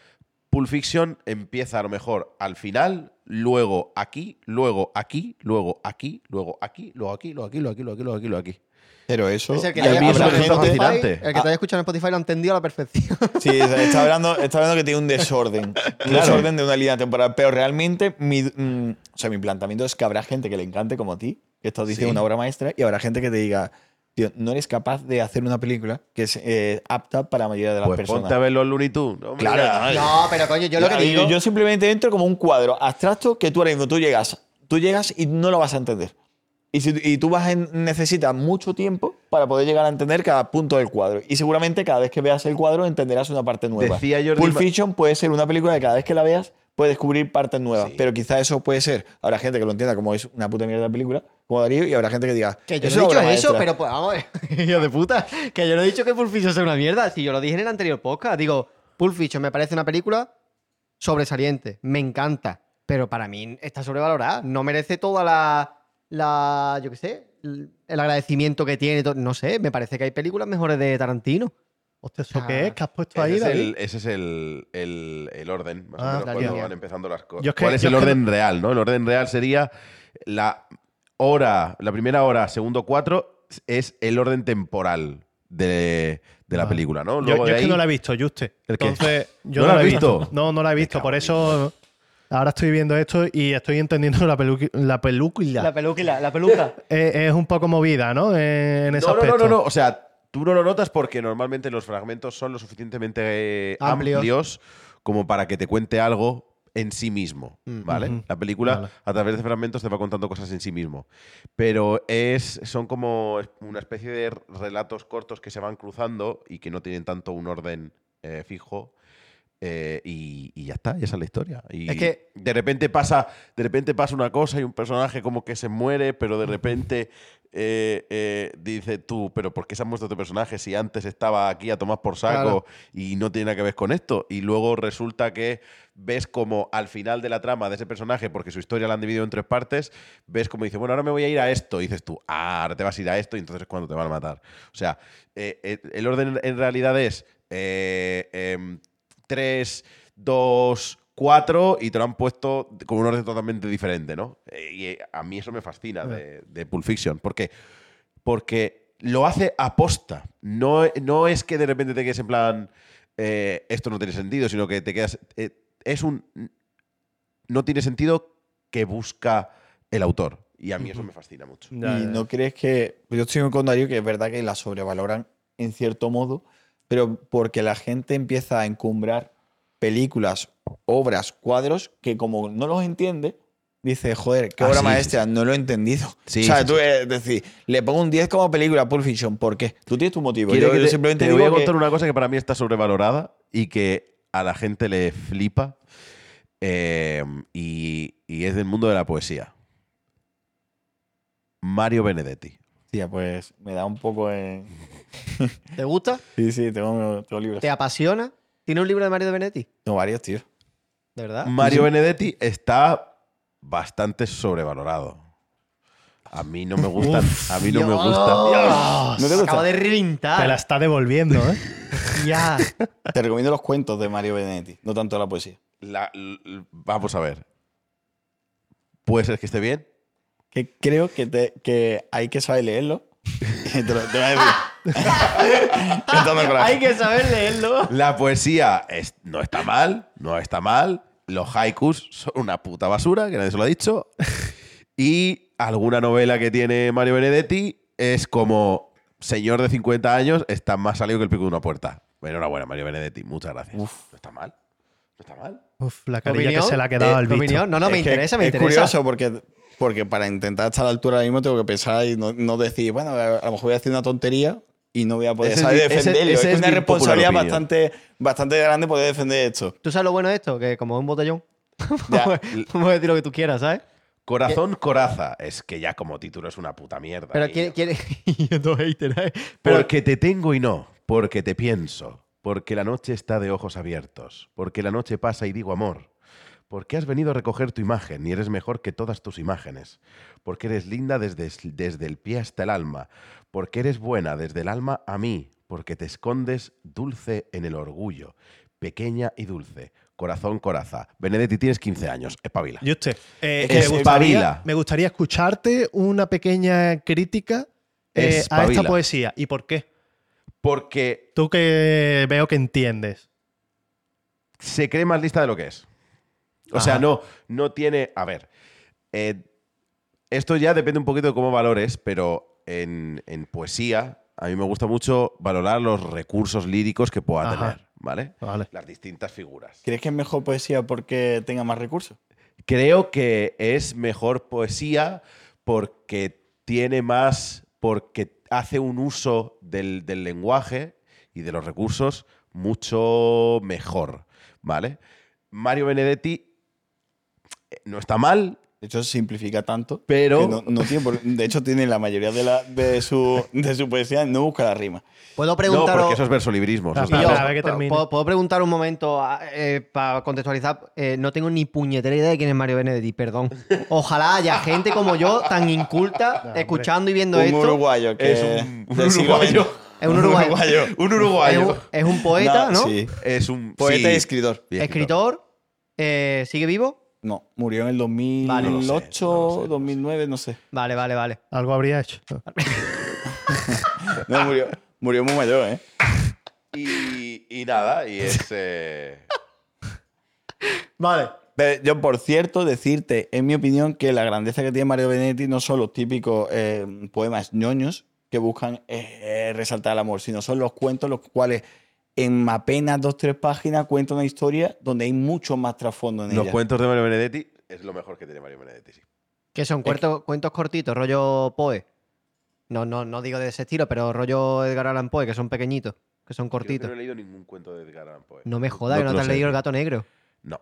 Speaker 1: Pulp Fiction empieza a lo mejor al final, luego aquí, luego aquí, luego aquí, luego aquí, luego aquí, luego aquí, luego aquí, luego aquí, luego aquí, luego aquí.
Speaker 4: Pero eso.
Speaker 3: Es el que te
Speaker 1: a
Speaker 3: haya
Speaker 1: eso fascinante.
Speaker 3: el que te haya escuchado en Spotify lo ha entendido a la perfección.
Speaker 4: Sí, está hablando, está hablando que tiene un desorden. Un
Speaker 1: Claro.
Speaker 4: desorden de una línea temporal. Pero realmente, mi, mm, o sea, mi planteamiento es que habrá gente que le encante como a ti, que estás diciendo
Speaker 1: Sí.
Speaker 4: una obra maestra, y habrá gente que te diga, tío, no eres capaz de hacer una película que es eh, apta para la mayoría de las
Speaker 1: Pues
Speaker 4: personas.
Speaker 1: ponte a ver los Looney Tunes. ¿no?
Speaker 4: Claro, no,
Speaker 3: No, pero coño, yo lo que digo.
Speaker 4: Yo simplemente entro como un cuadro abstracto que tú ahora mismo tú llegas, tú llegas y no lo vas a entender. Y, si- y tú vas a necesitas mucho tiempo para poder llegar a entender cada punto del cuadro. Y seguramente cada vez que veas el cuadro entenderás una parte nueva.
Speaker 1: Decía Jordi
Speaker 4: Pulp Fiction puede ser una película que cada vez que la veas puedes descubrir partes nuevas.
Speaker 1: Sí.
Speaker 4: Pero quizá eso puede ser. Habrá gente que lo entienda como es una puta mierda de película, como Darío, y habrá gente que diga.
Speaker 3: Que yo
Speaker 4: "Es
Speaker 3: no he dicho eso,
Speaker 4: maestra".
Speaker 3: pero pues vamos hijo de puta. Que yo no he dicho que Pulp Fiction sea una mierda. Si yo lo dije en el anterior podcast. Digo, Pulp Fiction me parece una película sobresaliente. Me encanta. Pero para mí está sobrevalorada. No merece toda la. la yo qué sé. el agradecimiento que tiene. No sé, me parece que hay películas mejores de Tarantino.
Speaker 2: Hostia, ¿eso
Speaker 3: Ah.
Speaker 2: qué es? ¿Qué has puesto ahí,
Speaker 1: Ese es, el, ese es el, el- el orden, más
Speaker 2: Ah,
Speaker 1: o menos,
Speaker 3: la
Speaker 1: cuando van empezando las cosas.
Speaker 2: Yo es que-
Speaker 1: ¿Cuál es
Speaker 2: yo
Speaker 1: el
Speaker 2: que
Speaker 1: orden real? ¿no? El orden real sería la hora, la primera hora, segundo cuatro, es el orden temporal de, de la
Speaker 2: Vale.
Speaker 1: película, ¿no?
Speaker 2: Yo,
Speaker 1: Luego
Speaker 2: yo
Speaker 1: de
Speaker 2: es que no la he visto, Juste.
Speaker 1: ¿El qué?
Speaker 2: Entonces, yo
Speaker 1: ¿No
Speaker 2: no,
Speaker 1: la
Speaker 2: he
Speaker 1: visto?
Speaker 2: No, no la he visto. Por eso ahora estoy viendo esto y estoy entendiendo la, peluqui- la película.
Speaker 3: La peluca, la peluca.
Speaker 2: es, es un poco movida, ¿no? En ese
Speaker 1: No, no, no,
Speaker 2: aspecto.
Speaker 1: no, no. O sea, tú no lo notas porque normalmente los fragmentos son lo suficientemente eh,
Speaker 3: Amplios.
Speaker 1: amplios. como para que te cuente algo en sí mismo,
Speaker 3: Mm,
Speaker 1: ¿vale? La película
Speaker 2: Vale.
Speaker 1: a través de fragmentos te va contando cosas en sí mismo, pero es son como una especie de relatos cortos que se van cruzando y que no tienen tanto un orden eh, fijo. Eh, y, y ya está, y esa es la historia. Y
Speaker 3: Es que-
Speaker 1: de repente pasa, de repente pasa una cosa y un personaje como que se muere, pero de repente eh, eh, dice tú, pero ¿por qué se ha muerto este personaje si antes estaba aquí a tomar por saco
Speaker 3: Claro.
Speaker 1: y no tiene nada que ver con esto? Y luego resulta que ves como al final de la trama de ese personaje, porque su historia la han dividido en tres partes, ves como dice, bueno, ahora me voy a ir a esto. Y dices tú, ah, ahora te vas a ir a esto y entonces es cuando te van a matar. O sea, eh, el orden en realidad es em, 3, 2, 4 y te lo han puesto con un orden totalmente diferente, ¿no? Eh, y eh, a mí eso me fascina de, de Pulp Fiction, porque, porque lo hace aposta. No, no es que de repente te quedes en plan, eh, esto no tiene sentido, sino que te quedas... eh, es un... No tiene sentido que busca el autor. Y a mí eso me fascina mucho.
Speaker 2: Ya,
Speaker 4: y no crees que. Yo estoy con Darío que es verdad que la sobrevaloran en cierto modo, pero porque la gente empieza a encumbrar películas, obras, cuadros que como no los entiende, dice, joder, qué
Speaker 1: Ah,
Speaker 4: obra
Speaker 1: sí,
Speaker 4: maestra, no lo he entendido.
Speaker 1: Sí,
Speaker 4: o sea, tú es decir, le pongo un 10 como película a Pulp Fiction, ¿por qué? Tú tienes tu motivo.
Speaker 1: Quiero
Speaker 4: Yo,
Speaker 1: que
Speaker 4: yo
Speaker 1: te,
Speaker 4: simplemente
Speaker 1: te voy a
Speaker 4: que-
Speaker 1: contar una cosa que para mí está sobrevalorada y que a la gente le flipa. eh, y, y es del mundo de la poesía. Mario Benedetti.
Speaker 4: Tía, pues me da un poco en...
Speaker 3: ¿Te gusta?
Speaker 4: Sí, sí, tengo, tengo libros.
Speaker 3: ¿Te apasiona? ¿Tiene un libro de Mario de Benetti?
Speaker 4: Tengo varios, tío.
Speaker 3: ¿De verdad?
Speaker 1: Mario Benedetti está bastante sobrevalorado. A mí no me gustan. a mí no me gusta.
Speaker 3: Dios,
Speaker 4: ¿No te gusta?
Speaker 3: Acaba de reventar.
Speaker 2: Te la está devolviendo, ¿eh?
Speaker 3: Ya.
Speaker 4: Te recomiendo los cuentos de Mario Benedetti, no tanto la poesía.
Speaker 1: La- l- l- vamos a ver. ¿Puede ser que esté bien?
Speaker 4: Que creo que, te- que hay que saber leerlo. te, lo, te voy a decir.
Speaker 3: Hay que saber leerlo.
Speaker 1: La poesía es- no está mal, no está mal. Los haikus son una puta basura, que nadie se lo ha dicho. Y alguna novela que tiene Mario Benedetti es como señor de 50 años, está más salido que el pico de una puerta. Enhorabuena, Mario Benedetti. Muchas gracias. No está mal. No está mal.
Speaker 2: Uf, la
Speaker 3: ¿Tu
Speaker 2: carilla que se le ha quedado
Speaker 3: Eh,
Speaker 2: al
Speaker 3: ¿tu
Speaker 2: bicho.
Speaker 3: opinión? No, no, me
Speaker 4: Es que
Speaker 3: interesa, me
Speaker 4: es
Speaker 3: interesa.
Speaker 4: curioso porque, porque para intentar estar a la altura ahora mismo tengo que pensar y no, no decir, bueno, a lo mejor voy a decir una tontería y no voy a poder
Speaker 1: Ese es
Speaker 4: saber
Speaker 1: ese-
Speaker 4: defenderlo.
Speaker 1: ese
Speaker 4: es una responsabilidad bastante, bastante grande poder defender esto.
Speaker 3: ¿Tú sabes lo bueno de esto? Que como es un botellón, podemos decir lo que tú quieras, ¿sabes?
Speaker 1: Corazón Coraza. Es que ya como título es una puta mierda.
Speaker 3: Pero
Speaker 1: niño.
Speaker 3: quiere... hater, ¿eh? Pero
Speaker 1: Porque te tengo y no, porque te pienso, porque la noche está de ojos abiertos, porque la noche pasa y digo amor, porque has venido a recoger tu imagen y eres mejor que todas tus imágenes, porque eres linda desde, desde el pie hasta el alma, porque eres buena desde el alma a mí, porque te escondes dulce en el orgullo, pequeña y dulce, corazón coraza. Benedetti, tienes 15 años, espabila.
Speaker 2: Y usted, eh,
Speaker 1: Es que
Speaker 2: me, gustaría, me gustaría escucharte una pequeña crítica eh, a esta poesía. ¿Y por qué?
Speaker 1: Porque
Speaker 2: Tú que veo que entiendes.
Speaker 1: se cree más lista de lo que es. O sea, no, no tiene. A ver. eh, esto ya depende un poquito de cómo valores, pero en, en poesía a mí me gusta mucho valorar los recursos líricos que pueda
Speaker 2: Ajá.
Speaker 1: tener, ¿vale?
Speaker 2: Vale.
Speaker 1: Las distintas figuras.
Speaker 4: ¿Crees que es mejor poesía porque tenga más recursos?
Speaker 1: Creo que es mejor poesía porque tiene más. porque hace un uso del, del lenguaje y de los recursos mucho mejor, ¿vale? Mario Benedetti no está mal,
Speaker 4: De hecho, simplifica tanto.
Speaker 1: Pero-
Speaker 4: que no, no tiene por- de hecho, tiene la mayoría de, la, de, su, de su poesía, no busca la rima.
Speaker 3: puedo
Speaker 1: no,
Speaker 3: preguntaros...
Speaker 1: porque eso es versolibrismo. eso es
Speaker 2: Espera,
Speaker 3: Y yo,
Speaker 1: nada.
Speaker 2: espera, a ver que
Speaker 3: ¿puedo-
Speaker 2: termine.
Speaker 3: ¿puedo, puedo preguntar un momento para contextualizar? Eh, no tengo ni puñetera idea de quién es Mario Benedetti, perdón. Ojalá haya gente como yo, tan inculta,
Speaker 2: hombre.
Speaker 3: escuchando y viendo
Speaker 4: Un
Speaker 3: esto.
Speaker 4: uruguayo que
Speaker 1: Es un, un
Speaker 4: del siglo
Speaker 1: uruguayo.
Speaker 3: Es un uruguayo.
Speaker 1: Un
Speaker 3: Es
Speaker 1: uruguayo.
Speaker 3: un, es un poeta, ¿no?
Speaker 4: Sí.
Speaker 1: Es un
Speaker 4: Poeta
Speaker 1: sí,
Speaker 4: y escritor.
Speaker 1: y
Speaker 3: Escritor. eh, ¿Sigue vivo?
Speaker 4: No, murió en el
Speaker 3: Vale.
Speaker 4: 2008,
Speaker 1: No lo sé, no sé.
Speaker 4: 2009, no sé.
Speaker 3: Vale, vale, vale.
Speaker 2: Algo habría hecho.
Speaker 4: No, murió, murió muy mayor, ¿eh?
Speaker 1: Y, y nada, y es. eh,
Speaker 3: Vale.
Speaker 4: Pero yo, por cierto, decirte, en mi opinión, que la grandeza que tiene Mario Benedetti no son los típicos eh, poemas ñoños que buscan eh, resaltar el amor, sino son los cuentos los cuales en apenas dos tres páginas cuentan una historia donde hay mucho más trasfondo en
Speaker 1: los
Speaker 4: ella.
Speaker 1: cuentos de Mario Benedetti es lo mejor que tiene Mario Benedetti, sí.
Speaker 3: Que son cuentos, cuentos cortitos, rollo Poe. No, no, no digo de ese estilo, pero rollo Edgar Allan Poe, que son pequeñitos, que son cortitos.
Speaker 1: no he leído ningún cuento de Edgar Allan Poe.
Speaker 3: No me jodas, que no
Speaker 1: te
Speaker 3: has
Speaker 1: sé.
Speaker 3: leído El gato negro.
Speaker 1: No.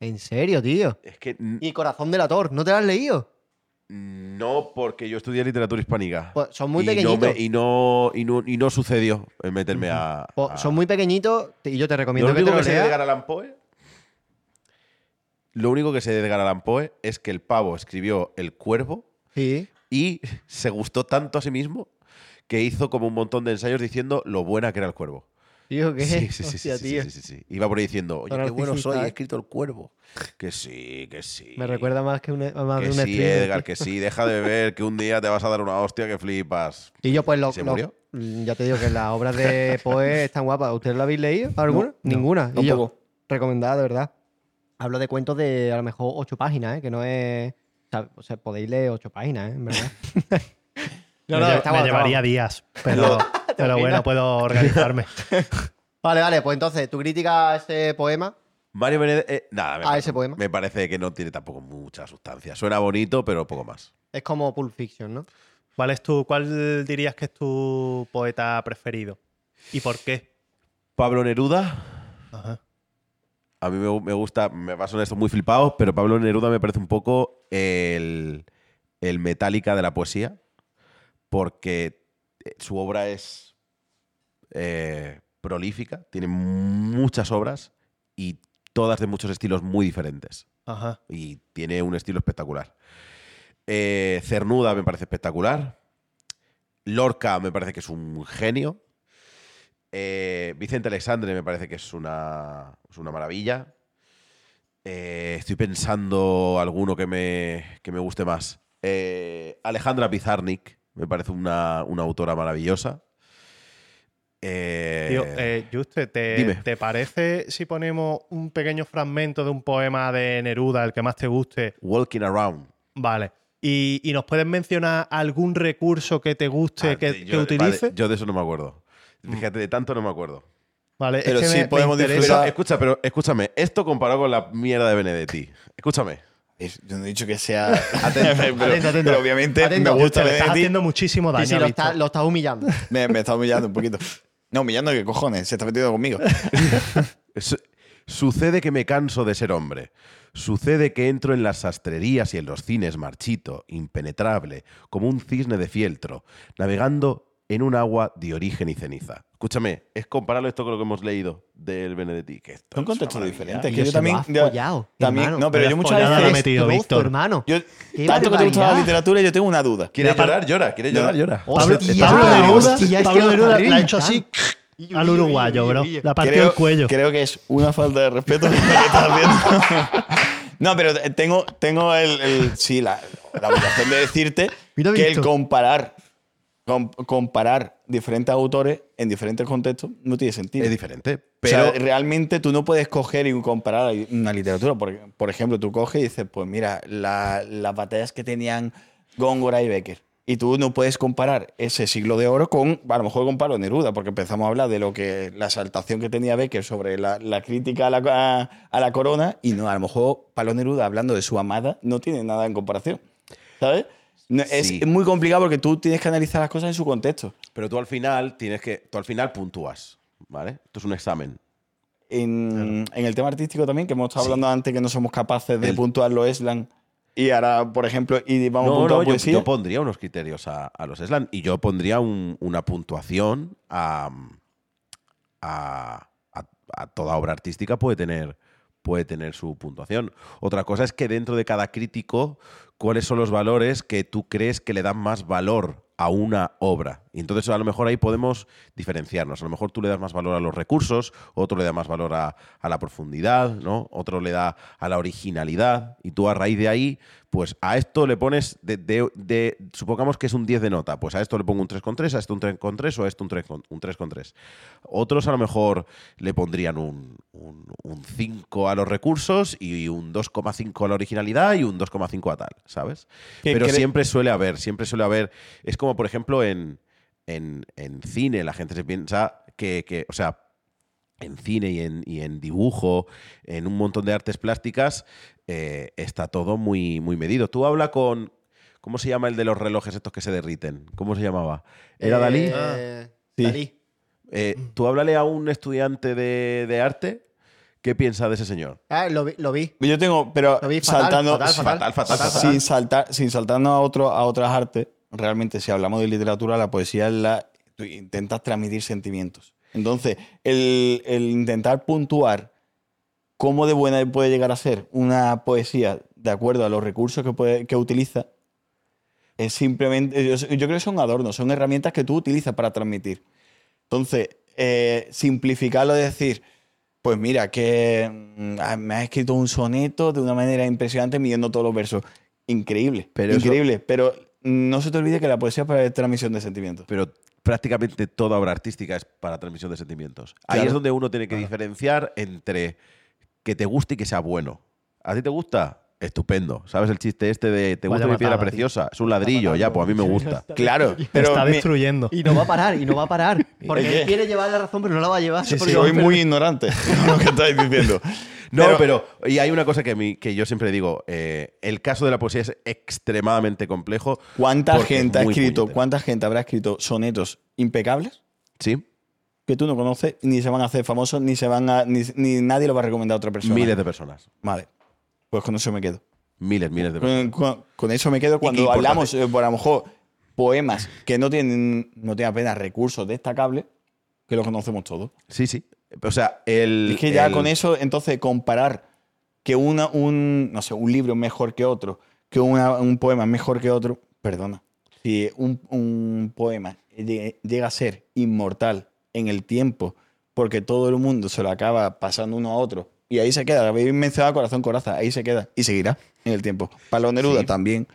Speaker 3: En serio, tío.
Speaker 1: Es que
Speaker 3: Y Corazón del Ator, ¿no te lo has leído?
Speaker 1: No, porque yo estudié literatura hispánica.
Speaker 3: Pues son muy
Speaker 1: y no,
Speaker 3: pequeñitos.
Speaker 1: me- y, no, y, no, y no sucedió el meterme a.
Speaker 3: Pues
Speaker 1: a-
Speaker 3: son muy pequeñitos y yo te
Speaker 1: Lo
Speaker 3: recomiendo que
Speaker 1: único
Speaker 3: te
Speaker 1: que
Speaker 3: lo
Speaker 1: sé de. Edgar Allan Poe. Lo único que sé de Edgar Allan Poe es que el pavo escribió El Cuervo
Speaker 3: Sí.
Speaker 1: y se gustó tanto a sí mismo que hizo como un montón de ensayos diciendo lo buena que era el cuervo.
Speaker 3: Tío, ¿qué?
Speaker 1: Sí, sí, sí,
Speaker 3: Hostia,
Speaker 1: sí,
Speaker 3: tío.
Speaker 1: sí, sí, sí. Iba por ahí diciendo, oye,
Speaker 3: Tan
Speaker 1: qué bueno soy, he escrito el cuervo. Que sí, que sí.
Speaker 3: Me recuerda más que un, más
Speaker 1: Que
Speaker 3: de un
Speaker 1: sí,
Speaker 3: streamer.
Speaker 1: Edgar, que sí. Deja de beber, que un día te vas a dar una hostia que flipas.
Speaker 3: Y yo, pues, lo,
Speaker 1: ¿Y se
Speaker 3: lo-
Speaker 1: murió?
Speaker 3: mm, ya te digo que las obras de Poe están guapas. ¿Ustedes la habéis leído? ¿Alguna? Ninguna. Y yo, recomendada, de verdad. Hablo de cuentos de a lo mejor ocho páginas, ¿eh? Que no es. O sea, podéis leer ocho páginas, ¿eh? En verdad.
Speaker 2: me lle-
Speaker 3: está
Speaker 2: me llevaría días, pero, pero bueno,
Speaker 3: imaginas?
Speaker 2: puedo organizarme.
Speaker 3: Vale, vale, pues entonces, tu crítica a ese poema.
Speaker 1: Mario Benedetti, eh, nada, me,
Speaker 3: Ah, ese poema.
Speaker 1: me parece que no tiene tampoco mucha sustancia. Suena bonito, pero poco más.
Speaker 3: Es como Pulp Fiction, ¿no?
Speaker 2: ¿Cuál, es tu, ¿Cuál dirías que es tu poeta preferido? ¿Y por qué?
Speaker 1: Pablo Neruda,
Speaker 2: Ajá.
Speaker 1: a mí me, me gusta, me va a sonar esto muy flipado, pero Pablo Neruda me parece un poco el, el Metallica de la poesía. porque eh, su obra es eh, prolífica, tiene muchas obras y todas de muchos estilos muy diferentes.
Speaker 2: Ajá.
Speaker 1: Y tiene un estilo espectacular. Eh, Cernuda me parece espectacular. Lorca me parece que es un genio. Eh, Vicente Alexandre me parece que es una, es una maravilla. Eh, estoy pensando alguno que me, que me guste más. Alejandra Pizarnik me parece una, una autora maravillosa. Eh,
Speaker 2: Tío, eh, Juste, ¿te. ¿te parece si ponemos un pequeño fragmento de un poema de Neruda, el que más te guste?
Speaker 1: Walking Around.
Speaker 2: Vale. Y, y nos puedes mencionar algún recurso que te guste
Speaker 1: Ah,
Speaker 2: que, que
Speaker 1: yo,
Speaker 2: utilice?
Speaker 1: vale, yo de eso no me acuerdo. Fíjate, de tanto no me acuerdo.
Speaker 2: Vale, es
Speaker 4: Pero
Speaker 2: que
Speaker 4: sí
Speaker 2: me- me
Speaker 4: podemos
Speaker 2: interesa-
Speaker 1: Pero,
Speaker 4: disfrutar-
Speaker 1: escucha, pero escúchame, esto comparado con la mierda de Benedetti. Escúchame.
Speaker 4: Es- Yo no he dicho que sea.
Speaker 1: Atento,
Speaker 4: pero,
Speaker 3: atento, atento.
Speaker 4: pero obviamente
Speaker 3: Atento.
Speaker 4: me gusta
Speaker 2: le estás
Speaker 4: Benedetti.
Speaker 2: haciendo muchísimo daño.
Speaker 3: Sí, sí, lo
Speaker 2: Víctor.
Speaker 3: está, lo está humillando.
Speaker 4: Me, me está humillando un poquito. No, humillando qué cojones, se está metiendo conmigo.
Speaker 1: Su- Sucede que me canso de ser hombre. Sucede que entro en las sastrerías y en los cines marchito, impenetrable, como un cisne de fieltro, navegando en un agua de origen y ceniza. Escúchame, es compararlo esto con lo que hemos leído del Benedetti. Que esto es maravilla.
Speaker 4: Es
Speaker 3: Pero
Speaker 4: que yo
Speaker 3: lo
Speaker 4: también.
Speaker 3: has
Speaker 4: yo-
Speaker 3: follado,
Speaker 4: también
Speaker 3: hermano.
Speaker 4: no, pero yo muchas veces.
Speaker 2: me metido, Víctor.
Speaker 3: hermano.
Speaker 4: Yo, tanto que te gusta la literatura, yo tengo una duda.
Speaker 1: ¿Quiere
Speaker 2: Mira,
Speaker 1: llorar? Llora. ¿Quiere llorar? Llora.
Speaker 2: Pablo,
Speaker 3: Hostia,
Speaker 2: Pablo Neruda, le ha hecho así al uruguayo, bro. Le ha partido
Speaker 4: creo,
Speaker 2: el cuello.
Speaker 4: creo que es una falta de respeto que estás no, pero tengo, tengo el, el- sí, la, la obligación de decirte
Speaker 3: Mira,
Speaker 4: que el
Speaker 3: Víctor.
Speaker 4: comparar, com- comparar diferentes autores en diferentes contextos no tiene sentido.
Speaker 1: Es diferente.
Speaker 4: Pero
Speaker 1: Pero
Speaker 4: realmente tú no puedes coger y comparar una literatura. Por, por ejemplo, tú coges y dices, pues mira, la- las batallas que tenían Góngora y Becker. Y tú no puedes comparar ese siglo de oro con, a lo mejor comparo Neruda, porque empezamos a hablar de lo que la exaltación que tenía Becker sobre la, la crítica a la, a, a la corona, y no, a lo mejor Pablo Neruda hablando de su amada no tiene nada en comparación. ¿Sabes? No, es,
Speaker 1: Sí.
Speaker 4: es muy complicado porque tú tienes que analizar las cosas en su contexto.
Speaker 1: Pero tú al final tienes que. Tú al final puntúas. ¿Vale? Esto es un examen.
Speaker 4: En, en el tema artístico también, que hemos estado
Speaker 1: Sí.
Speaker 4: hablando antes, que no somos capaces de
Speaker 1: El-
Speaker 4: puntuar los slam. Y ahora, por ejemplo, y vamos a
Speaker 1: No,
Speaker 4: puntuar
Speaker 1: no, yo,
Speaker 4: poesía.
Speaker 1: yo pondría unos criterios a, a los slam y yo pondría un- una puntuación a, a, a- a toda obra artística puede tener, puede tener su puntuación. Otra cosa es que dentro de cada crítico, cuáles son los valores que tú crees que le dan más valor a una obra. Y entonces a lo mejor ahí podemos diferenciarnos. A lo mejor tú le das más valor a los recursos, otro le da más valor a, a la profundidad, ¿no? Otro le da a la originalidad. Y tú a raíz de ahí, pues a esto le pones, de, de- de- supongamos que es un 10 de nota, pues a esto le pongo un 3,3, a esto un 3,3 o a esto un 3,3. Un 3,3. Otros a lo mejor le pondrían un, un, un 5 a los recursos y un 2,5 a la originalidad y un 2,5 a tal, ¿sabes?
Speaker 4: ¿Qué
Speaker 1: Pero siempre suele haber, siempre suele haber. Es como, por ejemplo, en, en, en cine, la gente se piensa que, que, o sea, en cine y en, y en dibujo, en un montón de artes plásticas, eh, está todo muy, muy medido. Tú habla con. ¿Cómo se llama el de los relojes estos que se derriten? ¿Cómo se llamaba? ¿Era Dalí?
Speaker 3: Eh,
Speaker 4: Sí.
Speaker 3: Dalí.
Speaker 1: Eh, tú háblale a un estudiante de, de arte, ¿qué piensa de ese señor?
Speaker 3: Ah, lo vi. Lo vi.
Speaker 4: Yo tengo, pero
Speaker 3: Lo vi fatal,
Speaker 4: saltando,
Speaker 3: fatal,
Speaker 4: sin saltar, sin saltarnos a otro, a otras artes, realmente si hablamos de literatura, la poesía es la tú intentas transmitir sentimientos. Entonces, el, el intentar puntuar cómo de buena puede llegar a ser una poesía de acuerdo a los recursos que, puede- que utiliza, es simplemente, yo, yo creo que son adornos, son herramientas que tú utilizas para transmitir. Entonces, eh, simplificarlo de decir, pues mira, que mm, ah, me ha escrito un soneto de una manera impresionante midiendo todos los versos. Increíble,
Speaker 1: Pero eso-
Speaker 4: increíble. Pero no se te olvide que la poesía es para transmisión de sentimientos.
Speaker 1: Pero prácticamente toda obra artística es para transmisión de sentimientos. Ahí
Speaker 4: Claro.
Speaker 1: es donde uno tiene que diferenciar entre que te guste y que sea bueno. ¿A ti te gusta? Estupendo. ¿Sabes el chiste este de te
Speaker 2: Vaya
Speaker 1: gusta mi piedra
Speaker 2: tío.
Speaker 1: preciosa? Es un ladrillo, ya, pues a mí me gusta.
Speaker 4: Claro,
Speaker 2: Te
Speaker 4: pero
Speaker 2: está destruyendo.
Speaker 3: Y no va a parar, y no va a parar. Porque él quiere llevar la razón, pero no la va a llevar.
Speaker 4: sí, sí, soy muy ignorante lo que estáis diciendo.
Speaker 1: No,
Speaker 4: Pero-
Speaker 1: pero, y hay una cosa que, mí- que yo siempre digo, eh, el caso de la poesía es extremadamente complejo.
Speaker 4: ¿Cuánta
Speaker 1: es
Speaker 4: gente ha escrito,
Speaker 1: puñetero.
Speaker 4: cuánta gente habrá escrito sonetos impecables
Speaker 1: Sí,
Speaker 4: que tú no conoces, ni se van a hacer famosos, ni se van a, ni, ni nadie lo va a recomendar a otra persona?
Speaker 1: miles de personas.
Speaker 4: Vale. Pues con eso me quedo.
Speaker 1: Miles, miles de personas.
Speaker 4: Con, con- con eso me quedo cuando hablamos, eh, por a lo mejor, poemas que no tienen, no tienen apenas recursos destacables, que lo conocemos todos.
Speaker 1: Sí, sí. O sea, el.
Speaker 4: Es que ya
Speaker 1: el-
Speaker 4: con eso, entonces, comparar que una, un, no sé, un libro es mejor que otro, que una- un poema es mejor que otro, perdona. Si un, un poema lle- llega a ser inmortal en el tiempo, porque todo el mundo se lo acaba pasando uno a otro, y ahí se queda, habéis mencionado Corazón Coraza, ahí se queda, y seguirá en el tiempo. Pablo Neruda
Speaker 1: Sí.
Speaker 4: también.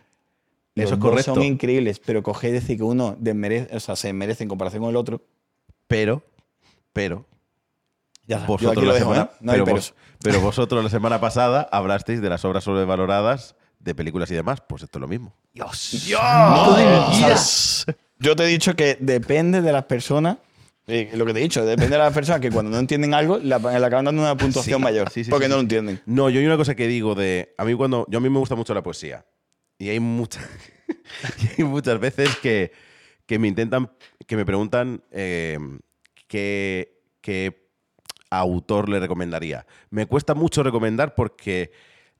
Speaker 4: Los
Speaker 1: Eso es correcto.
Speaker 4: Son increíbles, pero coger y decir que uno desmerece, o sea, se merece en comparación con el otro,
Speaker 1: Pero, pero,
Speaker 4: ya. Yo
Speaker 1: vosotros
Speaker 4: aquí lo
Speaker 1: la
Speaker 4: dejo,
Speaker 1: semana,
Speaker 4: ¿eh? No
Speaker 1: pero,
Speaker 4: peros.
Speaker 1: vos- pero vosotros la semana pasada hablasteis de las obras sobrevaloradas de películas y demás. Pues esto es lo mismo.
Speaker 4: Dios. No, ¿sabes? Yo te he dicho que depende de las personas. eh, lo que te he dicho, depende de las personas que cuando no entienden algo, la, le acaban dando una puntuación
Speaker 1: Sí,
Speaker 4: mayor.
Speaker 1: sí, sí,
Speaker 4: porque
Speaker 1: sí,
Speaker 4: no lo entienden.
Speaker 1: No, yo hay una cosa que digo de. A mí cuando. Yo a mí me gusta mucho la poesía. Y hay muchas. y hay muchas veces que, que me intentan. que me preguntan eh, qué autor le recomendaría. Me cuesta mucho recomendar porque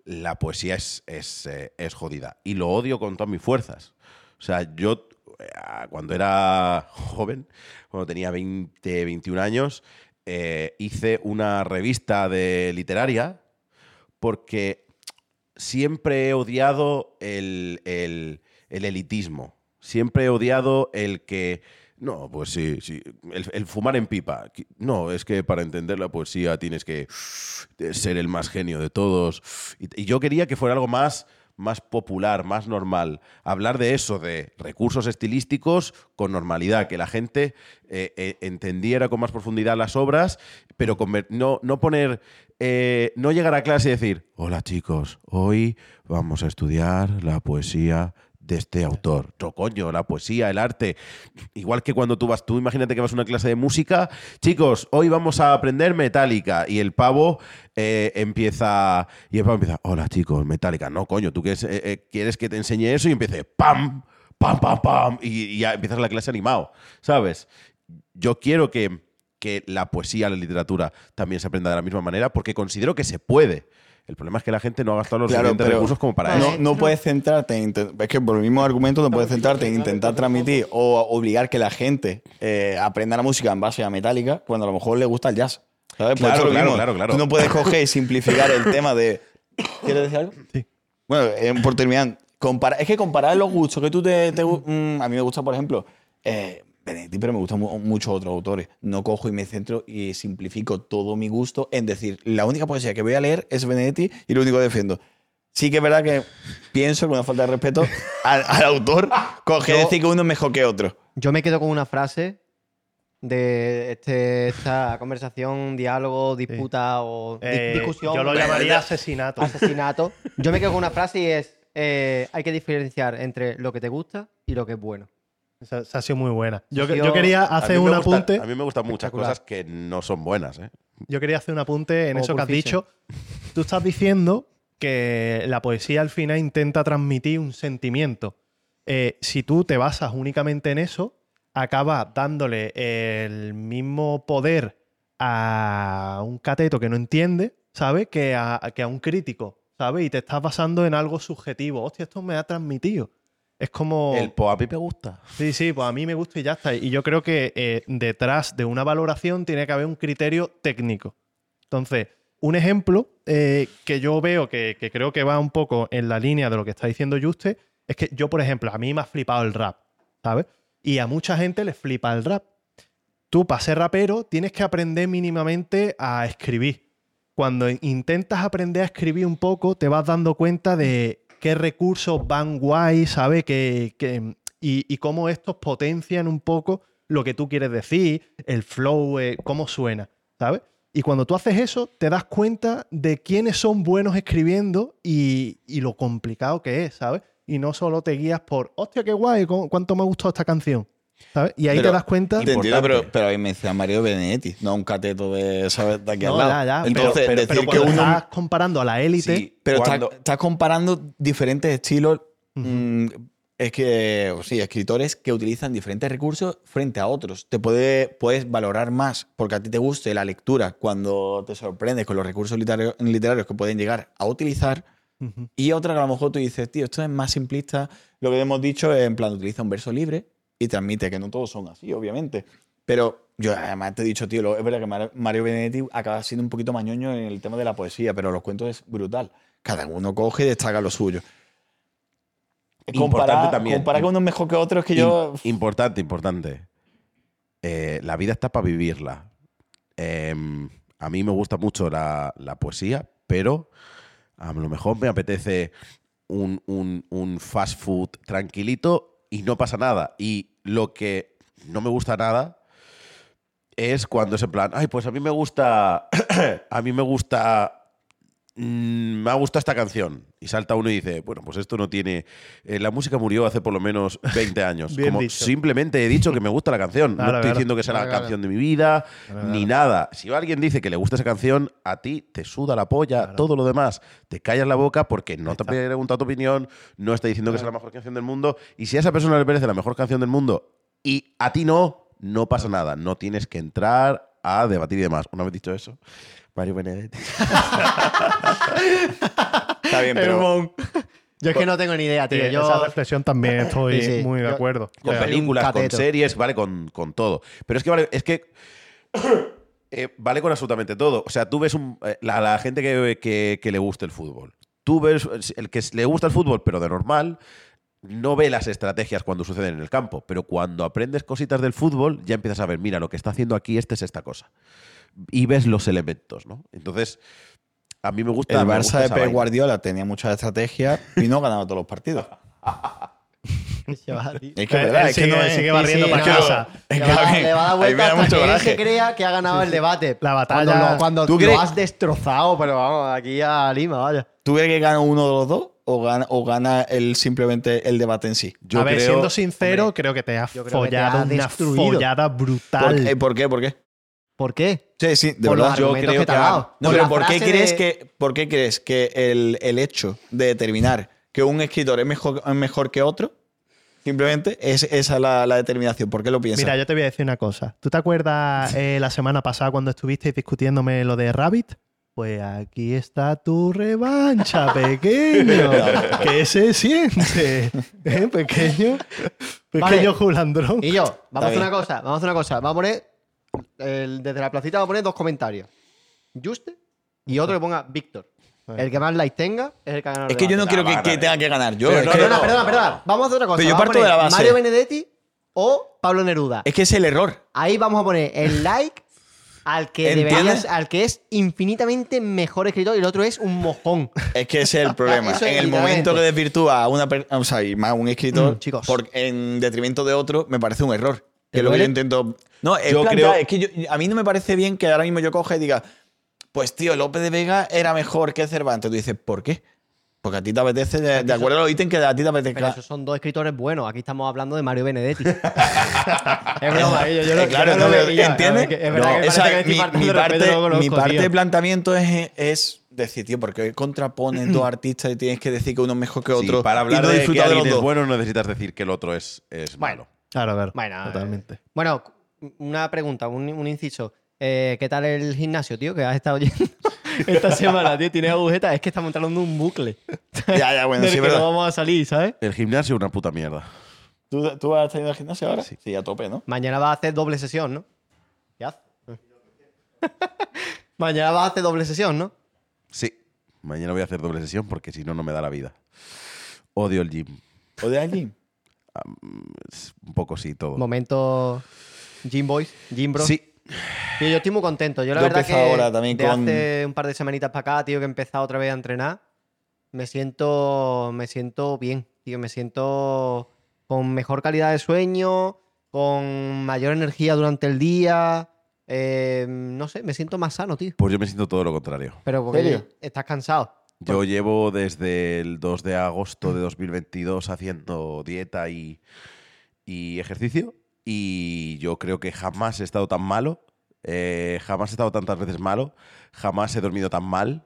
Speaker 1: la poesía es, es, eh, jodida. Y lo odio con todas mis fuerzas. O sea, yo eh, cuando era joven, cuando tenía 20, 21 años, eh, hice una revista de literaria porque siempre he odiado el- el elitismo. Siempre he odiado el que. No, pues sí, sí. El, fumar en pipa. No, es que para entender la poesía tienes que ser el más genio de todos. Y, yo quería que fuera algo más, más popular, más normal. Hablar de eso, de recursos estilísticos con normalidad, que la gente eh, eh, entendiera con más profundidad las obras, pero no, no poner. eh, no llegar a clase y decir: Hola chicos, hoy vamos a estudiar la poesía de este autor. No, coño, la poesía, el arte. Igual que cuando tú vas, tú imagínate que vas a una clase de música, chicos, hoy vamos a aprender metálica. Y el pavo eh, empieza. Y el pavo empieza, hola chicos, metálica. No, coño, tú quieres, eh, eh, quieres que te enseñe eso y empiece ¡pam! ¡pam, pam, pam! Y, y ya empiezas la clase animado, ¿sabes? Yo quiero que, que la poesía, la literatura también se aprenda de la misma manera porque considero que se puede. El problema es que la gente no ha gastado los
Speaker 4: Claro,
Speaker 1: suficientes
Speaker 4: pero
Speaker 1: recursos como para
Speaker 4: no,
Speaker 1: eso.
Speaker 4: no puedes centrarte en. Es que por el mismo argumento no puedes centrarte en intentar transmitir o obligar que la gente eh, aprenda la música en base a Metallica cuando a lo mejor le gusta el jazz. ¿Sabes? Pues
Speaker 1: Claro, claro, claro, claro.
Speaker 4: Tú no puedes coger y simplificar el tema de. ¿Quieres decir algo?
Speaker 2: Sí.
Speaker 4: Bueno, eh, por terminar, compara- es que comparar los gustos que tú te. te mm, a mí me gusta, por ejemplo, eh, Benedetti, pero me gustan mu- muchos otros autores. No cojo y me centro y simplifico todo mi gusto en decir, la única poesía que voy a leer es Benedetti y lo único que defiendo. Sí que es verdad que pienso, con una falta de respeto al, al autor,
Speaker 3: Yo-
Speaker 4: decir que uno es mejor que otro.
Speaker 3: Yo me quedo con una frase de este, esta conversación, diálogo, disputa o di-
Speaker 2: Eh,
Speaker 3: discusión.
Speaker 2: yo lo llamaría asesinato.
Speaker 3: asesinato. Yo me quedo con una frase y es: eh, hay que diferenciar entre lo que te gusta y lo que es bueno.
Speaker 2: Esa, esa ha sido muy buena. Yo, yo
Speaker 3: yo-
Speaker 2: quería
Speaker 1: A
Speaker 2: hacer
Speaker 1: mí me
Speaker 2: un
Speaker 1: gustan-
Speaker 2: apunte.
Speaker 1: a mí me gustan muchas cosas que no son buenas, ¿eh?
Speaker 2: Yo quería hacer un apunte en
Speaker 3: Como
Speaker 2: eso que has dicho. Tú estás diciendo que la poesía al final intenta transmitir un sentimiento. Eh, si tú te basas únicamente en eso, acabas dándole el mismo poder a un cateto que no entiende, ¿sabes? Que a, que a un crítico, ¿sabes? Y te estás basando en algo subjetivo. Hostia, esto me ha transmitido. Es como...
Speaker 1: El po a mí me gusta.
Speaker 2: Sí, sí, pues a mí me gusta y ya está. Y yo creo que eh, detrás de una valoración tiene que haber un criterio técnico. Entonces, un ejemplo eh, que yo veo que, que creo que va un poco en la línea de lo que está diciendo Juste es que yo, por ejemplo, a mí me ha flipado el rap, ¿sabes? Y a mucha gente le flipa el rap. Tú, para ser rapero, tienes que aprender mínimamente a escribir. Cuando intentas aprender a escribir un poco, te vas dando cuenta de qué recursos van guay, ¿sabes? Que, que- y, y cómo estos potencian un poco lo que tú quieres decir, el flow, eh, cómo suena, ¿sabes? Y cuando tú haces eso, te das cuenta de quiénes son buenos escribiendo y, y lo complicado que es, ¿sabes? Y no solo te guías por, hostia, qué guay, cu- cuánto me ha gustado esta canción, ¿sabes? Y ahí
Speaker 4: Pero-
Speaker 2: te das cuenta.
Speaker 4: Entiendo, pero, pero habéis mencionado a Mario Benedetti, no un cateto de, ¿sabes? de aquí
Speaker 2: No,
Speaker 4: al lado.
Speaker 2: ya, ya,
Speaker 4: Entonces,
Speaker 2: pero,
Speaker 4: decir que uno.
Speaker 2: estás comparando a la élite,
Speaker 1: Sí,
Speaker 4: Pero
Speaker 1: cuando-
Speaker 4: estás, estás comparando diferentes estilos. mm, es que, sí, escritores que utilizan diferentes recursos frente a otros. Te puede, puedes valorar más porque a ti te guste la lectura cuando te sorprendes con los recursos literarios, literarios que pueden llegar a utilizar
Speaker 2: Ujú.
Speaker 4: Y otra que a lo mejor tú dices, tío, esto es más simplista. Lo que hemos dicho es, en plan, utiliza un verso libre y transmite, que no todos son así, obviamente. Pero yo además te he dicho, tío, es verdad que Mar- Mario Benedetti acaba siendo un poquito mañoño en el tema de la poesía, pero los cuentos es brutal. Cada uno coge y destaca lo suyo.
Speaker 1: Importante
Speaker 4: Comparar,
Speaker 1: también.
Speaker 4: comparar que uno es mejor que otro es que yo...
Speaker 1: Im- importante, importante. Eh, la vida está para vivirla. Em, a mí me gusta mucho la, la poesía, pero a lo mejor me apetece un, un- un fast food tranquilito y no pasa nada. Y lo que no me gusta nada es cuando es en plan, ay, pues a mí me gusta, a mí me gusta, me ha gustado esta canción. Y salta uno y dice, bueno, pues esto no tiene, eh, la música murió hace por lo menos 20 años. Como
Speaker 2: dicho.
Speaker 1: simplemente he dicho que me gusta la canción.
Speaker 2: Claro,
Speaker 1: no estoy
Speaker 2: claro.
Speaker 1: diciendo que sea la
Speaker 3: Claro,
Speaker 1: canción de mi vida, ni nada. Si alguien dice que le gusta esa canción, a ti te suda la polla, todo lo demás. Te callas la boca porque no te ha preguntado tu opinión, no está diciendo que es la mejor canción del mundo. Y si a esa persona le parece la mejor canción del mundo y a ti no, no pasa nada. No tienes que entrar a debatir y demás. Una vez dicho eso, Mario Benedetti.
Speaker 4: Está bien, pero...
Speaker 3: Yo es que no tengo ni idea, tío.
Speaker 2: Sí,
Speaker 3: Yo...
Speaker 2: Esa reflexión también estoy
Speaker 3: Sí, sí.
Speaker 2: muy de
Speaker 3: Yo-
Speaker 2: acuerdo.
Speaker 1: con
Speaker 2: O sea,
Speaker 3: peli-
Speaker 1: películas, con series, vale, con, con todo. Pero es que vale, es que eh, vale con absolutamente todo. O sea, tú ves un- eh, la, la gente que, que- que le gusta el fútbol. Tú ves el que le gusta el fútbol, pero de normal, no ve las estrategias cuando suceden en el campo. Pero cuando aprendes cositas del fútbol, ya empiezas a ver, mira, lo que está haciendo aquí este es esta cosa. Y ves los elementos, ¿no? Entonces, a mí me gusta.
Speaker 4: El Barça
Speaker 1: gusta
Speaker 4: de Pep. Guardiola tenía muchas estrategias y no ganaba todos los partidos. Es que es verdad, es que no
Speaker 2: sigue barriendo
Speaker 3: sí,
Speaker 2: para
Speaker 3: no.
Speaker 2: casa.
Speaker 4: Es
Speaker 3: Le
Speaker 4: que
Speaker 3: va,
Speaker 4: a
Speaker 3: a-
Speaker 4: mí-
Speaker 3: le va a dar vuelta hasta
Speaker 4: mucho
Speaker 3: que él se crea que ha ganado el debate.
Speaker 2: La batalla-
Speaker 3: Cuando, lo, cuando
Speaker 4: ¿Tú
Speaker 3: lo
Speaker 4: crees-
Speaker 3: has destrozado, pero vamos, aquí a Lima, vaya.
Speaker 4: ¿Tú crees que gana uno de los dos o gana, o gana el, simplemente el debate en sí?
Speaker 1: Yo
Speaker 2: a ver,
Speaker 1: creo-
Speaker 2: siendo sincero,
Speaker 3: hombre,
Speaker 2: creo que te
Speaker 3: creo que te
Speaker 2: follado
Speaker 3: ha
Speaker 2: una
Speaker 3: destruido.
Speaker 2: follada
Speaker 4: ¿Por,
Speaker 2: brutal.
Speaker 4: eh, ¿por qué? ¿Por qué?
Speaker 3: ¿Por qué?
Speaker 4: Sí, sí, de
Speaker 3: Por
Speaker 4: verdad. Yo creo
Speaker 3: que te ha dado.
Speaker 4: No,
Speaker 3: Por
Speaker 4: pero
Speaker 3: la
Speaker 4: ¿por qué, crees
Speaker 3: de-
Speaker 4: que, ¿por qué crees que el, el hecho de determinar que un escritor es mejor, es mejor que otro, simplemente es esa la, la determinación? ¿Por qué lo piensas?
Speaker 2: Mira, yo te voy a decir una cosa. ¿Tú te acuerdas eh, la semana pasada cuando estuvisteis discutiéndome lo de Rabbit? Pues aquí está tu revancha, pequeño. que se siente. ¿Eh, pequeño.
Speaker 3: Vale.
Speaker 2: Pequeño Julandrón.
Speaker 3: Y yo, vamos a hacer una cosa, vamos a hacer una cosa. Vamos a poner, el- desde la placita vamos a poner dos comentarios. Juste y otro que ponga Víctor. El que más likes tenga es el que
Speaker 4: es que yo no quiero que,
Speaker 1: vale,
Speaker 4: que tenga que ganar yo.
Speaker 1: Pero
Speaker 4: es,
Speaker 1: no,
Speaker 4: que,
Speaker 3: Perdona, perdona, perdona. Vamos a hacer otra cosa.
Speaker 4: Pero yo parto de la base.
Speaker 3: Mario Benedetti o Pablo Neruda.
Speaker 4: es que es el error.
Speaker 3: Ahí vamos a poner el like al que
Speaker 4: ¿Entiendes?
Speaker 3: deberías, al que es infinitamente mejor escritor y el otro es un mojón.
Speaker 4: Es que ese es el problema.
Speaker 3: Es
Speaker 4: en el momento que desvirtúa a una per- o sea, y más a un escritor
Speaker 3: Mm, chicos.
Speaker 4: por- en detrimento de otro, me parece un error. Que
Speaker 3: ¿Te
Speaker 4: es lo que yo intento. No, es,
Speaker 1: Yo
Speaker 4: plantear-
Speaker 1: creo-
Speaker 4: es que yo- a mí no me parece bien que ahora mismo yo coja y diga, pues tío, López de Vega era mejor que Cervantes. Tú dices, ¿por qué? Porque a ti te apetece, de, de acuerdo a los ítems que a ti te apetezca.
Speaker 3: Pero esos son dos escritores buenos. Aquí estamos hablando de Mario Benedetti. es broma, yo, yo no-
Speaker 4: Eh, claro,
Speaker 3: yo no lo.
Speaker 4: ¿entiendes?
Speaker 3: Es verdad
Speaker 4: No,
Speaker 3: que
Speaker 4: esa-
Speaker 3: parece que
Speaker 4: mi, parte,
Speaker 3: conozco,
Speaker 4: mi parte de planteamiento es, es decir, tío, porque contraponen dos artistas y tienes que decir que uno es mejor que
Speaker 1: Sí,
Speaker 4: otro.
Speaker 1: para hablar
Speaker 4: y no
Speaker 1: de que alguien
Speaker 4: los
Speaker 1: es bueno, no necesitas decir que el otro es, es
Speaker 3: Bueno.
Speaker 1: malo.
Speaker 2: Claro, claro.
Speaker 3: Bueno,
Speaker 2: totalmente.
Speaker 3: eh, bueno, una pregunta, un, un inciso. Eh, ¿Qué tal el gimnasio, tío? Que has estado yendo esta semana, tío. Tienes agujetas. Es que estamos entrando en un bucle.
Speaker 4: Ya, ya, bueno,
Speaker 3: del
Speaker 4: sí,
Speaker 3: que
Speaker 4: verdad.
Speaker 3: no vamos a salir, ¿sabes?
Speaker 1: El gimnasio es una puta mierda.
Speaker 4: ¿Tú, ¿Tú has tenido al gimnasio ahora?
Speaker 1: Sí.
Speaker 4: Sí, a tope, ¿no?
Speaker 3: Mañana vas a hacer doble sesión, ¿no? ¿Qué haces? Mañana vas a hacer doble sesión, ¿no?
Speaker 1: Sí. Mañana voy a hacer doble sesión porque si no, no me da la vida. Odio el gym.
Speaker 4: ¿O de
Speaker 1: Es un poco sí, todo.
Speaker 3: Momento Gym Boys, Gym Bros.
Speaker 1: Sí.
Speaker 3: Tío, yo estoy muy contento. Yo la
Speaker 4: Yo
Speaker 3: verdad que
Speaker 4: ahora también
Speaker 3: de
Speaker 4: con-
Speaker 3: hace un par de semanitas para acá, tío, que he empezado otra vez a entrenar, me siento, me siento bien, tío. Me siento con mejor calidad de sueño, con mayor energía durante el día. eh, no sé, me siento más sano, tío.
Speaker 1: Pues yo me siento todo lo contrario.
Speaker 3: Pero porque
Speaker 4: ¿Serio?
Speaker 3: estás cansado.
Speaker 1: Yo llevo desde el 2 de agosto de 2022 haciendo dieta y, y ejercicio y yo creo que jamás he estado tan malo, eh, jamás he estado tantas veces malo, jamás he dormido tan mal,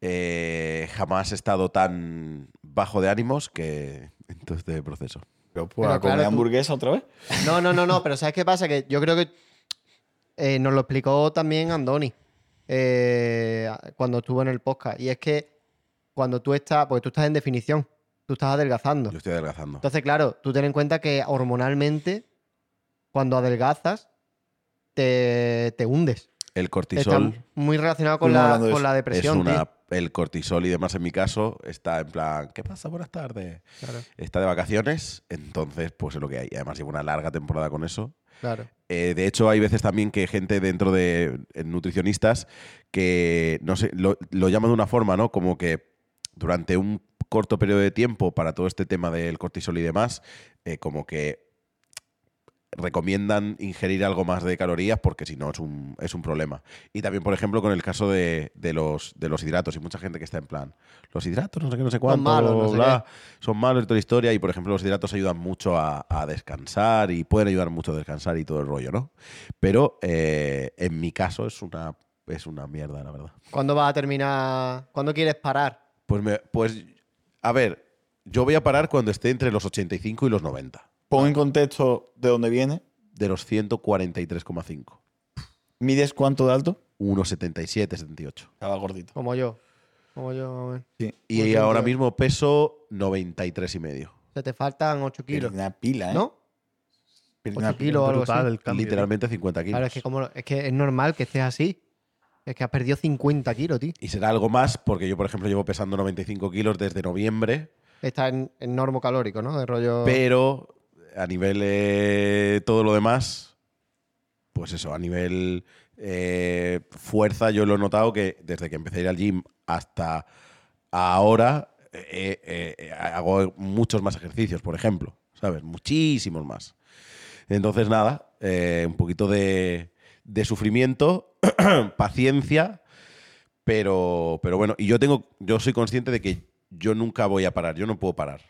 Speaker 1: eh, jamás he estado tan bajo de ánimos que en todo este proceso.
Speaker 4: Pero, pues,
Speaker 3: Pero
Speaker 4: a comer
Speaker 3: claro, tú-
Speaker 4: hamburguesa otra vez.
Speaker 3: No, no, no, no, pero ¿sabes qué pasa? Que yo creo que eh, nos lo explicó también Andoni eh, cuando estuvo en el podcast. Y es que cuando tú estás, porque tú estás en definición, tú estás adelgazando.
Speaker 1: Yo estoy adelgazando.
Speaker 3: Entonces, claro, tú ten en cuenta que hormonalmente, cuando adelgazas, te, te hundes.
Speaker 1: El
Speaker 3: Está
Speaker 1: cortisol
Speaker 3: muy relacionado con la, con la
Speaker 1: es
Speaker 3: depresión.
Speaker 1: una. El cortisol y demás, en mi caso, está en plan, ¿qué pasa? Buenas tardes.
Speaker 3: Claro,
Speaker 1: Está de vacaciones, entonces, pues es lo que hay. Además, llevo una larga temporada con eso.
Speaker 3: claro.
Speaker 1: Eh, de hecho, hay veces también que gente dentro de eh, nutricionistas que, no sé, lo, lo llaman de una forma, ¿no? Como que durante un corto periodo de tiempo para todo este tema del cortisol y demás, eh, como que recomiendan ingerir algo más de calorías porque si no es un, es un problema. Y también, por ejemplo, con el caso de, de los, de los hidratos. Y mucha gente que está en plan, los hidratos, no sé qué, no sé cuánto,
Speaker 3: malos, no sé
Speaker 1: bla, son malos y toda la historia. Y, por ejemplo, los hidratos ayudan mucho a, a descansar y pueden ayudar mucho a descansar y todo el rollo, ¿no? Pero eh, en mi caso es una, es una mierda, la verdad.
Speaker 3: ¿Cuándo vas a terminar? ¿Cuándo quieres parar?
Speaker 1: Pues, me- pues, a ver, yo voy a parar cuando esté entre los 85 y los 90.
Speaker 4: Pon en contexto de dónde viene.
Speaker 1: De los 143,5.
Speaker 4: ¿Mides cuánto de alto?
Speaker 1: 1,77, 78.
Speaker 4: Estaba gordito.
Speaker 3: Como yo. Como yo, más o menos.
Speaker 4: Sí.
Speaker 1: Y
Speaker 3: Muy
Speaker 1: ahora
Speaker 3: bien.
Speaker 1: mismo peso 93 y medio.
Speaker 3: O sea, te faltan 8
Speaker 4: Pero
Speaker 3: kilos.
Speaker 4: una pila, ¿eh?
Speaker 3: ¿No?
Speaker 4: Pero
Speaker 3: 8
Speaker 4: una pila.
Speaker 3: kilos o algo así.
Speaker 2: Brutal el cambio.
Speaker 1: Literalmente 50 kilos.
Speaker 3: Claro, es que, como, es que es normal que estés así. Es que has perdido 50 kilos, tío.
Speaker 1: Y será algo más porque yo, por ejemplo, llevo pesando 95 kilos desde noviembre,
Speaker 3: Está en, en normo calórico, ¿no? De rollo.
Speaker 1: pero a nivel eh, todo lo demás, pues eso, a nivel eh, fuerza yo lo he notado que desde que empecé a ir al gym hasta ahora eh, hago muchos más ejercicios, por ejemplo, ¿sabes? Muchísimos más. Entonces, nada, un poquito de, de sufrimiento, paciencia, pero, pero bueno, y yo tengo, yo soy consciente de que yo nunca voy a parar, yo no puedo parar,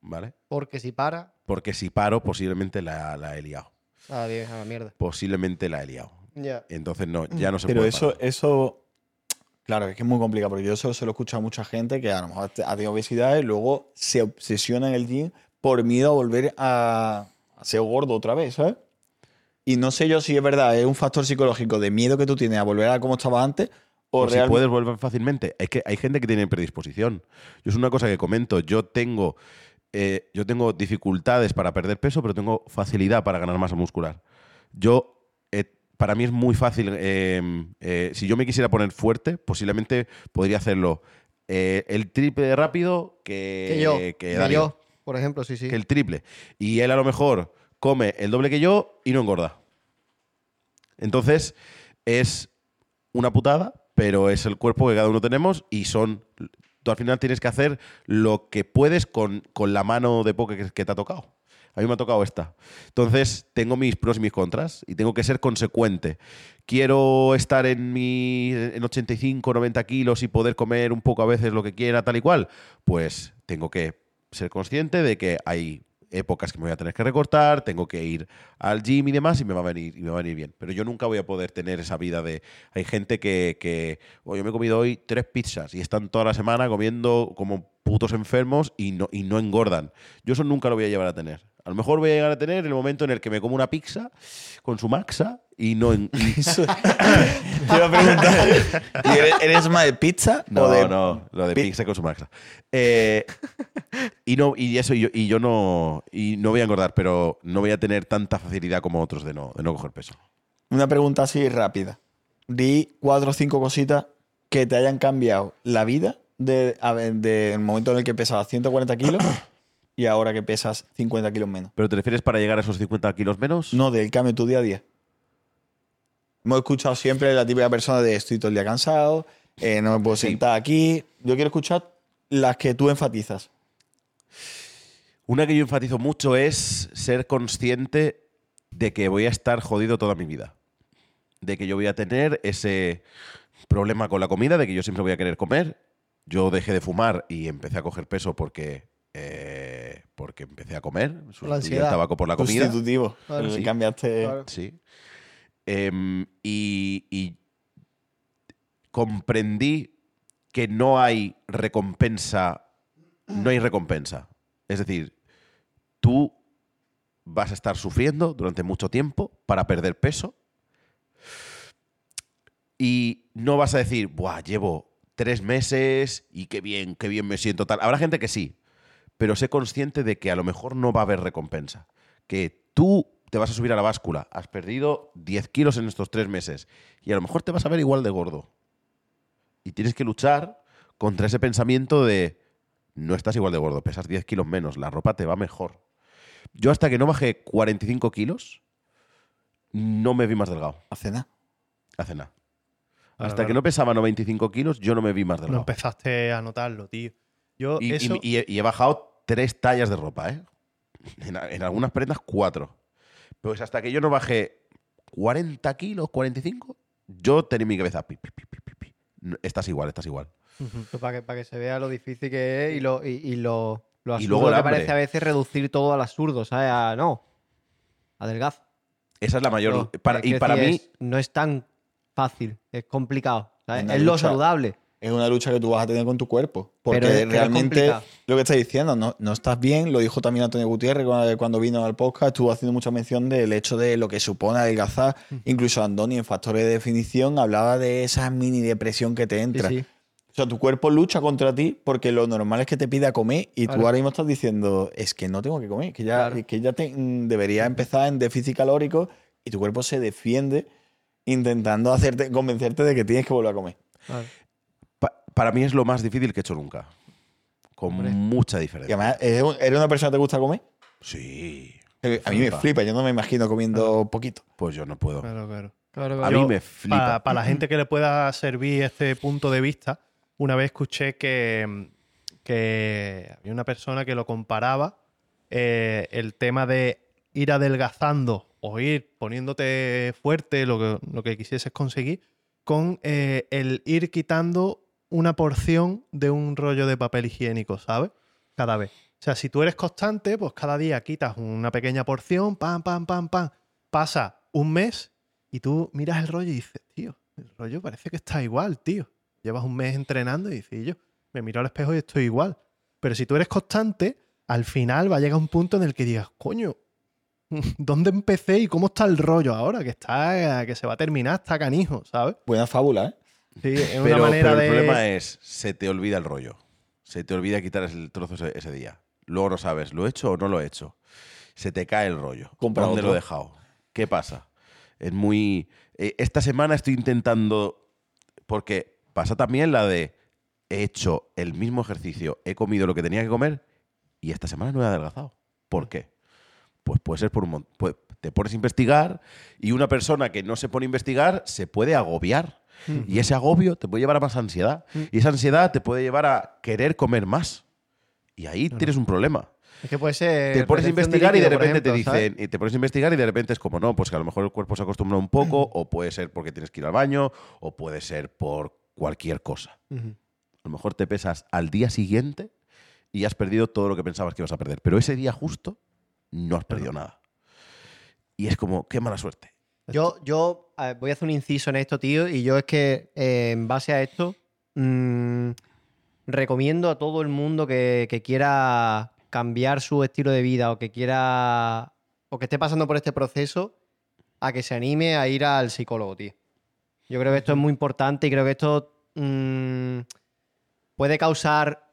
Speaker 1: ¿vale?
Speaker 3: Porque si para,
Speaker 1: Porque si paro, posiblemente la, la he liado.
Speaker 3: a la, a la mierda.
Speaker 1: Posiblemente la he liado.
Speaker 3: Ya.
Speaker 1: Entonces, no, ya no se
Speaker 4: Pero
Speaker 1: puede
Speaker 4: eso,
Speaker 1: parar.
Speaker 4: eso, claro, es que es muy complicado, porque yo eso se lo he escuchado a mucha gente que a lo mejor ha tenido obesidad y luego se obsesiona en el gym por miedo a volver a, a ser gordo otra vez, ¿sabes? Y no sé yo si es verdad, es un factor psicológico de miedo que tú tienes a volver a como estaba antes o,
Speaker 1: O si puedes volver fácilmente. Es que hay gente que tiene predisposición. Yo es una cosa que comento. Yo tengo, eh, yo tengo dificultades para perder peso, pero tengo facilidad para ganar masa muscular. Yo, eh, para mí es muy fácil. eh, eh, si yo me quisiera poner fuerte, posiblemente podría hacerlo eh, el triple de rápido que,
Speaker 3: Que yo.
Speaker 1: que
Speaker 3: que
Speaker 1: Darío.
Speaker 3: yo, por ejemplo, sí, sí.
Speaker 1: que el triple. Y él a lo mejor come el doble que yo y no engorda. Entonces, es una putada, pero es el cuerpo que cada uno tenemos y son. Tú al final tienes que hacer lo que puedes con, con la mano de poke que, que te ha tocado. A mí me ha tocado esta. Entonces, tengo mis pros y mis contras y tengo que ser consecuente. Quiero estar en, mi, en 85, 90 kilos y poder comer un poco a veces lo que quiera, tal y cual. Pues tengo que ser consciente de que hay épocas que me voy a tener que recortar, tengo que ir al gym y demás y me va a venir, y me va a venir bien. Pero yo nunca voy a poder tener esa vida de... Hay gente que, que "Oh, yo me he comido hoy tres pizzas y están toda la semana comiendo como putos enfermos y no, y no engordan. Yo eso nunca lo voy a llevar a tener. A lo mejor voy a llegar a tener el momento en el que me como una pizza con su maxa y no... en- y-
Speaker 4: Te iba a preguntar, ¿y eres, eres más de pizza
Speaker 1: No,
Speaker 4: o de
Speaker 1: no, lo de
Speaker 4: pi-
Speaker 1: pizza con su maxa. Eh, y no, y eso, y yo, y yo no, y no voy a engordar, pero no voy a tener tanta facilidad como otros de no, de no coger peso.
Speaker 4: Una pregunta así rápida. Di cuatro o cinco cositas que te hayan cambiado la vida del de, del momento en el que pesabas 140 kilos y ahora que pesas 50 kilos menos.
Speaker 1: ¿Pero te refieres para llegar a esos 50 kilos menos?
Speaker 4: No, del cambio en tu día a día. Hemos escuchado siempre la típica persona de estoy todo el día cansado, eh, no me puedo sentar aquí. Yo quiero escuchar las que tú enfatizas.
Speaker 1: Una que yo enfatizo mucho es ser consciente de que voy a estar jodido toda mi vida. De que yo voy a tener ese problema con la comida, de que yo siempre voy a querer comer. Yo dejé de fumar y empecé a coger peso porque, eh, porque empecé a comer. Sustituí el
Speaker 3: ansiedad.
Speaker 1: tabaco por la comida.
Speaker 4: Sustitutivo.
Speaker 3: Claro,
Speaker 4: El
Speaker 1: sí.
Speaker 4: Cambiaste.
Speaker 3: Claro.
Speaker 1: Sí. Em, y, comprendí que no hay recompensa, no hay recompensa. Es decir, tú vas a estar sufriendo durante mucho tiempo para perder peso y no vas a decir, Buah, llevo tres meses y qué bien, qué bien me siento tal. Habrá gente que sí, pero sé consciente de que a lo mejor no va a haber recompensa. Que tú te vas a subir a la báscula, has perdido 10 kilos en estos tres meses y a lo mejor te vas a ver igual de gordo. Y tienes que luchar contra ese pensamiento de no estás igual de gordo, pesas 10 kilos menos, la ropa te va mejor. Yo hasta que no bajé 45 kilos, no me vi más delgado.
Speaker 4: Hace nada.
Speaker 1: Hace nada. Hasta
Speaker 2: claro.
Speaker 1: que no pesaba 95 kilos, yo no me vi más
Speaker 2: No
Speaker 1: delgado.
Speaker 2: empezaste a notarlo, tío. Yo
Speaker 1: Y, y-
Speaker 2: eso...
Speaker 1: y he, y he bajado tres tallas de ropa, ¿eh? En algunas prendas, cuatro. Pues hasta que yo no bajé 40 kilos, 45, yo tenía en mi cabeza, pi, pi, pi, Estás igual, estás igual.
Speaker 3: Para que, para que se vea lo difícil que es y lo, y, y lo, lo
Speaker 1: Y
Speaker 3: absurdo
Speaker 1: luego el
Speaker 3: que parece a veces reducir todo al absurdo, ¿sabes? A- no, adelgaza.
Speaker 1: Esa es la mayor.
Speaker 3: No,
Speaker 1: para- y para mí,
Speaker 3: es- no es tan fácil, es complicado. Es lo saludable.
Speaker 4: Es una lucha que tú vas a tener con tu cuerpo. Porque
Speaker 3: Pero
Speaker 4: realmente lo que estás diciendo, no, no estás bien, lo dijo también Antonio Gutiérrez cuando, vino al podcast, estuvo haciendo mucha mención del hecho de lo que supone adelgazar. Incluso Andoni en Factores de Definición hablaba de esa mini depresión que te
Speaker 3: Sí,
Speaker 4: entra.
Speaker 3: sí.
Speaker 4: O sea, tu cuerpo lucha contra ti porque lo normal es que te pida comer y tú
Speaker 3: Claro.
Speaker 4: ahora mismo estás diciendo, es que no tengo que comer, que ya,
Speaker 3: Claro.
Speaker 4: que ya te, mm, debería empezar en déficit calórico y tu cuerpo se defiende intentando hacerte, convencerte de que tienes que volver a comer.
Speaker 3: Claro.
Speaker 1: Pa- para mí es lo más difícil que he hecho nunca. Con
Speaker 3: Hombre.
Speaker 1: mucha
Speaker 4: Y
Speaker 1: diferencia.
Speaker 4: además, ¿eres un- ¿eres una persona que te gusta comer?
Speaker 1: Sí.
Speaker 4: A mí me
Speaker 1: Flipa.
Speaker 4: yo no me imagino comiendo poquito.
Speaker 1: Pues yo no puedo.
Speaker 2: Claro, claro.
Speaker 3: Claro,
Speaker 1: A mí me flipa.
Speaker 2: Para la gente que le pueda servir este punto de vista, una vez escuché que, que había una persona que lo comparaba eh, el tema de ir adelgazando o ir poniéndote fuerte, lo que, lo que quisieses conseguir, con eh, el ir quitando una porción de un rollo de papel higiénico, ¿sabes? Cada vez. O sea, si tú eres constante, pues cada día quitas una pequeña porción, pam, pam, pam, pam. Pasa un mes y tú miras el rollo y dices, tío, el rollo parece que está igual, tío. Llevas un mes entrenando y dices, "Y yo me miro al espejo y estoy igual. Pero si tú eres constante, al final va a llegar un punto en el que digas, coño, ¿dónde empecé y cómo está el rollo ahora? Que está, que se va a terminar, está canijo, ¿sabes?
Speaker 4: Buena fábula, ¿eh?
Speaker 2: Sí, es una
Speaker 1: Pero,
Speaker 2: manera
Speaker 1: pero el
Speaker 2: de.
Speaker 1: problema es, se te olvida el rollo. Se te olvida quitar el trozo ese, ese día. Luego no sabes, ¿lo he hecho o no lo he hecho? Se te cae el rollo.
Speaker 4: Compra
Speaker 1: ¿Dónde
Speaker 4: otro.
Speaker 1: lo he dejado? ¿Qué pasa? Es muy... eh, esta semana estoy intentando... Porque pasa también la de... He hecho el mismo ejercicio, he comido lo que tenía que comer y esta semana no he adelgazado. ¿Por qué? Pues puede ser por un montón. Te pones a investigar y una persona que no se pone a investigar se puede agobiar. Y ese agobio te puede llevar a más ansiedad. Y esa ansiedad te puede llevar a querer comer más. Y ahí tienes un problema.
Speaker 3: Es que puede ser.
Speaker 1: te pones a investigar y de repente te dicen, y te pones a investigar y de repente es como, no, pues que a lo mejor el cuerpo se acostumbra un poco, o puede ser porque tienes que ir al baño, o puede ser por cualquier cosa. A lo mejor te pesas al día siguiente y has perdido todo lo que pensabas que ibas a perder. Pero ese día justo no has perdido nada. Y es como, qué mala suerte.
Speaker 3: Yo, yo voy a hacer un inciso en esto, tío, y yo es que eh, en base a esto mm, recomiendo a todo el mundo que, que quiera cambiar su estilo de vida o que quiera o que esté pasando por este proceso a que se anime a ir al psicólogo, tío. Yo creo que esto es muy importante y creo que esto mm, puede causar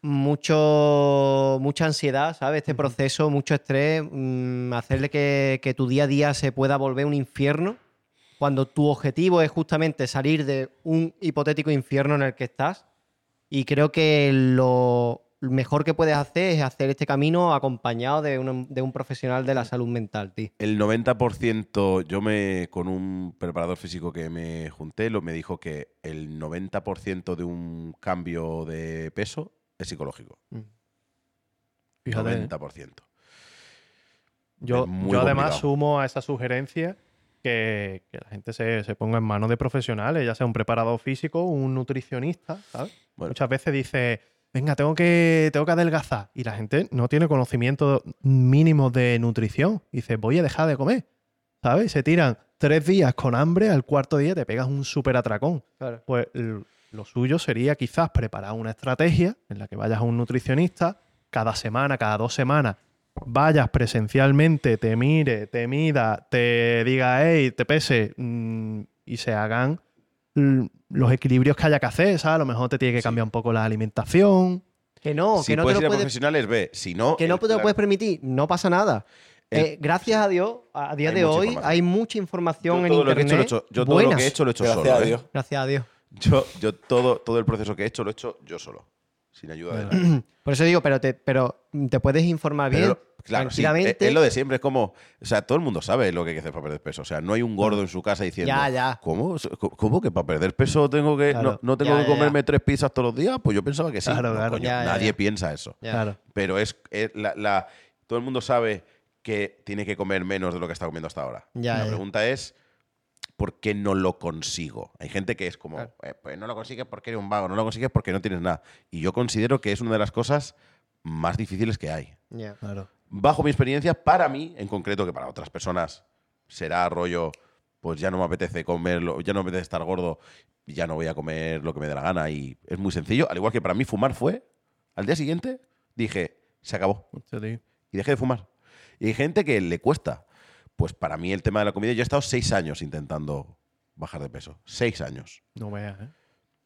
Speaker 3: mucho, mucha ansiedad, ¿sabes? Este proceso, mucho estrés, mm, hacerle que, que tu día a día se pueda volver un infierno, cuando tu objetivo es justamente salir de un hipotético infierno en el que estás. Y creo que lo mejor que puedes hacer es hacer este camino acompañado de un, de un profesional de la salud mental, tío.
Speaker 1: El 90%, yo me, con un preparador físico que me junté, lo, me dijo que el 90% de un cambio de peso es psicológico.
Speaker 2: Fíjate.
Speaker 1: 90%.
Speaker 2: Yo,
Speaker 1: Es muy
Speaker 2: yo además
Speaker 1: complicado.
Speaker 2: sumo a esa sugerencia que, que la gente se, se ponga en manos de profesionales, ya sea un preparador físico, un nutricionista, ¿sabes?
Speaker 1: Bueno.
Speaker 2: Muchas veces dice, venga, tengo que, tengo que adelgazar. Y la gente no tiene conocimiento mínimo de nutrición. Dice, voy a dejar de comer. ¿Sabes? Se tiran tres días con hambre, al cuarto día te pegas un súper atracón.
Speaker 3: Claro.
Speaker 2: Pues lo suyo sería quizás preparar una estrategia en la que vayas a un nutricionista cada semana, cada dos semanas, vayas presencialmente, te mire, te mida, te diga, hey, te pese, mm, y se hagan los equilibrios que haya que hacer, ¿sabes? A lo mejor te tiene que cambiar un poco la alimentación.
Speaker 3: Que no,
Speaker 1: si
Speaker 3: que no te
Speaker 1: puedes
Speaker 3: lo
Speaker 1: ir a
Speaker 3: puedes,
Speaker 1: profesionales, ve. Si no.
Speaker 3: que no
Speaker 1: el-
Speaker 3: te lo puedes permitir, no pasa nada.
Speaker 1: el-
Speaker 3: Eh, gracias a Dios, a día
Speaker 1: Hay
Speaker 3: de hoy
Speaker 1: información.
Speaker 3: hay mucha información
Speaker 1: yo
Speaker 3: en
Speaker 1: he
Speaker 3: internet.
Speaker 1: hecho, he hecho, yo todo lo que he hecho lo he hecho
Speaker 4: Gracias
Speaker 1: solo.
Speaker 4: a
Speaker 1: ¿eh?
Speaker 3: Gracias a Dios.
Speaker 1: Yo, yo todo, todo el proceso que he hecho lo he hecho yo solo. Sin ayuda de nadie.
Speaker 3: Por eso digo, pero te, pero te puedes informar bien,
Speaker 1: Pero, claro, sí,
Speaker 3: tranquilamente.
Speaker 1: es, es lo de siempre, es como. O sea, todo el mundo sabe lo que hay que hacer para perder peso. O sea, no hay un gordo en su casa diciendo.
Speaker 3: Ya, ya.
Speaker 1: ¿Cómo? ¿Cómo que para perder peso tengo que.
Speaker 2: Claro.
Speaker 1: No, no tengo
Speaker 3: Ya,
Speaker 1: que comerme tres pizzas todos los días? Pues yo pensaba que sí.
Speaker 2: Claro,
Speaker 1: No,
Speaker 2: claro.
Speaker 1: coño,
Speaker 3: Ya, ya,
Speaker 1: nadie
Speaker 3: ya.
Speaker 1: piensa eso.
Speaker 2: Claro.
Speaker 1: Pero es, es la, la- todo el mundo sabe que tiene que comer menos de lo que está comiendo hasta ahora.
Speaker 3: Ya,
Speaker 1: la
Speaker 3: ya.
Speaker 1: pregunta es, ¿por qué no lo consigo? Hay gente que es como,
Speaker 3: Claro.
Speaker 1: "Eh, pues no lo consigues porque eres un vago, no lo consigues porque no tienes nada. Y yo considero que es una de las cosas más difíciles que hay.
Speaker 2: Claro.
Speaker 1: Bajo mi experiencia, para mí, en concreto, que para otras personas será rollo, pues ya no me apetece comerlo, ya no me apetece estar gordo, ya no voy a comer lo que me dé la gana. Y es muy sencillo. Al igual que para mí fumar fue, al día siguiente dije, se acabó y dejé de fumar. Y hay gente que le cuesta. Pues para mí el tema de la comida, yo he estado seis años intentando bajar de peso. Seis años.
Speaker 2: No veas, ¿eh?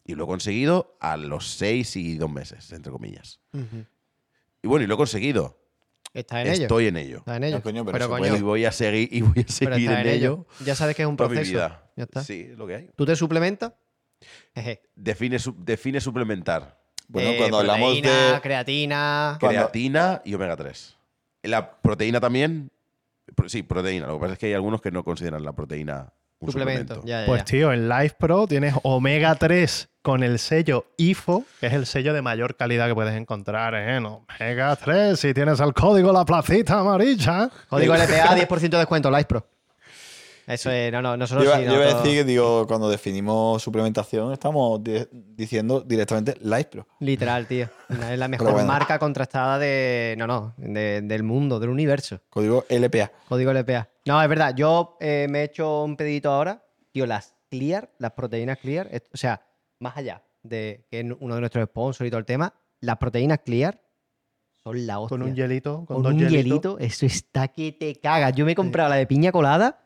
Speaker 1: Y lo he conseguido a los seis y dos meses, entre comillas. Y bueno, y lo he conseguido.
Speaker 3: Está en ello.
Speaker 1: Estoy en ello.
Speaker 3: Está en ello.
Speaker 4: No, coño, pero
Speaker 3: pero coño,
Speaker 1: Y voy a seguir, y voy a seguir
Speaker 3: está
Speaker 1: en ello
Speaker 3: Ya sabes que es un
Speaker 1: mi
Speaker 3: proceso.
Speaker 1: vida.
Speaker 3: Ya está.
Speaker 1: Sí, es lo que hay.
Speaker 3: ¿Tú te suplementas?
Speaker 1: Define, su- define suplementar.
Speaker 4: Bueno,
Speaker 3: Eh,
Speaker 4: cuando hablamos
Speaker 3: proteína,
Speaker 4: de.
Speaker 3: creatina.
Speaker 1: Creatina y omega 3. La proteína también. Sí, proteína. Lo que pasa es que hay algunos que no consideran la proteína un
Speaker 3: suplemento.
Speaker 1: suplemento.
Speaker 3: Ya, ya,
Speaker 2: Pues tío, en Live Pro tienes Omega 3 con el sello IFO, que es el sello de mayor calidad que puedes encontrar en Omega 3. Si tienes el código La Placita Amarilla.
Speaker 3: Código LPA, 10% de descuento, Live Pro. Eso es, no, no, nosotros
Speaker 4: Yo, iba-
Speaker 3: sí.
Speaker 4: yo iba a decir que digo, cuando definimos suplementación, estamos di- diciendo directamente Life Pro.
Speaker 3: Literal, tío. Es la mejor
Speaker 4: bueno.
Speaker 3: marca contrastada de. No, no, de- del mundo, del universo.
Speaker 4: Código LPA.
Speaker 3: Código LPA. No, es verdad. Yo eh, me he hecho un pedito ahora. Tío, las Clear, las proteínas Clear, o sea, más allá de que es uno de nuestros sponsors y todo el tema, las proteínas Clear son la hostia.
Speaker 2: Con un hielito, con,
Speaker 3: Con
Speaker 2: dos
Speaker 3: un hielito, eso está que te cagas. Yo me he comprado la de piña colada.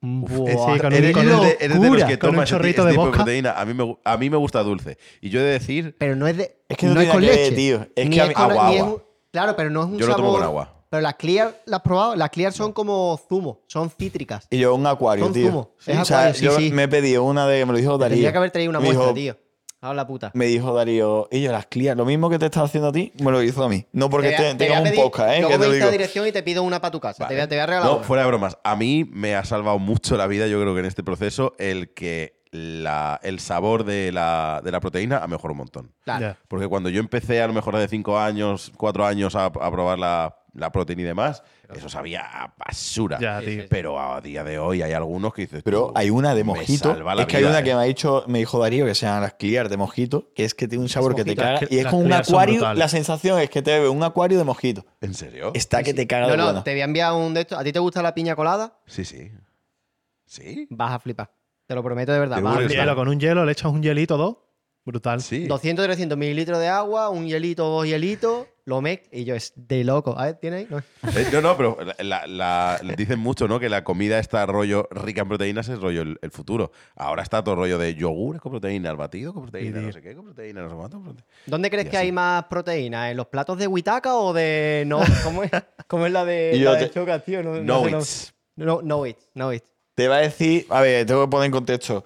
Speaker 3: Buah,
Speaker 2: sí, con
Speaker 1: Eres, eres de, eres de los que
Speaker 2: Con un
Speaker 1: toma ese ese
Speaker 2: de
Speaker 1: tipo
Speaker 2: vodka.
Speaker 1: proteína. A mí, me, a mí me gusta dulce. Y yo he de decir,
Speaker 3: Pero no es de.
Speaker 4: Es que no
Speaker 3: es
Speaker 4: tiene
Speaker 3: con leche.
Speaker 4: tío. Es
Speaker 3: Ni
Speaker 4: que mí-
Speaker 3: con-
Speaker 1: agua,
Speaker 3: es
Speaker 1: agua.
Speaker 3: un- claro, pero no es un
Speaker 1: yo lo tomo
Speaker 3: sabor.
Speaker 1: con agua.
Speaker 3: Pero las Clear, ¿las has probado? Las Clear son como zumo, son cítricas.
Speaker 4: Y yo un acuario,
Speaker 3: Con
Speaker 4: tío.
Speaker 3: zumo.
Speaker 4: Sí,
Speaker 3: Es
Speaker 4: o sea,
Speaker 3: acuario, sí,
Speaker 4: yo
Speaker 3: sí.
Speaker 4: me he pedido una de. Me lo dijo Darío.
Speaker 3: Tendría que haber traído una muestra,
Speaker 4: dijo-
Speaker 3: tío. A la puta.
Speaker 4: Me dijo Darío, y yo las clear. Lo mismo que te estaba haciendo a ti, me lo hizo a mí. No porque
Speaker 3: Te voy a-
Speaker 4: te-
Speaker 3: te voy a
Speaker 4: tengamos un podcast, ¿eh?
Speaker 3: Luego
Speaker 4: Que te
Speaker 3: dices la
Speaker 4: digo.
Speaker 3: dirección y te pido una para tu casa. Te, voy a,
Speaker 1: Vale.
Speaker 3: te voy a regalar
Speaker 1: No,
Speaker 3: una.
Speaker 1: fuera de bromas. A mí me ha salvado mucho la vida, yo creo que en este proceso, el que la- el sabor de la, de la proteína ha mejorado un montón.
Speaker 3: Claro.
Speaker 1: Porque cuando yo empecé a lo mejor de 5 años, 4 años a, a probar la, la proteína y demás, eso sabía a basura.
Speaker 2: Ya, tío.
Speaker 1: Pero a día de hoy hay algunos que dices.
Speaker 4: Pero hay una de mojito. Es que hay una
Speaker 1: eh.
Speaker 4: que me ha dicho, me dijo Darío, que se llama las clear de mojito, que es que tiene un sabor que te caga. Y es como un acuario. La sensación es que te bebe un acuario de mojito.
Speaker 1: ¿En serio?
Speaker 4: Está que te caga
Speaker 3: No,
Speaker 4: de
Speaker 3: no,
Speaker 4: bueno.
Speaker 3: te voy a enviar un de estos. ¿A ti te gusta la piña colada?
Speaker 1: Sí, sí. ¿Sí?
Speaker 3: Vas a flipar. Te lo prometo de verdad.
Speaker 1: Te
Speaker 3: Vas a
Speaker 1: huele el
Speaker 3: flipar.
Speaker 2: Hielo, con un hielo le echas un hielito, dos. Brutal.
Speaker 1: Sí.
Speaker 3: 200, 300 mililitros de agua, un hielito, dos hielitos, lo mec y yo es de loco. A ver, ¿tiene ahí? No.
Speaker 1: Eh, no, no, pero la, la- la- dicen mucho, ¿no? Que la comida está rollo rica en proteínas es rollo el, el futuro. Ahora está todo rollo de yogures con proteína, el batido con proteína,
Speaker 2: Sí,
Speaker 1: no sé qué con proteína, no sé cuánto. prote-
Speaker 3: ¿Dónde crees
Speaker 1: Y
Speaker 3: que
Speaker 1: así.
Speaker 3: hay más proteína? ¿En los platos de Witaka o de no? ¿Cómo es? ¿Cómo es la de,
Speaker 4: Y yo
Speaker 3: la de
Speaker 4: te-
Speaker 3: Choca, tío? No,
Speaker 1: No
Speaker 3: no-
Speaker 1: it's.
Speaker 3: No, no it, no it.
Speaker 4: Te va a decir, a ver, tengo que poner en contexto.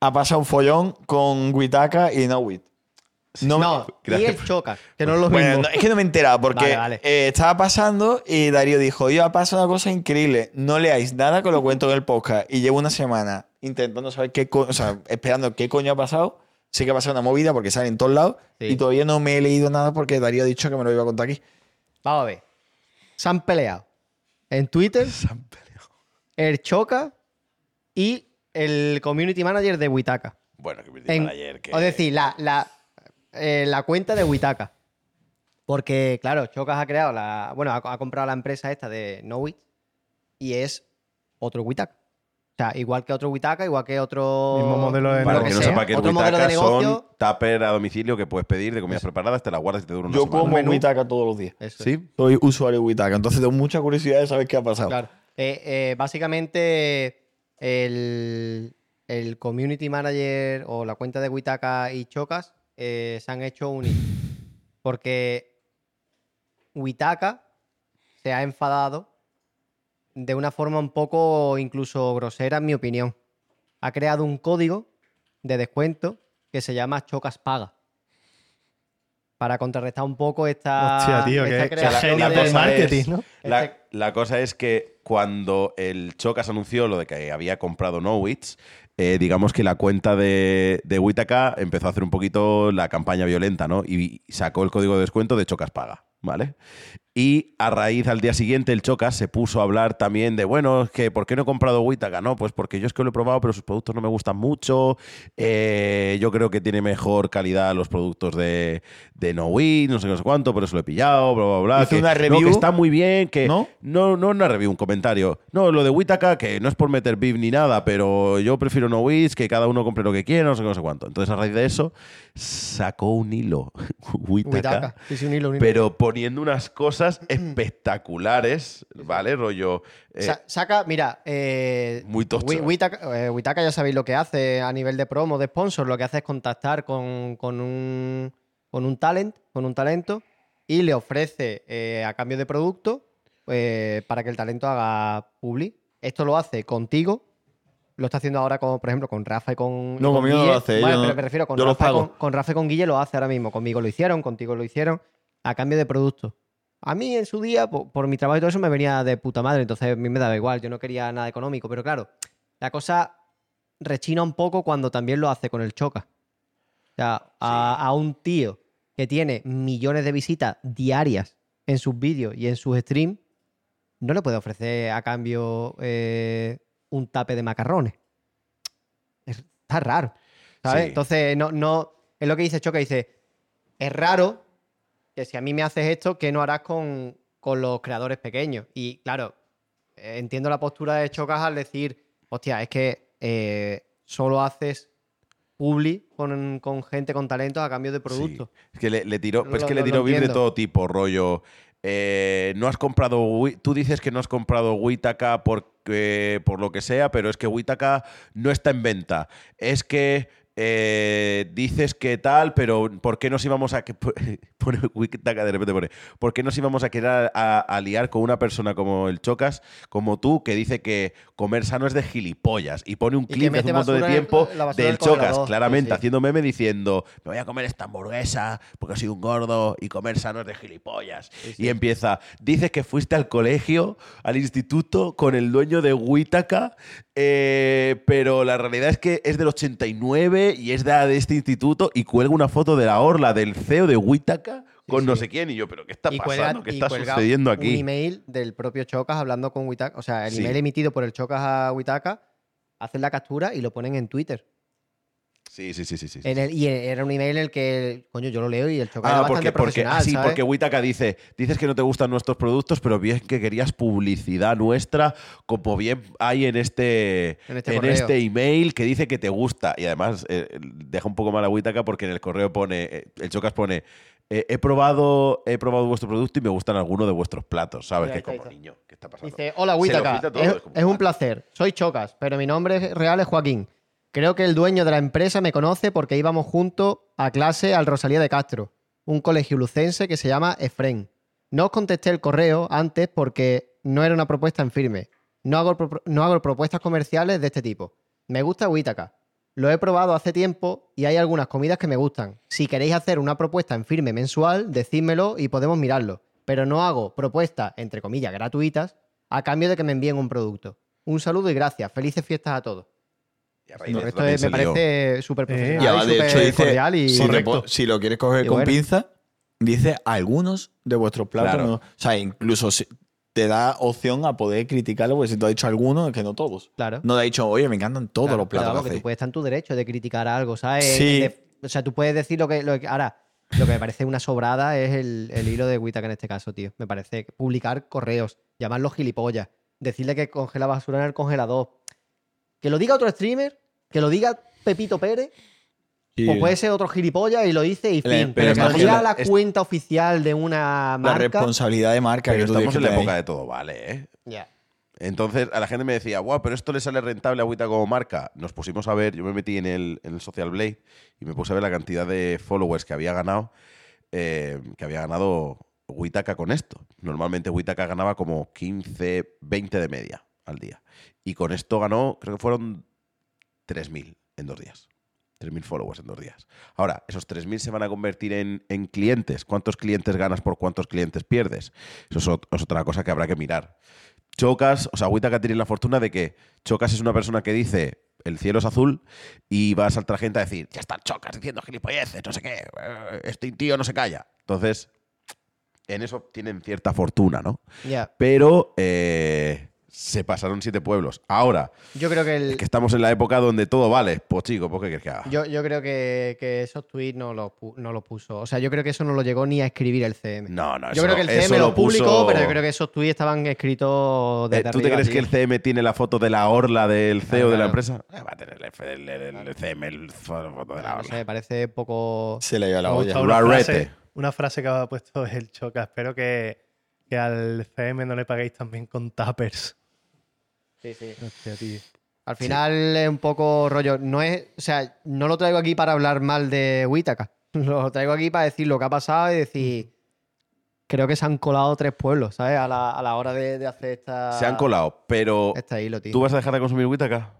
Speaker 4: Ha pasado un follón con Witaka y No Wit. No, me-
Speaker 3: No, y
Speaker 1: gracias.
Speaker 3: el Choca, que no es lo
Speaker 4: Bueno,
Speaker 3: mismo.
Speaker 4: no, es que no me he enterado porque
Speaker 3: Vale, vale.
Speaker 4: eh, estaba pasando y Darío dijo, yo ha pasado una cosa increíble, no leáis nada que lo cuento en el podcast y llevo una semana intentando saber qué co- o sea, esperando qué coño ha pasado. Sé que ha pasado una movida porque sale en todos lados
Speaker 3: Sí.
Speaker 4: y todavía no me he leído nada porque Darío ha dicho que me lo iba a contar aquí.
Speaker 3: Vamos a ver. Se han peleado. En Twitter, el Choca y el community manager de Witaka.
Speaker 1: Bueno, me
Speaker 3: En-
Speaker 1: ayer que.
Speaker 3: Es decir, la, la, eh, la cuenta de Witaka. Porque, claro, Chocas ha creado la. Bueno, ha, ha comprado la empresa esta de Knowit y es otro Witaka. O sea, igual que otro Witaka, igual que otro.
Speaker 2: Mismo modelo de
Speaker 1: Para que no sepa que
Speaker 3: otro modelo de negocio.
Speaker 1: son tupper a domicilio que puedes pedir de comidas preparadas, te las guardas y te dura una
Speaker 4: Yo
Speaker 1: semana.
Speaker 4: como
Speaker 3: menú.
Speaker 4: Witaka todos los días.
Speaker 3: Eso.
Speaker 1: ¿Sí?
Speaker 4: Soy usuario de Witaka, entonces tengo mucha curiosidad de saber qué ha pasado.
Speaker 3: Claro. Eh, eh, básicamente, el, el community manager o la cuenta de Witaka y Chocas eh, se han hecho unir. Porque Witaka se ha enfadado de una forma un poco incluso grosera, en mi opinión. Ha creado un código de descuento que se llama Chocas Paga. Para contrarrestar un poco esta.
Speaker 2: Hostia, tío,
Speaker 3: esta
Speaker 2: qué
Speaker 3: creación
Speaker 2: del
Speaker 1: cosa
Speaker 2: marketing,
Speaker 1: es-
Speaker 2: ¿no?
Speaker 1: La,
Speaker 3: Este-
Speaker 1: la cosa es que cuando el Chocas anunció lo de que había comprado Nowitz, eh, digamos que la cuenta de, de Witaka empezó a hacer un poquito la campaña violenta, ¿no? Y sacó el código de descuento de Chocas Paga, ¿vale? Y a raíz al día siguiente el Chocas se puso a hablar también de, bueno, es que ¿por qué no he comprado Witaka? No, pues porque yo es que lo he probado, pero sus productos no me gustan mucho. Eh, yo creo que tiene mejor calidad los productos de, de No no sé no sé cuánto, por eso lo he pillado, bla, bla, bla.
Speaker 4: Hizo
Speaker 1: que-
Speaker 4: una
Speaker 1: no,
Speaker 4: review.
Speaker 1: que está muy bien, que
Speaker 4: ¿No?
Speaker 1: no, no una review, un comentario. No, lo de Witaka, que no es por meter beef ni nada, pero yo prefiero no que cada uno compre lo que quiera, no sé no sé cuánto. Entonces, a raíz de eso, sacó un hilo Witaka,
Speaker 3: Witaka. Sí, sí, un hilo, un hilo.
Speaker 1: pero poniendo unas cosas espectaculares, ¿vale? Rollo. eh,
Speaker 3: Sa- saca, mira, eh,
Speaker 1: Muy tocho, eh.
Speaker 3: Witaka ya sabéis lo que hace a nivel de promo, de sponsor, lo que hace es contactar con, con un, con un talent, con un talento, y le ofrece eh, a cambio de producto para que el talento haga publi. Esto lo hace contigo. Lo está haciendo ahora, con, por ejemplo, con Rafa y con. y
Speaker 4: No,
Speaker 3: con
Speaker 4: conmigo no lo hace, yo
Speaker 3: pero
Speaker 4: no-
Speaker 3: me refiero con
Speaker 4: yo
Speaker 3: Rafa, con, con Rafa y con Guille lo hace ahora mismo. Conmigo lo hicieron, contigo lo hicieron, a cambio de producto. A mí en su día, po- por, mi trabajo y todo eso, me venía de puta madre, entonces a mí me daba igual, yo no quería nada económico, pero claro, la cosa rechina un poco cuando también lo hace con el Choca. O sea, a, a un tío que tiene millones de visitas diarias en sus vídeos y en sus streams, no le puede ofrecer a cambio eh, un tape de macarrones. Es- está raro. ¿Sabes?
Speaker 1: Sí.
Speaker 3: Entonces, no, no. Es lo que dice Choca, dice. Es raro que si a mí me haces esto, ¿qué no harás con, con los creadores pequeños? Y claro, entiendo la postura de Chocas al decir, hostia, es que eh, solo haces publi con, con gente con talento a cambio de producto.
Speaker 1: Sí. Es que le, le tiró, pues es que le tiró de todo tipo, rollo. Eh, no has comprado. Tú dices que no has comprado Witaka porque, por lo que sea, pero es que Witaka no está en venta. Es que eh, dices que tal, pero ¿por qué nos íbamos a. que- Pone de repente pone. ¿Por qué nos íbamos a querer a, a liar con una persona como el Chocas, como tú, que dice que comer sano es de gilipollas? Y pone un clip hace un montón de
Speaker 3: el-
Speaker 1: tiempo del. Chocas, claramente,
Speaker 3: sí.
Speaker 1: haciendo meme diciendo, me voy a comer esta hamburguesa porque soy un gordo y comer sano es de gilipollas. Y empieza, dices que fuiste al colegio, al instituto, con el dueño de Witaka, eh, pero la realidad es que es del 89 y es de, de este instituto y cuelga una foto de la orla del CEO de Witaka con no sé quién. Y yo, ¿pero qué está pasando? ¿Qué está sucediendo
Speaker 3: Un
Speaker 1: aquí?
Speaker 3: email del propio Chocas hablando con Witaka. O sea, el
Speaker 1: Sí.
Speaker 3: email emitido por el Chocas a Witaka, hacen la captura y lo ponen en Twitter.
Speaker 1: Sí, sí, sí, sí. sí,
Speaker 3: En el- y era un email en el que, coño, yo lo leo y el Chocas
Speaker 1: Ah,
Speaker 3: era
Speaker 1: porque,
Speaker 3: bastante
Speaker 1: porque,
Speaker 3: profesional,
Speaker 1: ah, sí,
Speaker 3: ¿sabes?
Speaker 1: porque Witaka dice, dices que no te gustan nuestros productos, pero bien que querías publicidad nuestra, como bien hay en este,
Speaker 3: En este
Speaker 1: en este email que dice que te gusta. Y además eh, deja un poco mal a Witaka porque en el correo pone, eh, el Chocas pone, eh, he, probado, he probado vuestro producto y me gustan algunos de vuestros platos, ¿sabes?
Speaker 3: Mira,
Speaker 1: que como niño, ¿qué está pasando?
Speaker 3: Dice, hola
Speaker 1: todo,
Speaker 3: es, un placer, soy Chocas, pero mi nombre real es Joaquín. Creo que el dueño de la empresa me conoce porque íbamos juntos a clase al Rosalía de Castro, un colegio lucense que se llama Efren. No os contesté el correo antes porque no era una propuesta en firme. No hago, no hago propuestas comerciales de este tipo. Me gusta Witaka. Lo he probado hace tiempo y hay algunas comidas que me gustan. Si queréis hacer una propuesta en firme mensual, decídmelo y podemos mirarlo. Pero no hago propuestas, entre comillas, gratuitas a cambio de que me envíen un producto. Un saludo y gracias. Felices fiestas a todos.
Speaker 1: Eso
Speaker 3: Esto me parece súper
Speaker 4: Y
Speaker 3: profesional.
Speaker 4: ahora,
Speaker 3: y
Speaker 4: de hecho,
Speaker 3: cordial y
Speaker 4: si, lo si quieres coger
Speaker 3: Y
Speaker 4: con
Speaker 3: bueno.
Speaker 4: pinza, dice algunos de vuestros platos.
Speaker 1: Claro.
Speaker 4: no- o sea, incluso si- te da opción a poder criticarlo, porque si tú has dicho algunos, es que no todos.
Speaker 3: Claro.
Speaker 4: No te ha dicho, oye, me encantan todos
Speaker 3: Claro,
Speaker 4: los platos
Speaker 3: vamos,
Speaker 4: que
Speaker 3: que tú puedes estar en tu derecho de criticar algo, ¿sabes?
Speaker 4: Sí.
Speaker 3: De- o sea, tú puedes decir lo que, lo que- Ahora, lo que me parece una sobrada es el, el hilo de Witaka en este caso, tío. Me parece publicar correos, llamarlos gilipollas, decirle que congela basura en el congelador. Que lo diga otro streamer, que lo diga Pepito Pérez,
Speaker 4: Sí.
Speaker 3: o puede ser otro gilipollas y lo dice y fin.
Speaker 4: pero
Speaker 3: Pero, que diga la
Speaker 1: la- es-
Speaker 3: cuenta oficial de una
Speaker 4: La
Speaker 3: marca.
Speaker 4: responsabilidad de marca
Speaker 1: Pero
Speaker 4: que
Speaker 1: estamos en la época
Speaker 4: ahí.
Speaker 1: de todo, vale, ¿eh? Entonces, a la gente me decía, guau, pero esto le sale rentable a Wita como marca. Nos pusimos a ver, yo me metí en el, en el Social Blade y me puse a ver la cantidad de followers que había ganado, eh, que había ganado Witaka con esto. Normalmente Witaka ganaba como 15, 20 de media al día. Y con esto ganó, creo que fueron 3.000 en dos días. 3.000 followers en dos días. Ahora, esos 3.000 se van a convertir en, en clientes. ¿Cuántos clientes ganas por cuántos clientes pierdes? Eso es, ot- es otra cosa que habrá que mirar. Chocas, o sea, Witaka tiene la fortuna de que Chocas es una persona que dice el cielo es azul y va a saltar gente a decir, ya están Chocas diciendo gilipolleces, no sé qué, eh, este tío no se calla. Entonces, en eso tienen cierta fortuna, ¿no?
Speaker 3: Ya.
Speaker 1: Pero eh, se pasaron siete pueblos. Ahora,
Speaker 3: Yo creo que el.
Speaker 1: es que estamos en la época donde todo vale. Pues chico, ¿por qué quieres que haga?
Speaker 3: Yo, yo creo que, que esos tweets no los no los puso. O sea, yo creo que eso no lo llegó ni a escribir el CM.
Speaker 1: No, no,
Speaker 3: yo
Speaker 1: eso
Speaker 3: creo que
Speaker 1: no-
Speaker 3: el CM lo
Speaker 1: lo
Speaker 3: publicó,
Speaker 1: puso-
Speaker 3: pero yo creo que esos tweets estaban escritos
Speaker 1: Eh,
Speaker 3: desde
Speaker 1: ¿Tú te crees que el CM tiene la foto de la orla del CEO
Speaker 3: Claro,
Speaker 1: de la empresa? Eh, va a tener el, F- el- el- el CM el foto de la
Speaker 3: No
Speaker 1: orla.
Speaker 3: sé, parece poco.
Speaker 4: Se le iba la olla.
Speaker 2: una frase, una frase que ha puesto el Choca. Espero que, que al CM no le paguéis también con tappers.
Speaker 3: Sí, sí.
Speaker 2: Hostia, tío.
Speaker 3: Al final es un poco rollo. No es. O sea, no lo traigo aquí para hablar mal de Witaka. Lo traigo aquí para decir lo que ha pasado y decir. Creo que se han colado tres pueblos, ¿sabes? A la, a la hora de, de hacer esta.
Speaker 1: Se han colado, pero
Speaker 3: Este hilo, tío.
Speaker 1: ¿tú vas a dejar de consumir Witaka?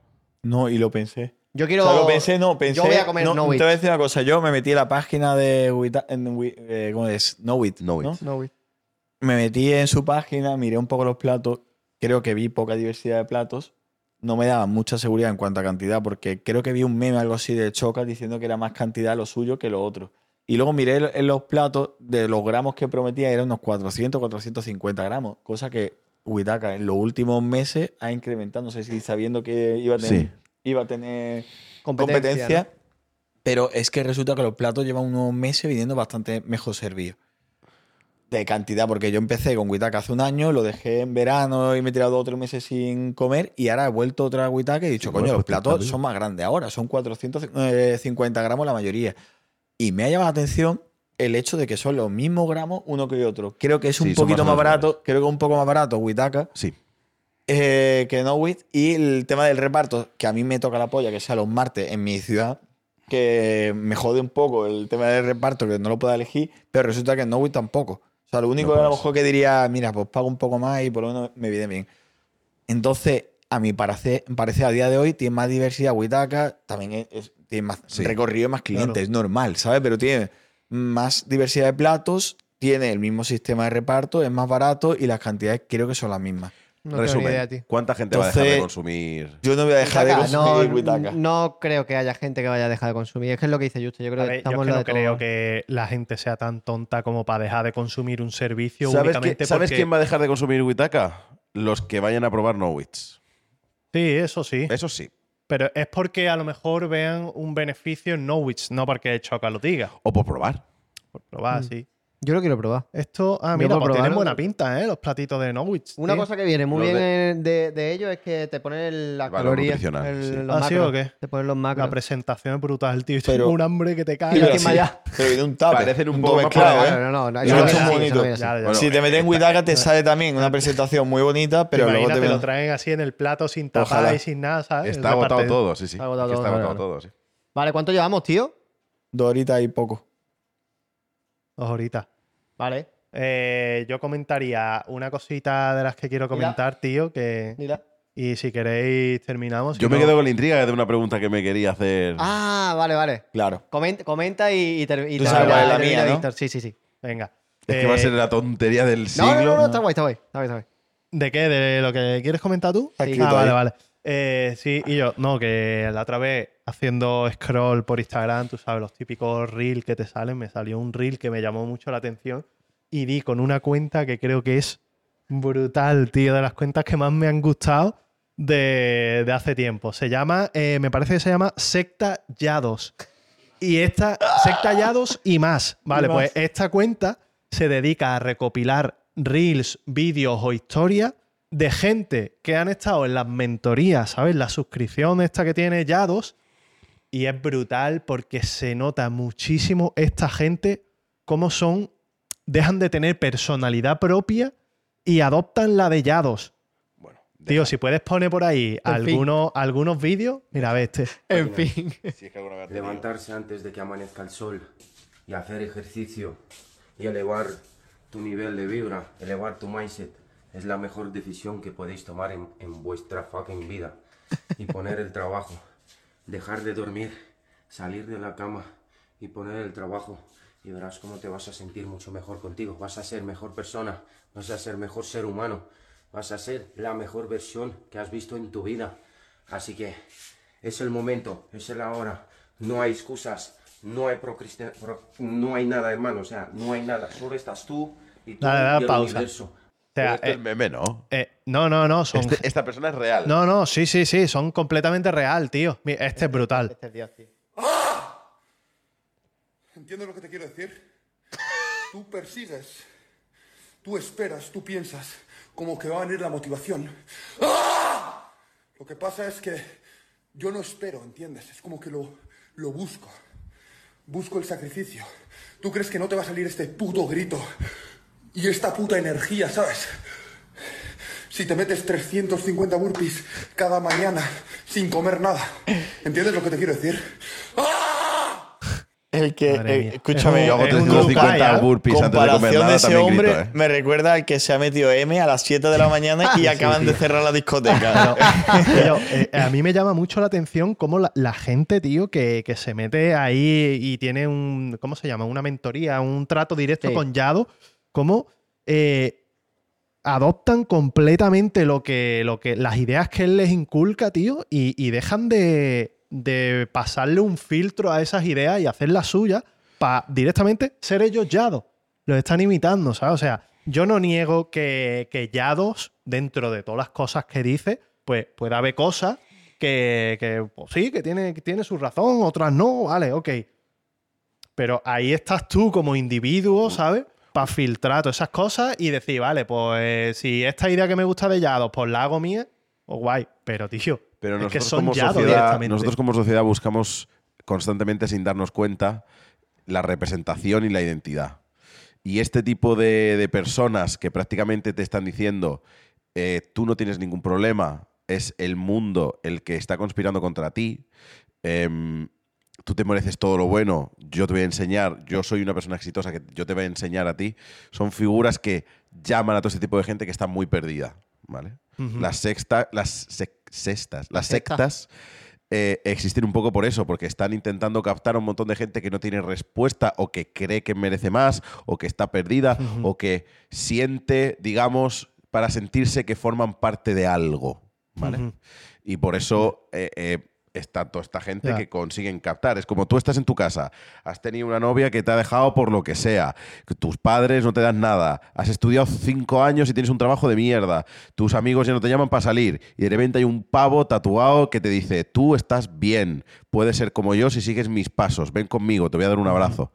Speaker 4: No, y lo pensé.
Speaker 3: Yo quiero.
Speaker 4: O sea, lo pensé, no, pensé.
Speaker 3: Yo voy a comer
Speaker 4: no,
Speaker 3: no,
Speaker 4: Te voy a decir una cosa. Yo me metí a la página de Wita- en Wi- eh, ¿cómo es? Knowit.
Speaker 1: Knowit.
Speaker 4: ¿no?
Speaker 3: No, Wit.
Speaker 4: Me metí en su página, miré un poco los platos. Creo que vi poca diversidad de platos. No me daba mucha seguridad en cuanto a cantidad, porque creo que vi un meme algo así de Choca diciendo que era más cantidad lo suyo que lo otro. Y luego miré en los platos de los gramos que prometía, eran unos 400, 450 gramos, cosa que Witaka en los últimos meses ha incrementado. No sé si sabiendo que iba a tener,
Speaker 1: Sí.
Speaker 4: iba a tener
Speaker 3: Competencia,
Speaker 4: competencia, pero es que resulta que los platos llevan unos meses viniendo bastante mejor servidos. De cantidad, porque yo empecé con Witaka hace un año, lo dejé en verano y me he tirado dos o tres meses sin comer y ahora he vuelto otra Witaka y he dicho,
Speaker 1: Sí,
Speaker 4: coño,
Speaker 1: bueno,
Speaker 4: los
Speaker 1: pues,
Speaker 4: platos son más grandes ahora, son 450 gramos la mayoría. Y me ha llamado la atención el hecho de que son los mismos gramos uno que otro. Creo que es un
Speaker 1: Sí,
Speaker 4: poquito
Speaker 1: más
Speaker 4: barato, creo que es un poco más barato Witaka
Speaker 1: Sí.
Speaker 4: eh, que Knowit. Y el tema del reparto, que a mí me toca la polla, que sea los martes en mi ciudad, que me jode un poco el tema del reparto, que no lo pueda elegir, pero resulta que en Knowit tampoco. O sea, lo único
Speaker 1: No
Speaker 4: que a lo mejor que diría, mira, pues pago un poco más y por lo menos me viene bien. Entonces, a mi parecer, parecer a día de hoy tiene más diversidad Witaka, también es- es- tiene más
Speaker 1: Sí.
Speaker 4: recorrido y más clientes,
Speaker 2: Claro.
Speaker 4: es normal, ¿sabes? Pero tiene más diversidad de platos, tiene el mismo sistema de reparto, es más barato y las cantidades creo que son las mismas.
Speaker 3: No
Speaker 1: Resumen,
Speaker 3: idea, tío.
Speaker 1: ¿cuánta gente va a dejar de consumir?
Speaker 4: Yo no voy a dejar de consumir
Speaker 3: no,
Speaker 4: Witaka.
Speaker 3: no creo que haya gente que vaya a dejar de consumir. Es que es lo que dice Justo. Yo creo que
Speaker 2: ver, yo
Speaker 3: estamos
Speaker 2: es que no
Speaker 3: de todo.
Speaker 2: creo que la gente sea tan tonta como para dejar de consumir un servicio
Speaker 1: ¿Sabes,
Speaker 2: únicamente
Speaker 1: qui- ¿sabes
Speaker 2: porque-
Speaker 1: quién va a dejar de consumir Witaka? Los que vayan a probar Nowitz.
Speaker 2: Sí, eso sí.
Speaker 1: Eso sí.
Speaker 2: Pero es porque a lo mejor vean un beneficio en Norwich, no porque Choca lo diga.
Speaker 1: O por probar.
Speaker 2: Por probar,
Speaker 3: Mm.
Speaker 2: sí.
Speaker 3: Yo lo quiero probar.
Speaker 2: Esto, ah, mira, pues tienen buena pinta, ¿eh? Los platitos de Norwich.
Speaker 3: Una
Speaker 2: tío.
Speaker 3: cosa que viene muy
Speaker 1: Los
Speaker 3: bien
Speaker 1: de-
Speaker 3: eh, de, de ellos es que te ponen las
Speaker 1: El valor
Speaker 3: el-
Speaker 1: sí.
Speaker 3: los
Speaker 2: ¿Ah, sí o qué?
Speaker 3: Te ponen los macros.
Speaker 2: La presentación es brutal, tío.
Speaker 4: Pero-
Speaker 2: Tengo un hambre que te cae.
Speaker 3: Y
Speaker 4: Pero sí, pero viene un.
Speaker 1: Parecen un poco más
Speaker 4: claro,
Speaker 1: para-
Speaker 4: ¿eh?
Speaker 3: No, no, no.
Speaker 4: Lo
Speaker 3: no no.
Speaker 1: Bueno,
Speaker 4: si te metes en Witaka te sale también una presentación muy bonita, pero luego te
Speaker 2: lo traen así en el plato sin tapar y sin nada, ¿sabes?
Speaker 1: Está agotado todo, sí, sí.
Speaker 3: Está agotado todo,
Speaker 1: sí.
Speaker 3: Vale, ¿cuánto llevamos, tío?
Speaker 4: dos horitas y poco.
Speaker 2: Dos horitas.
Speaker 3: Vale.
Speaker 2: Eh, yo comentaría una cosita de las que quiero comentar, tío, que...
Speaker 3: Mira.
Speaker 2: Y si queréis terminamos. si
Speaker 1: Yo me
Speaker 2: no-
Speaker 1: quedo con la intriga de una pregunta que me quería hacer.
Speaker 3: Ah, vale, vale.
Speaker 4: Claro.
Speaker 3: Comenta, comenta y, y, ter- y
Speaker 4: Tú
Speaker 3: termina-
Speaker 4: sabes cuál es la
Speaker 3: termina
Speaker 4: mía, ¿no?
Speaker 3: Víctor. Sí, sí, sí.
Speaker 2: Venga.
Speaker 1: es que va a
Speaker 2: Eh,
Speaker 1: ser la tontería del
Speaker 3: No,
Speaker 1: siglo.
Speaker 3: no, no, no, está guay, está guay. Está guay, está guay.
Speaker 2: ¿De qué? ¿De lo que quieres comentar tú?
Speaker 4: Está
Speaker 2: ah, vale,
Speaker 4: ahí.
Speaker 2: vale. Eh, sí, y yo, no, que la otra vez haciendo scroll por Instagram, tú sabes, los típicos reels que te salen, me salió un reel que me llamó mucho la atención y di con una cuenta que creo que es brutal, tío, de las cuentas que más me han gustado de, de hace tiempo. Se llama, eh, me parece que se llama Secta Yados. Y esta, Secta Yados y más. Vale,
Speaker 4: Y más.
Speaker 2: pues esta cuenta se dedica a recopilar reels, vídeos o historias de gente que han estado en las mentorías, ¿sabes? La suscripción esta que tiene Yados. Y es brutal porque se nota muchísimo esta gente cómo son, dejan de tener personalidad propia y adoptan la de Yados. Tío, si puedes poner por ahí algunos, algunos vídeos, mira, ve este.
Speaker 3: En fin.
Speaker 1: Si es que
Speaker 10: Levantarse antes de que amanezca el sol y hacer ejercicio y elevar tu nivel de vibra, elevar tu mindset, es la mejor decisión que podéis tomar en, en vuestra fucking vida. Y poner el trabajo, dejar de dormir, salir de la cama y poner el trabajo y verás cómo te vas a sentir mucho mejor contigo. Vas a ser mejor persona, vas a ser mejor ser humano, vas a ser la mejor versión que has visto en tu vida. Así que es el momento, es la hora. No hay excusas, no hay procrastina- pro- no hay nada, hermano. O sea, no hay nada. Solo estás tú y tú
Speaker 2: Dale, dale
Speaker 10: y el
Speaker 2: pausa.
Speaker 10: universo.
Speaker 2: O sea,
Speaker 1: Esto es
Speaker 2: eh,
Speaker 1: meme, ¿no?
Speaker 2: eh, no, no, no, son.
Speaker 1: Este- esta persona es real.
Speaker 2: No, no, sí, sí, sí, son completamente real, tío. Mira, Este es brutal.
Speaker 3: Este es Dios, tío.
Speaker 9: ¿Entiendes lo que te quiero decir? Tú persigues, tú esperas, tú piensas como que va a venir la motivación. ¡Ah! Lo que pasa es que yo no espero, ¿entiendes? Es como que lo, lo busco. Busco el sacrificio. ¿Tú crees que no te va a salir este puto grito y esta puta energía, ¿sabes? Si te metes 350 burpees cada mañana sin comer nada. ¿Entiendes lo que te quiero decir?
Speaker 4: El que, eh, escúchame,
Speaker 2: Es un-
Speaker 1: Yo hago
Speaker 2: es un
Speaker 1: 350
Speaker 2: Luca,
Speaker 1: burpees antes de
Speaker 4: comparación
Speaker 1: comer
Speaker 4: de
Speaker 1: nada,
Speaker 4: ese
Speaker 1: también
Speaker 4: hombre
Speaker 1: grito, ¿eh?
Speaker 4: me recuerda al que se ha metido M a las 7 de la mañana y acaban de cerrar la discoteca.
Speaker 2: Eh, a mí me llama mucho la atención cómo la, la gente, tío, que, que se mete ahí y tiene un. ¿Cómo se llama? Una mentoría, un trato directo
Speaker 3: Sí.
Speaker 2: con Yado, cómo eh, adoptan completamente lo que, lo que, las ideas que él les inculca, tío, y, dejan de, de pasarle un filtro a esas ideas y hacer las suyas para directamente ser ellos Yado. Los están imitando, ¿sabes? O sea, yo no niego que, que Yados, dentro de todas las cosas que dice, pues puede haber cosas que, que, pues sí, que tiene, que tiene su razón, otras no, vale, ok. Pero ahí estás tú como individuo, ¿sabes? Para filtrar todas esas cosas y decir, vale, pues si esta idea que me gusta de Yados, pues la hago mía, pues guay. Pero, tío,
Speaker 1: Pero
Speaker 2: es que
Speaker 1: nosotros,
Speaker 2: son
Speaker 1: como
Speaker 2: Yados
Speaker 1: sociedad, nosotros como sociedad buscamos constantemente, sin darnos cuenta, la representación y la identidad. Y este tipo de, de personas que prácticamente te están diciendo, eh, tú no tienes ningún problema, es el mundo el que está conspirando contra ti, em, tú te mereces todo lo bueno, yo te voy a enseñar, yo soy una persona exitosa que yo te voy a enseñar a ti, son figuras que llaman a todo ese tipo de gente que está muy perdida, ¿vale? Las sexta, las sec- sextas, las
Speaker 3: secta.
Speaker 1: sectas eh, existen un poco por eso, porque están intentando captar a un montón de gente que no tiene respuesta o que cree que merece más o que está perdida o que siente, digamos, para sentirse que forman parte de algo, ¿vale? Y por eso eh, eh, está toda esta gente que consiguen captar. Es como tú estás en tu casa, has tenido una novia que te ha dejado por lo que sea, que tus padres no te dan nada, has estudiado cinco años y tienes un trabajo de mierda, tus amigos ya no te llaman para salir y de repente hay un pavo tatuado que te dice, tú estás bien, puedes ser como yo si sigues mis pasos, ven conmigo, te voy a dar un abrazo.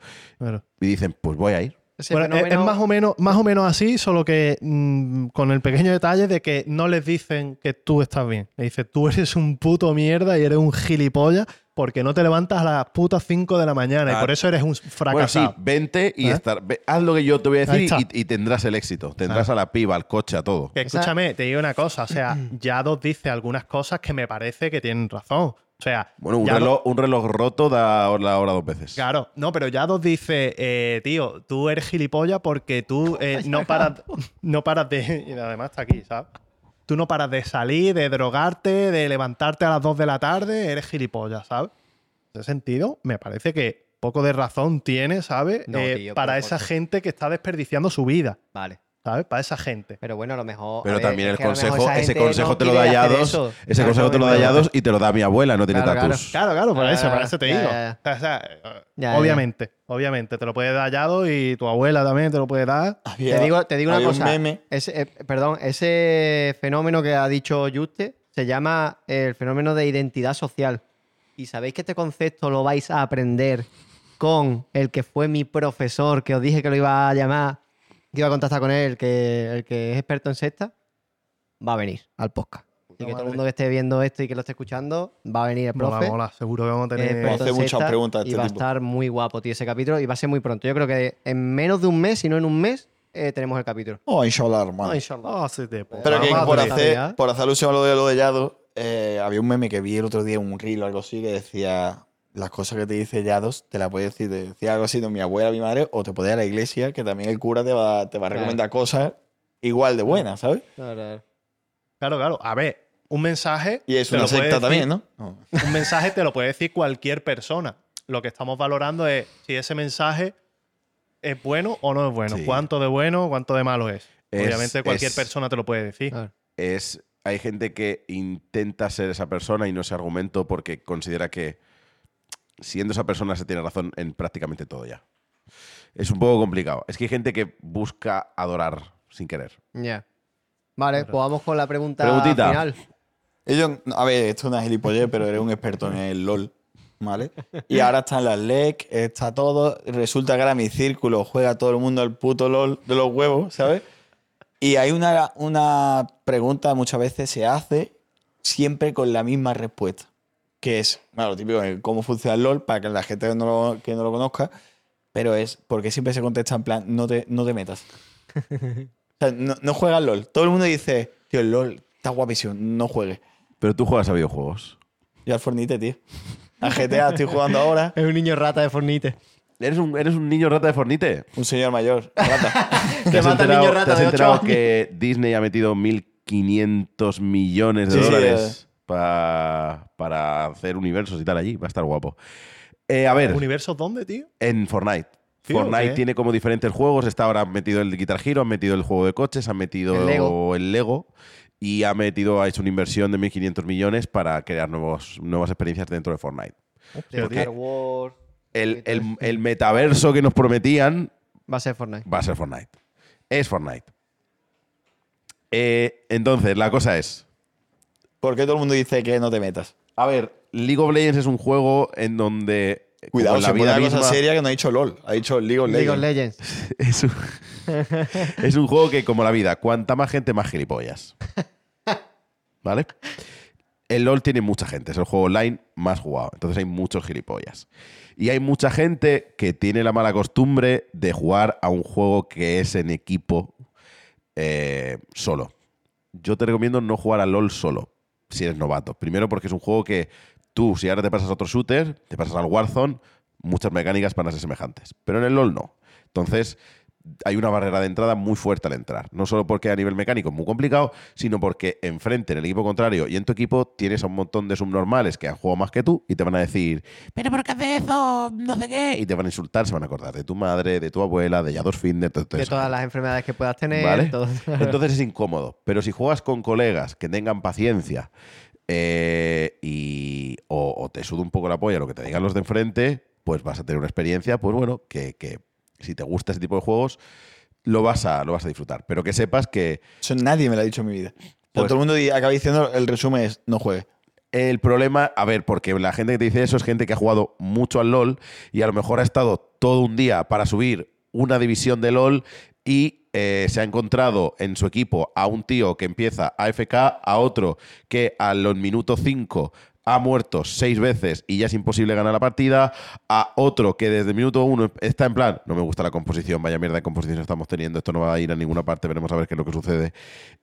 Speaker 1: Y dicen, pues voy a ir.
Speaker 2: Bueno, es-
Speaker 3: fenómeno-
Speaker 2: es más o, menos, más o menos así, solo que mm, con el pequeño detalle de que no les dicen que tú estás bien. Le dicen, tú eres un puto mierda y eres un gilipollas porque no te levantas a las putas 5 de la mañana y
Speaker 1: Ah.
Speaker 2: por eso eres un
Speaker 1: Bueno, sí,
Speaker 2: fracasado.
Speaker 1: vente y
Speaker 2: ¿Eh?
Speaker 1: estar, ve- haz lo que yo te voy a decir y, y tendrás el éxito. Tendrás a la piba, al coche, a todo.
Speaker 2: Que escúchame, te digo una cosa, o sea, Yados dice algunas cosas que me parece que tienen razón. O sea,
Speaker 1: Bueno, un reloj, un reloj roto da la hora dos veces.
Speaker 2: Claro, no, pero Yados dice, eh, tío, tú eres gilipollas porque tú eh, no, paras, no paras de... Y además está aquí, ¿sabes? Tú no paras de salir, de drogarte, de levantarte a las 2 de la tarde, eres gilipollas, ¿sabes? En ese sentido, me parece que poco de razón tiene, ¿sabes?
Speaker 3: No,
Speaker 2: Eh,
Speaker 3: tío,
Speaker 2: para esa gente que está desperdiciando su vida,
Speaker 3: Vale.
Speaker 2: ¿Sabes? Para esa gente.
Speaker 3: Pero bueno, a lo mejor.
Speaker 1: Pero
Speaker 3: ver,
Speaker 1: también el consejo, ese consejo
Speaker 3: no
Speaker 1: te lo da Yados. Ese
Speaker 3: Claro,
Speaker 1: consejo te lo da. Yados y te lo da mi abuela, no tiene
Speaker 3: Claro,
Speaker 1: tatus.
Speaker 2: Claro, claro, por
Speaker 3: Ah,
Speaker 2: eso, por eso te
Speaker 3: ya,
Speaker 2: digo.
Speaker 3: ya,
Speaker 2: O sea,
Speaker 3: Ya, ya.
Speaker 2: obviamente, obviamente, te lo puede dar Yados y tu abuela también te lo puede dar.
Speaker 4: Había-
Speaker 3: Te digo, te digo una
Speaker 4: había un
Speaker 3: cosa.
Speaker 4: meme.
Speaker 3: Ese, eh, perdón, ese fenómeno que ha dicho Juste se llama el fenómeno de identidad social. Y sabéis que este concepto lo vais a aprender con el que fue mi profesor, que os dije que lo iba a llamar, que iba a contactar con él, que, el que es experto en sexta, va a venir al podcast. Así que todo el mundo que esté viendo esto y que lo esté escuchando, va a venir el profe.
Speaker 2: mola, seguro que vamos a tener...
Speaker 3: experto
Speaker 4: Hace
Speaker 3: en
Speaker 4: muchas preguntas
Speaker 3: Y
Speaker 4: este
Speaker 3: va a estar muy guapo, tío, ese capítulo. Y va a ser muy pronto. Yo creo que en menos de un mes, si no en un mes, eh, tenemos el capítulo.
Speaker 4: Oh, inshallah, hermano.
Speaker 3: Ah, inshallah.
Speaker 2: Ah, sí, puta
Speaker 4: Pero que por hacer, por hacer alusión a lo de lo de Yados, eh, había un meme que vi el otro día, un reel o algo así, que decía las cosas que te dice Yados, te la puede decir, te decía algo así de mi abuela, mi madre, o te puede ir a la iglesia, que también el cura te va, te va a
Speaker 3: Claro.
Speaker 4: recomendar cosas igual de buenas, ¿sabes?
Speaker 3: Claro.
Speaker 2: Claro, claro. A ver, un mensaje.
Speaker 4: Y es una secta
Speaker 2: decir-
Speaker 4: también, ¿no? No.
Speaker 2: Un mensaje te lo puede decir cualquier persona. Lo que estamos valorando es si ese mensaje es bueno o no es bueno.
Speaker 1: Sí.
Speaker 2: Cuánto de bueno, cuánto de malo es.
Speaker 1: Es-
Speaker 2: Obviamente cualquier
Speaker 1: es-
Speaker 2: persona te lo puede decir.
Speaker 3: Claro.
Speaker 1: es hay gente que intenta ser esa persona y no ese argumento porque considera que siendo esa persona se tiene razón en prácticamente todo ya. Es un poco complicado. Es que hay gente que busca adorar sin querer.
Speaker 3: Ya. Vale, pues vamos con la pregunta
Speaker 1: Preguntita.
Speaker 3: final.
Speaker 4: Ellos, a ver, esto es una gilipollez, pero eres un experto en el LOL, ¿vale? Y ahora están las LEC, está todo. Resulta que ahora mi círculo juega todo el mundo al puto LOL de los huevos, ¿sabes? Y hay una, una pregunta muchas veces se hace siempre con la misma respuesta. Que es, bueno, lo típico, de cómo funciona el LOL, para que la gente no lo, que no lo conozca, pero es porque siempre se contesta en plan, no te, no te metas. O sea, no, no juegas LOL. Todo el mundo dice, tío, el LOL está guapísimo, no juegues.
Speaker 1: Pero tú juegas a videojuegos.
Speaker 4: Yo al Fornite, tío. A GTA estoy jugando ahora.
Speaker 3: Es un niño rata de Fornite.
Speaker 1: ¿Eres un, ¿Eres un niño rata de Fornite?
Speaker 4: Un señor mayor. Rata.
Speaker 1: ¿Te
Speaker 3: mata al
Speaker 1: enterado,
Speaker 3: niño
Speaker 1: te
Speaker 3: rata
Speaker 1: has
Speaker 3: de
Speaker 1: enterado
Speaker 3: años.
Speaker 1: que Disney ha metido 1.500 millones de
Speaker 4: Sí, sí,
Speaker 1: dólares pa- para hacer universos y tal allí? Va a estar guapo. Eh, a ver,
Speaker 2: ¿Universos dónde, tío?
Speaker 1: en Fortnite.
Speaker 2: Tío,
Speaker 1: Fortnite tiene como diferentes juegos. Está ahora han metido el Guitar Hero, han metido el juego de coches, han metido
Speaker 3: El Lego.
Speaker 1: el Lego y ha metido, ha hecho una inversión de 1.500 millones para crear nuevos, nuevas experiencias dentro de Fortnite.
Speaker 3: Star Wars.
Speaker 1: El, el- el metaverso que nos prometían
Speaker 3: Va a ser Fortnite.
Speaker 1: va a ser Fortnite. Es Fortnite. Eh, entonces, la cosa es.
Speaker 4: ¿Por qué todo el mundo dice que no te metas?
Speaker 1: A ver, League of Legends es un juego en donde.
Speaker 4: Cuidado,
Speaker 1: en
Speaker 4: se pone una cosa
Speaker 1: misma-
Speaker 4: seria que no ha dicho LOL. Ha dicho League of
Speaker 3: League of
Speaker 4: Legends.
Speaker 3: Legends.
Speaker 1: Es un, es un juego que, como la vida, cuanta más gente, más gilipollas. ¿Vale? El LOL tiene mucha gente, es el juego online más jugado. Entonces hay muchos gilipollas. Y hay mucha gente que tiene la mala costumbre de jugar a un juego que es en equipo eh, solo. Yo te recomiendo no jugar al LOL solo, si eres novato. Primero porque es un juego que tú, si ahora te pasas a otro shooter, te pasas al Warzone, muchas mecánicas van a ser semejantes. Pero en el LOL no. Entonces, hay una barrera de entrada muy fuerte al entrar. No solo porque a nivel mecánico es muy complicado, sino porque enfrente, en el equipo contrario y en tu equipo, tienes a un montón de subnormales que han jugado más que tú y te van a decir, ¿pero por qué haces eso? No sé qué. Y te van a insultar, se van a acordar de tu madre, de tu abuela, de Yados Finder, de, todo
Speaker 3: De todas las enfermedades que puedas tener.
Speaker 1: ¿Vale?
Speaker 3: todo.
Speaker 1: Entonces es incómodo. Pero si juegas con colegas que tengan paciencia eh, y, o, o te suda un poco la polla lo que te digan los de enfrente, pues vas a tener una experiencia, pues bueno, que, que si te gusta ese tipo de juegos, lo vas a, lo vas a disfrutar. Pero que sepas que
Speaker 4: Eso nadie me lo ha dicho en mi vida.
Speaker 1: Pues-
Speaker 4: todo el mundo acaba diciendo el resumen es no juegue.
Speaker 1: el problema, a ver, porque la gente que te dice eso es gente que ha jugado mucho al LOL y a lo mejor ha estado todo un día para subir una división de LOL y eh, se ha encontrado en su equipo a un tío que empieza AFK, a otro que a los minutos 5 ha muerto seis veces y ya es imposible ganar la partida, a otro que desde el minuto 1 está en plan, no me gusta la composición, vaya mierda de composición estamos teniendo, esto no va a ir a ninguna parte, veremos a ver qué es lo que sucede.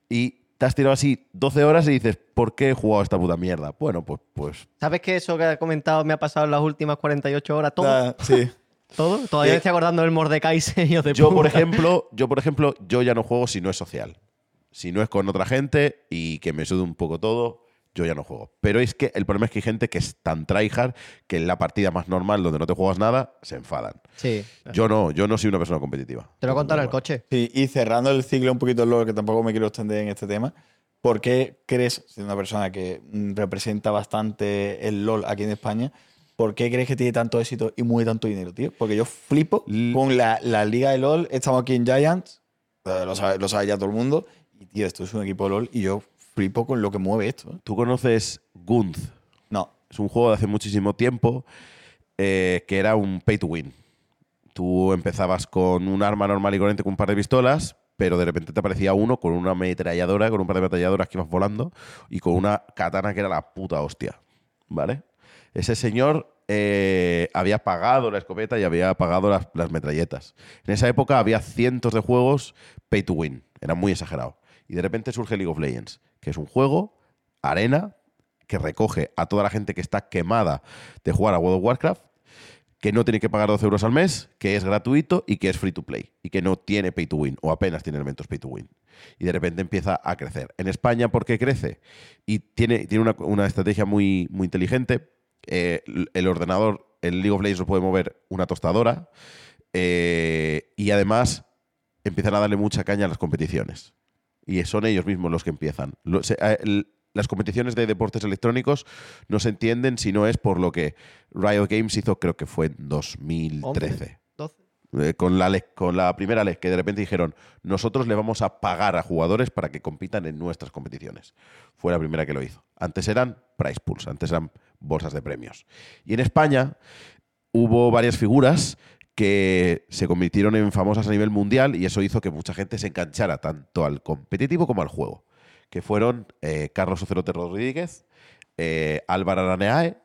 Speaker 1: Y te has tirado así 12 horas y dices, ¿por qué he jugado esta puta mierda? Bueno, pues, pues
Speaker 3: ¿Sabes que eso que has comentado me ha pasado en las últimas 48 horas? Todo.
Speaker 4: Ah, sí.
Speaker 3: Todo. Todavía me estoy acordando del Mordecai sello de
Speaker 1: yo, por ejemplo, yo, por ejemplo, yo ya no juego si no es social. Si no es con otra gente y que me sude un poco todo, yo ya no juego. Pero es que el problema es que hay gente que es tan tryhard que en la partida más normal donde no te juegas nada, se enfadan.
Speaker 3: Sí.
Speaker 1: Yo no, yo no soy una persona competitiva.
Speaker 3: Te lo he contado en el coche.
Speaker 4: Sí, y cerrando el ciclo un poquito LOL, que tampoco me quiero extender en este tema, ¿por qué crees, siendo una persona que mm, representa bastante el LOL aquí en España, ¿por qué crees que tiene tanto éxito y mueve tanto dinero, tío? Porque yo flipo
Speaker 1: L-
Speaker 4: con la, la liga de LOL, estamos aquí en Giants, eh, lo sabe, lo sabe ya todo el mundo, y tío, esto es un equipo de LOL y yo flipo con lo que mueve esto. ¿eh?
Speaker 1: ¿Tú conoces Gunz?
Speaker 4: No,
Speaker 1: Es un juego de hace muchísimo tiempo eh, que era un pay to win. Tú empezabas con un arma normal y corriente con un par de pistolas, pero de repente te aparecía uno con una ametralladora, con un par de ametralladoras que ibas volando y con una katana que era la puta hostia. ¿Vale? Ese señor eh, había pagado la escopeta y había pagado las, las metralletas. En esa época había cientos de juegos pay to win. Era muy exagerado. Y de repente surge League of Legends, que es un juego, arena, que recoge a toda la gente que está quemada de jugar a World of Warcraft, que no tiene que pagar 12 euros al mes, que es gratuito y que es free to play. Y que no tiene pay to win, o apenas tiene elementos pay to win. Y de repente empieza a crecer. En España, ¿por qué crece? Y tiene, tiene una, una estrategia muy, muy inteligente. Eh, el ordenador, el League of Legends lo puede mover una tostadora. eh, y además empiezan a darle mucha caña a las competiciones. Y son ellos mismos los que empiezan. Eh, las competiciones de deportes electrónicos no se entienden si no es por lo que Riot Games hizo, creo que fue en 2013.
Speaker 3: 12.
Speaker 1: Eh, con, la, con la primera ley, que de repente dijeron, nosotros le vamos a pagar a jugadores para que compitan en nuestras competiciones. Fue la primera que lo hizo. Antes eran price pools, antes eran bolsas de premios. Y en España hubo varias figuras que se convirtieron en famosas a nivel mundial y eso hizo que mucha gente se enganchara tanto al competitivo como al juego. Que fueron eh, Carlos Ocelote Rodríguez, eh, Álvaro Araneae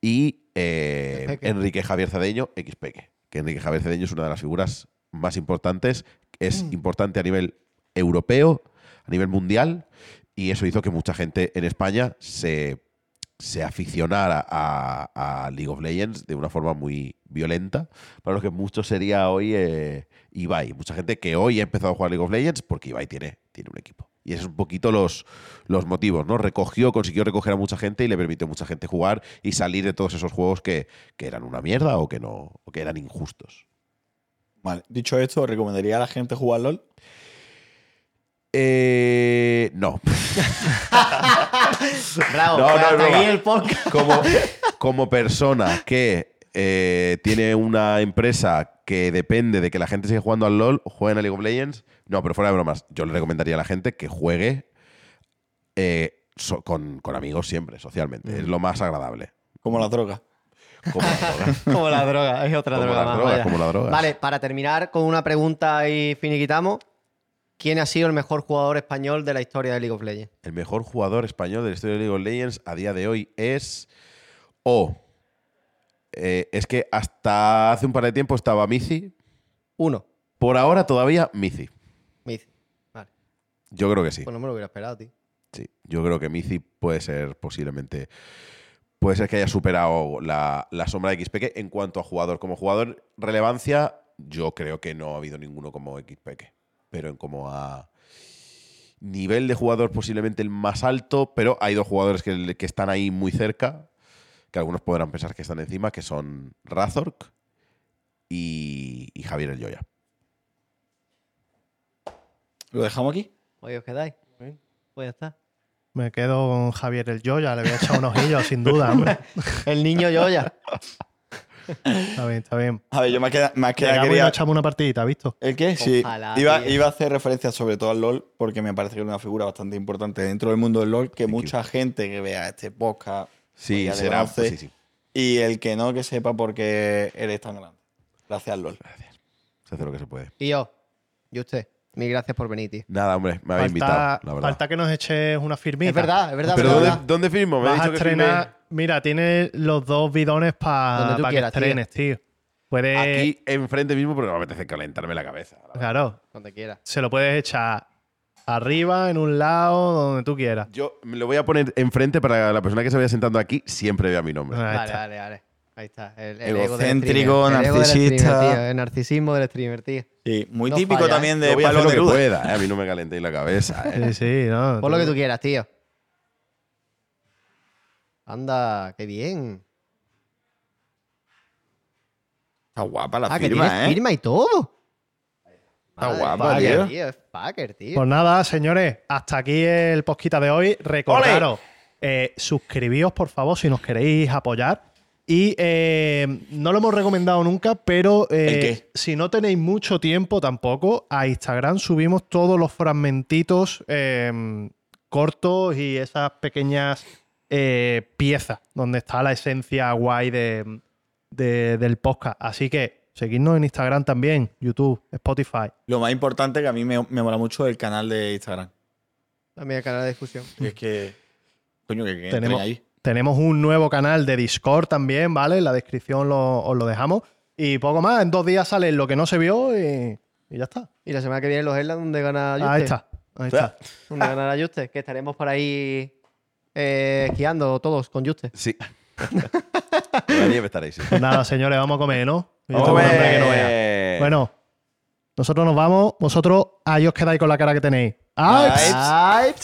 Speaker 1: y eh. Enrique Javier Cedeño, XPeque. Que Enrique Javier Cedeño es una de las figuras más importantes, es importante a nivel europeo, a nivel mundial, y eso hizo que mucha gente en España se, se aficionara a, a League of Legends de una forma muy violenta, para lo que mucho sería hoy eh, Ibai. Mucha gente que hoy ha empezado a jugar League of Legends porque Ibai tiene, tiene un equipo. Y esos son un poquito los, los motivos, ¿no? Recogió, consiguió recoger a mucha gente y le permitió a mucha gente jugar y salir de todos esos juegos que, que eran una mierda o que no o que eran injustos.
Speaker 4: Vale, dicho esto, ¿recomendaría a la gente jugar LOL?
Speaker 1: Eh, no.
Speaker 3: Bravo,
Speaker 1: No,
Speaker 3: pues
Speaker 1: no, es
Speaker 3: hasta
Speaker 1: broma.
Speaker 3: aquí el podcast.
Speaker 1: como, como persona que eh, tiene una empresa que depende de que la gente siga jugando al LOL, jueguen a League of Legends. No, pero fuera de bromas, yo le recomendaría a la gente que juegue eh, so- con, con amigos siempre, socialmente. Es lo más agradable.
Speaker 4: Como la droga.
Speaker 1: Como la droga.
Speaker 3: Como la droga, es otra
Speaker 1: Como
Speaker 3: droga más.
Speaker 1: como las drogas.
Speaker 3: Vale, para terminar con una pregunta y finiquitamos. ¿Quién ha sido el mejor jugador español de la historia de League of Legends?
Speaker 1: El mejor jugador español de la historia de League of Legends a día de hoy es. O. eh, es que hasta hace un par de tiempo estaba Mizi.
Speaker 3: Uno.
Speaker 1: Por ahora todavía Mizi.
Speaker 3: Miz. Vale.
Speaker 1: Yo creo que sí.
Speaker 3: Pues no me lo hubiera esperado, tío.
Speaker 1: Sí, yo creo que Mizi puede ser posiblemente. Puede ser que haya superado la, la sombra de XPK en cuanto a jugador. Como jugador, relevancia, yo creo que no ha habido ninguno como XPK. Pero en como a nivel de jugador, posiblemente el más alto. Pero hay dos jugadores que, que están ahí muy cerca. Que algunos podrán pensar que están encima, que son Razork y, y Javier El Yoya.
Speaker 4: ¿Lo dejamos aquí?
Speaker 3: Oye, ¿os quedáis? Pues ya está.
Speaker 2: Me quedo con Javier el Yoya, le voy a echar un ojillo, sin duda, hombre.
Speaker 3: El niño Yoya.
Speaker 2: Está bien, está bien.
Speaker 4: A ver, yo más que, más que nada
Speaker 2: Llegamos y
Speaker 4: quería...
Speaker 2: nos echamos una partidita, ¿visto?
Speaker 4: ¿El qué? Sí.
Speaker 3: Ojalá,
Speaker 4: Iba, iba a hacer referencia sobre todo al LOL porque me parece que es una figura bastante importante dentro del mundo del LOL que mucha gente que vea este podcast
Speaker 1: Sí,
Speaker 4: pues
Speaker 1: será.
Speaker 4: conoce.
Speaker 1: sí, sí.
Speaker 4: y el que no que sepa por qué eres tan grande. Gracias al LOL.
Speaker 1: Se hace lo que se puede.
Speaker 3: Y yo. Y usted. Mil gracias por venir, tío.
Speaker 1: Nada, hombre, me habéis invitado,
Speaker 2: Falta,
Speaker 1: la verdad.
Speaker 2: falta que nos eches una firmita.
Speaker 3: Es verdad, es verdad.
Speaker 1: Pero
Speaker 3: verdad,
Speaker 1: ¿dónde,
Speaker 3: verdad.
Speaker 1: dónde firmo? Me
Speaker 2: Vas a
Speaker 1: dicho que firme
Speaker 2: estrenar. Mira, tienes los dos bidones para
Speaker 3: tú
Speaker 2: que
Speaker 3: quieras, tío.
Speaker 2: estrenes, tío. Puedes.
Speaker 1: aquí enfrente mismo porque me apetece calentarme la cabeza. la.
Speaker 2: Claro.
Speaker 3: Donde quiera.
Speaker 2: Se lo puedes echar arriba, en un lado, donde tú quieras.
Speaker 1: Yo me lo voy a poner enfrente para la persona que se vaya sentando aquí siempre vea mi nombre.
Speaker 3: Vale, vale, vale. Ahí está. El, el ego del
Speaker 4: Egocéntrico,
Speaker 3: ego del
Speaker 4: narcisista.
Speaker 3: streamer, tío. El narcisismo del streamer, tío.
Speaker 4: Sí, muy
Speaker 3: No
Speaker 4: típico
Speaker 3: falla,
Speaker 4: también
Speaker 1: Yo
Speaker 4: de
Speaker 1: voy a hacer
Speaker 4: Pablo
Speaker 1: lo que
Speaker 4: Neruda.
Speaker 1: pueda, ¿eh? A mí no me calentéis la cabeza. ¿eh?
Speaker 2: Sí, sí, no.
Speaker 3: Pon lo que tú quieras, tío. Anda, qué bien.
Speaker 4: Está guapa la
Speaker 3: ah, que
Speaker 4: firma,
Speaker 3: tienes
Speaker 4: ¿eh?
Speaker 3: firma y todo.
Speaker 4: Está
Speaker 3: Madre
Speaker 4: guapa, tío.
Speaker 3: Es Packer, tío.
Speaker 2: Pues nada, señores, hasta aquí el posquita de hoy. Recordaros, eh, suscribíos, por favor, si nos queréis apoyar. Y eh, no lo hemos recomendado nunca, pero eh, si no tenéis mucho tiempo tampoco, a Instagram subimos todos los fragmentitos eh, cortos y esas pequeñas eh, piezas donde está la esencia guay de, de- del podcast. Así que seguidnos en Instagram también, YouTube, Spotify.
Speaker 4: Lo más importante que a mí me, me mola mucho el canal de Instagram.
Speaker 3: También el canal de discusión.
Speaker 4: Y es que, coño, que, que
Speaker 2: Tenemos,
Speaker 4: ahí.
Speaker 2: Tenemos un nuevo canal de Discord también, ¿vale? En la descripción lo- os lo dejamos. Y poco más, en dos días sale lo que no se vio y, y ya está.
Speaker 3: Y la semana que viene los Headlands donde gana Juste.
Speaker 2: Ahí está. Ahí está.
Speaker 3: Donde ganará Juste. Que estaremos por ahí eh, esquiando todos con Juste.
Speaker 1: Sí. La nieve estaréis. sí.
Speaker 2: Pues nada, señores, vamos a comer, ¿no? Yo tengo hambre que no vea. Bueno, nosotros nos vamos. Vosotros ahí os quedáis con la cara que tenéis.
Speaker 1: Ay.
Speaker 3: Aight.